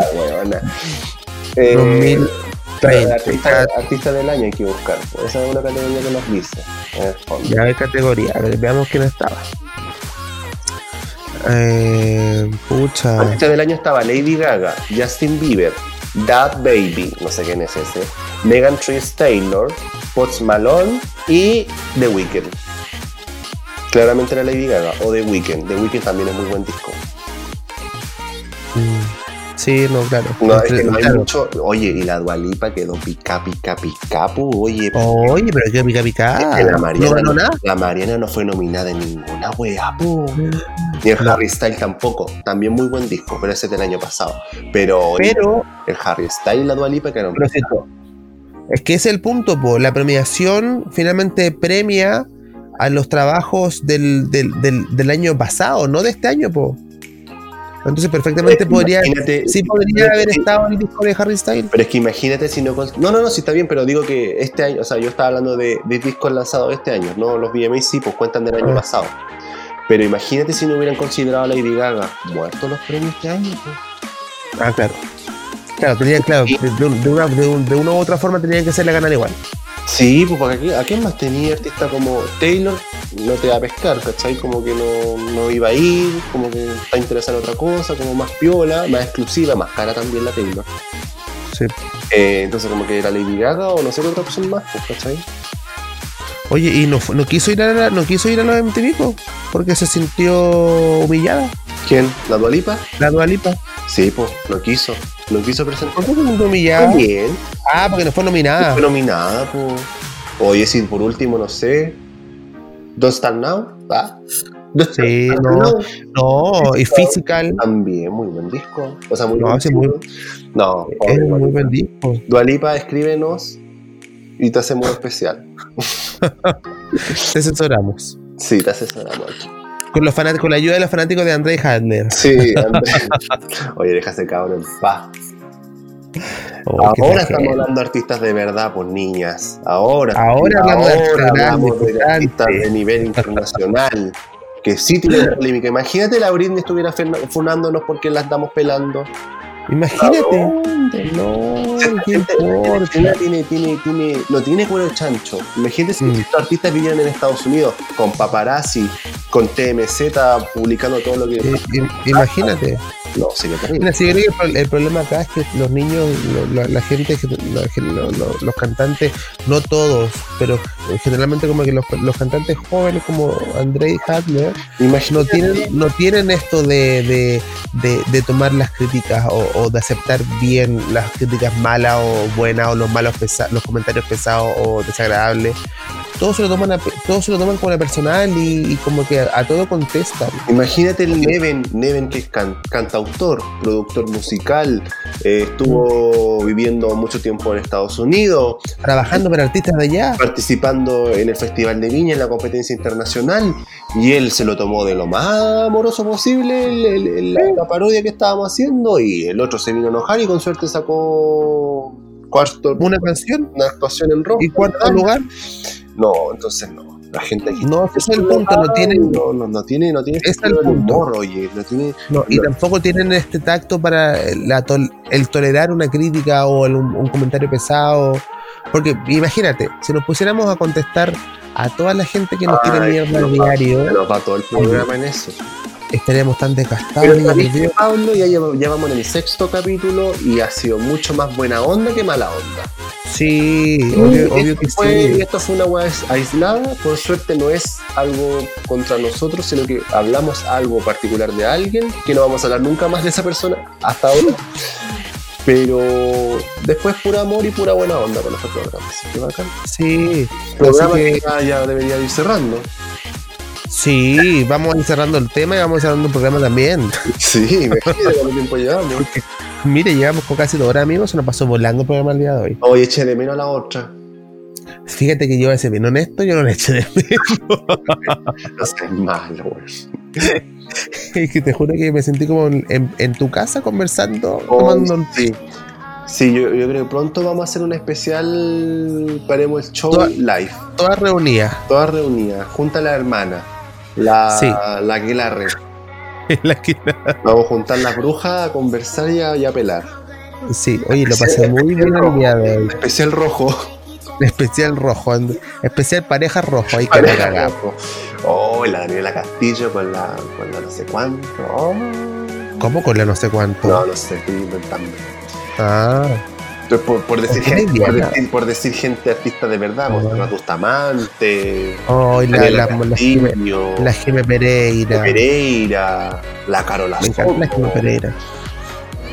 Eh, 2030. pero artista, artista del año hay que buscar. Esa es una categoría que nos dice. en. Ya hay categoría, a ver, veamos quién estaba. Eh, pucha. Artista del año estaba Lady Gaga, Justin Bieber, That Baby, no sé quién es ese, Megan Thee Taylor, Post Malone y The Weeknd. Claramente era Lady Gaga o The Weeknd. The Weeknd también es muy buen disco. Mm, Sí, no, claro. No, es que no hay Claro. mucho. Oye, y la Dualipa quedó pica, pica, pica, pu, Oye, Oye, pero qué pica pica. es que la No Mariana, nada. la Mariana no fue nominada en ninguna wea, pu. Ni el No. Harry Styles tampoco. También muy buen disco, pero ese es del año pasado. Pero, oye, el Harry Styles y la Dualipa quedaron pero es que es el punto, po. la premiación finalmente premia a los trabajos del, del, del, del año pasado, no de este año, po. Entonces perfectamente podría, sí podría haber estado en el disco de Harry Styles. Pero es que imagínate si no. No, no, no, sí está bien, pero digo que este año, o sea, yo estaba hablando de, de discos lanzados este año, no los VMAs sí, pues cuentan del año Ah. pasado. Pero imagínate si no hubieran considerado a Lady Gaga muertos los premios este año. pues. Ah, claro. Claro, tenían, claro, de, de un- de una, de, un- de una u otra forma tenían que hacerle ganar igual. Sí, pues porque aquí, ¿a quién más tenía artista como Taylor? No te va a pescar, ¿cachai? Como que no, no iba a ir, como que está interesada en otra cosa, como más piola, más exclusiva, más cara también la Taylor. Sí. Eh, entonces como que era Lady Gaga o no sé qué otra opción más, pues, ¿cachai? Oye, y no, no quiso ir a la- no quiso ir a los MTV po, porque se sintió humillada, ¿Quién? ¿La Dualipa? la Dualipa. Sí, pues, no quiso. No quiso presentar. ¿Por qué sintió humillada? Bien. Ah, porque no fue nominada. Fue nominada, pues. Oye, si por último, no sé. Don't Start Now. Ah. Don't Sí, no. No, y Physical También, muy buen disco. O sea, muy No, buen sí, disco. muy- No, es un muy Dualipa. buen disco. Dualipa, escríbenos y te hacemos especial. Te asesoramos. Sí, te asesoramos aquí. Con, los fanáticos, con la ayuda de los fanáticos de André Hadler. Sí, Andrés. Oye, deja ese cabrón en paz. Oh, Ahora estamos hablando de artistas de verdad, por niñas. Ahora. Ahora hablamos de artistas hablamos de artistas de nivel internacional. Que sí tienen polémica. Imagínate la Britney estuviera funándonos porque las estamos pelando. Imagínate. No, ¿qué importa? Tiene, tiene, tiene, tiene, no tiene cuero chancho. Imagínate si Mm. estos artistas vivieran en Estados Unidos con paparazzi, con TMZ publicando todo lo que. Eh, im- Imagínate. No, sería terrible. Mira, que el el problema acá es que los niños, lo- la, la gente, lo- lo- los cantantes, no todos, pero generalmente como que los, los cantantes jóvenes como André Hadler no tienen, no tienen esto de, de, de- de tomar las críticas o, o de aceptar bien las críticas malas o buenas o los malos pesa- los comentarios pesados o desagradables. Todos se lo toman a todos se lo toman como una personal y, y como que a, a todo contestan. Imagínate el Neven, Neven que can- canta cantautor, productor musical, eh, estuvo viviendo mucho tiempo en Estados Unidos, Trabajando para artistas de allá. participando en el Festival de Viña, en la competencia internacional, y él se lo tomó de lo más amoroso posible, el- el- el- la, la parodia que estábamos haciendo, y el otro se vino a enojar y con suerte sacó cuarto, Una canción una actuación en rojo. y cuarto lugar. No, entonces no. La gente aquí No, ese es el punto. No tienen, no, no, no tiene, no tiene es el punto. humor, oye, no tiene no, y No. tampoco tienen este tacto para la tol- el tolerar una crítica o el- un, un comentario pesado. Porque imagínate, si nos pusiéramos a contestar a toda la gente que nos Ay, mierda al nos va- diario, nos va todo el programa en eso. Estaríamos tan desgastados. Pero niños, ¿sabéis Dios qué, Pablo, ya, ya vamos en el sexto capítulo y ha sido mucho más buena onda que mala onda. Sí, obvio, obvio que fue, sí. esto fue una weá aislada, por suerte no es algo contra nosotros, sino que hablamos algo particular de alguien, que no vamos a hablar nunca más de esa persona hasta ahora. Pero después pura amor y pura buena onda con este programa. Así que bacán. Sí, Programa así que que, ya, ya debería ir cerrando. Sí, vamos a ir cerrando el tema y vamos a ir cerrando el programa también. Sí, imagínate cuánto tiempo llevamos. Mire, llegamos con casi dos horas, amigos, se nos pasó volando el programa el día de hoy. Oye, eché de menos a la otra. Fíjate que yo, a ser bien honesto, yo no le eché de menos. No seas malo, güey. Es que te juro que me sentí como en, tu casa conversando, Oh, tomando un sí. Sí, yo, yo creo que pronto vamos a hacer un especial. Paremos el show Toda- live. toda reunida Todas reunidas. Junta a la hermana. La, Sí. la la la. Vamos a juntar las brujas a conversar y a, y a pelar. Sí, oye, lo pasé muy bien el día de hoy. Especial rojo. Especial rojo, especial pareja rojo, ahí que rojo. Oh, la Daniela Castillo con la, con la no sé cuánto. Oh. ¿Cómo con la no sé cuánto? No, no sé, estoy inventando. Ah, Entonces, por, por decir, gente, por, decir, por decir gente artista de verdad, Ah. Monserrat Bustamante, oh, la, la, la, la Pereira. Pereira, la Carola Me la Jime Pereira.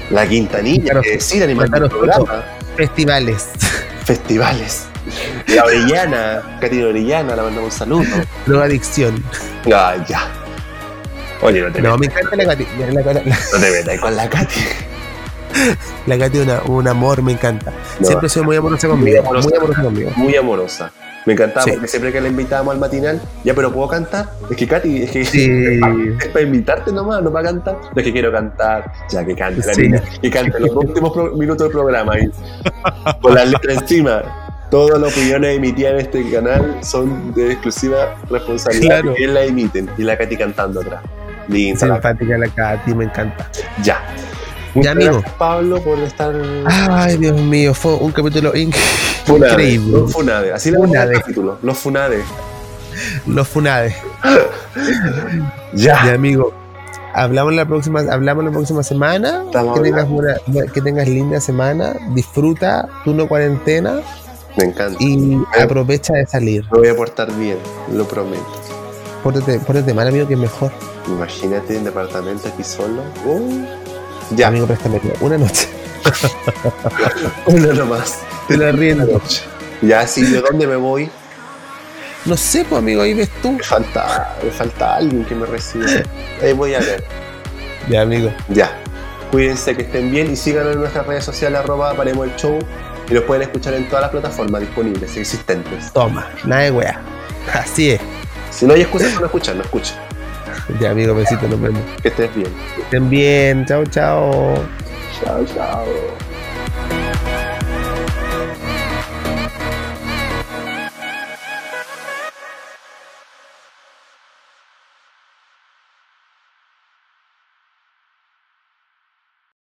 la Quintanilla, que decir Caro programa, Festivales. festivales. La Orellana, Katina Orellana, la mandamos un saludo. Drogadicción. Ah, ya. Oye, no te, No, me encanta la Katy. No te metas con la Katy. la Katy es una- un amor, me encanta. No, Siempre soy muy amorosa conmigo. amorosa. Muy amorosa conmigo. muy amorosa. Me encantaba Sí. porque siempre que la invitábamos al matinal, ya, pero puedo cantar. Es que Katy, es que Sí. es para invitarte nomás, no para cantar. No es que quiero cantar, ya que cante la Sí. niña, que cante los últimos minutos del programa con las letras encima. Todas las opiniones emitidas en este canal son de exclusiva responsabilidad Claro. que la emiten y la Katy cantando atrás. Linda, la- Simpática la Katy, me encanta. ya. Muchas amigo. gracias, Pablo, por estar. Ay, Dios mío, fue un capítulo inc- Funade, increíble. Los Funade, así le Funade. el título. Los Funade. Los funades. Ya. Ya, amigo. Hablamos la próxima, hablamos la próxima semana. Estamos Que tengas, una, que tengas linda semana. Disfruta tu no cuarentena Me encanta. y aprovecha de salir. Me voy a portar bien, lo prometo. Pórtate, pórtate mal, amigo, que es mejor. Imagínate en departamento aquí solo. Uh, ya, Amigo, préstame una noche. uno nomás. Te la riendo. Ya, sí, ¿de dónde me voy? No sé, pues, amigo, ahí ves tú. Me falta, me falta alguien que me reciba. Ahí voy a ver. Ya, amigo. Ya. Cuídense que estén bien y síganos en nuestras redes sociales, arroba paremos el show. Y nos pueden escuchar en todas las plataformas disponibles, existentes. Toma, nada de wea. Así es. Si no hay excusas, no escuchan, no escuchan. Ya, amigo, besito, nos vemos. Que estés bien. Que estén bien. Chao, chao. Chao, chao.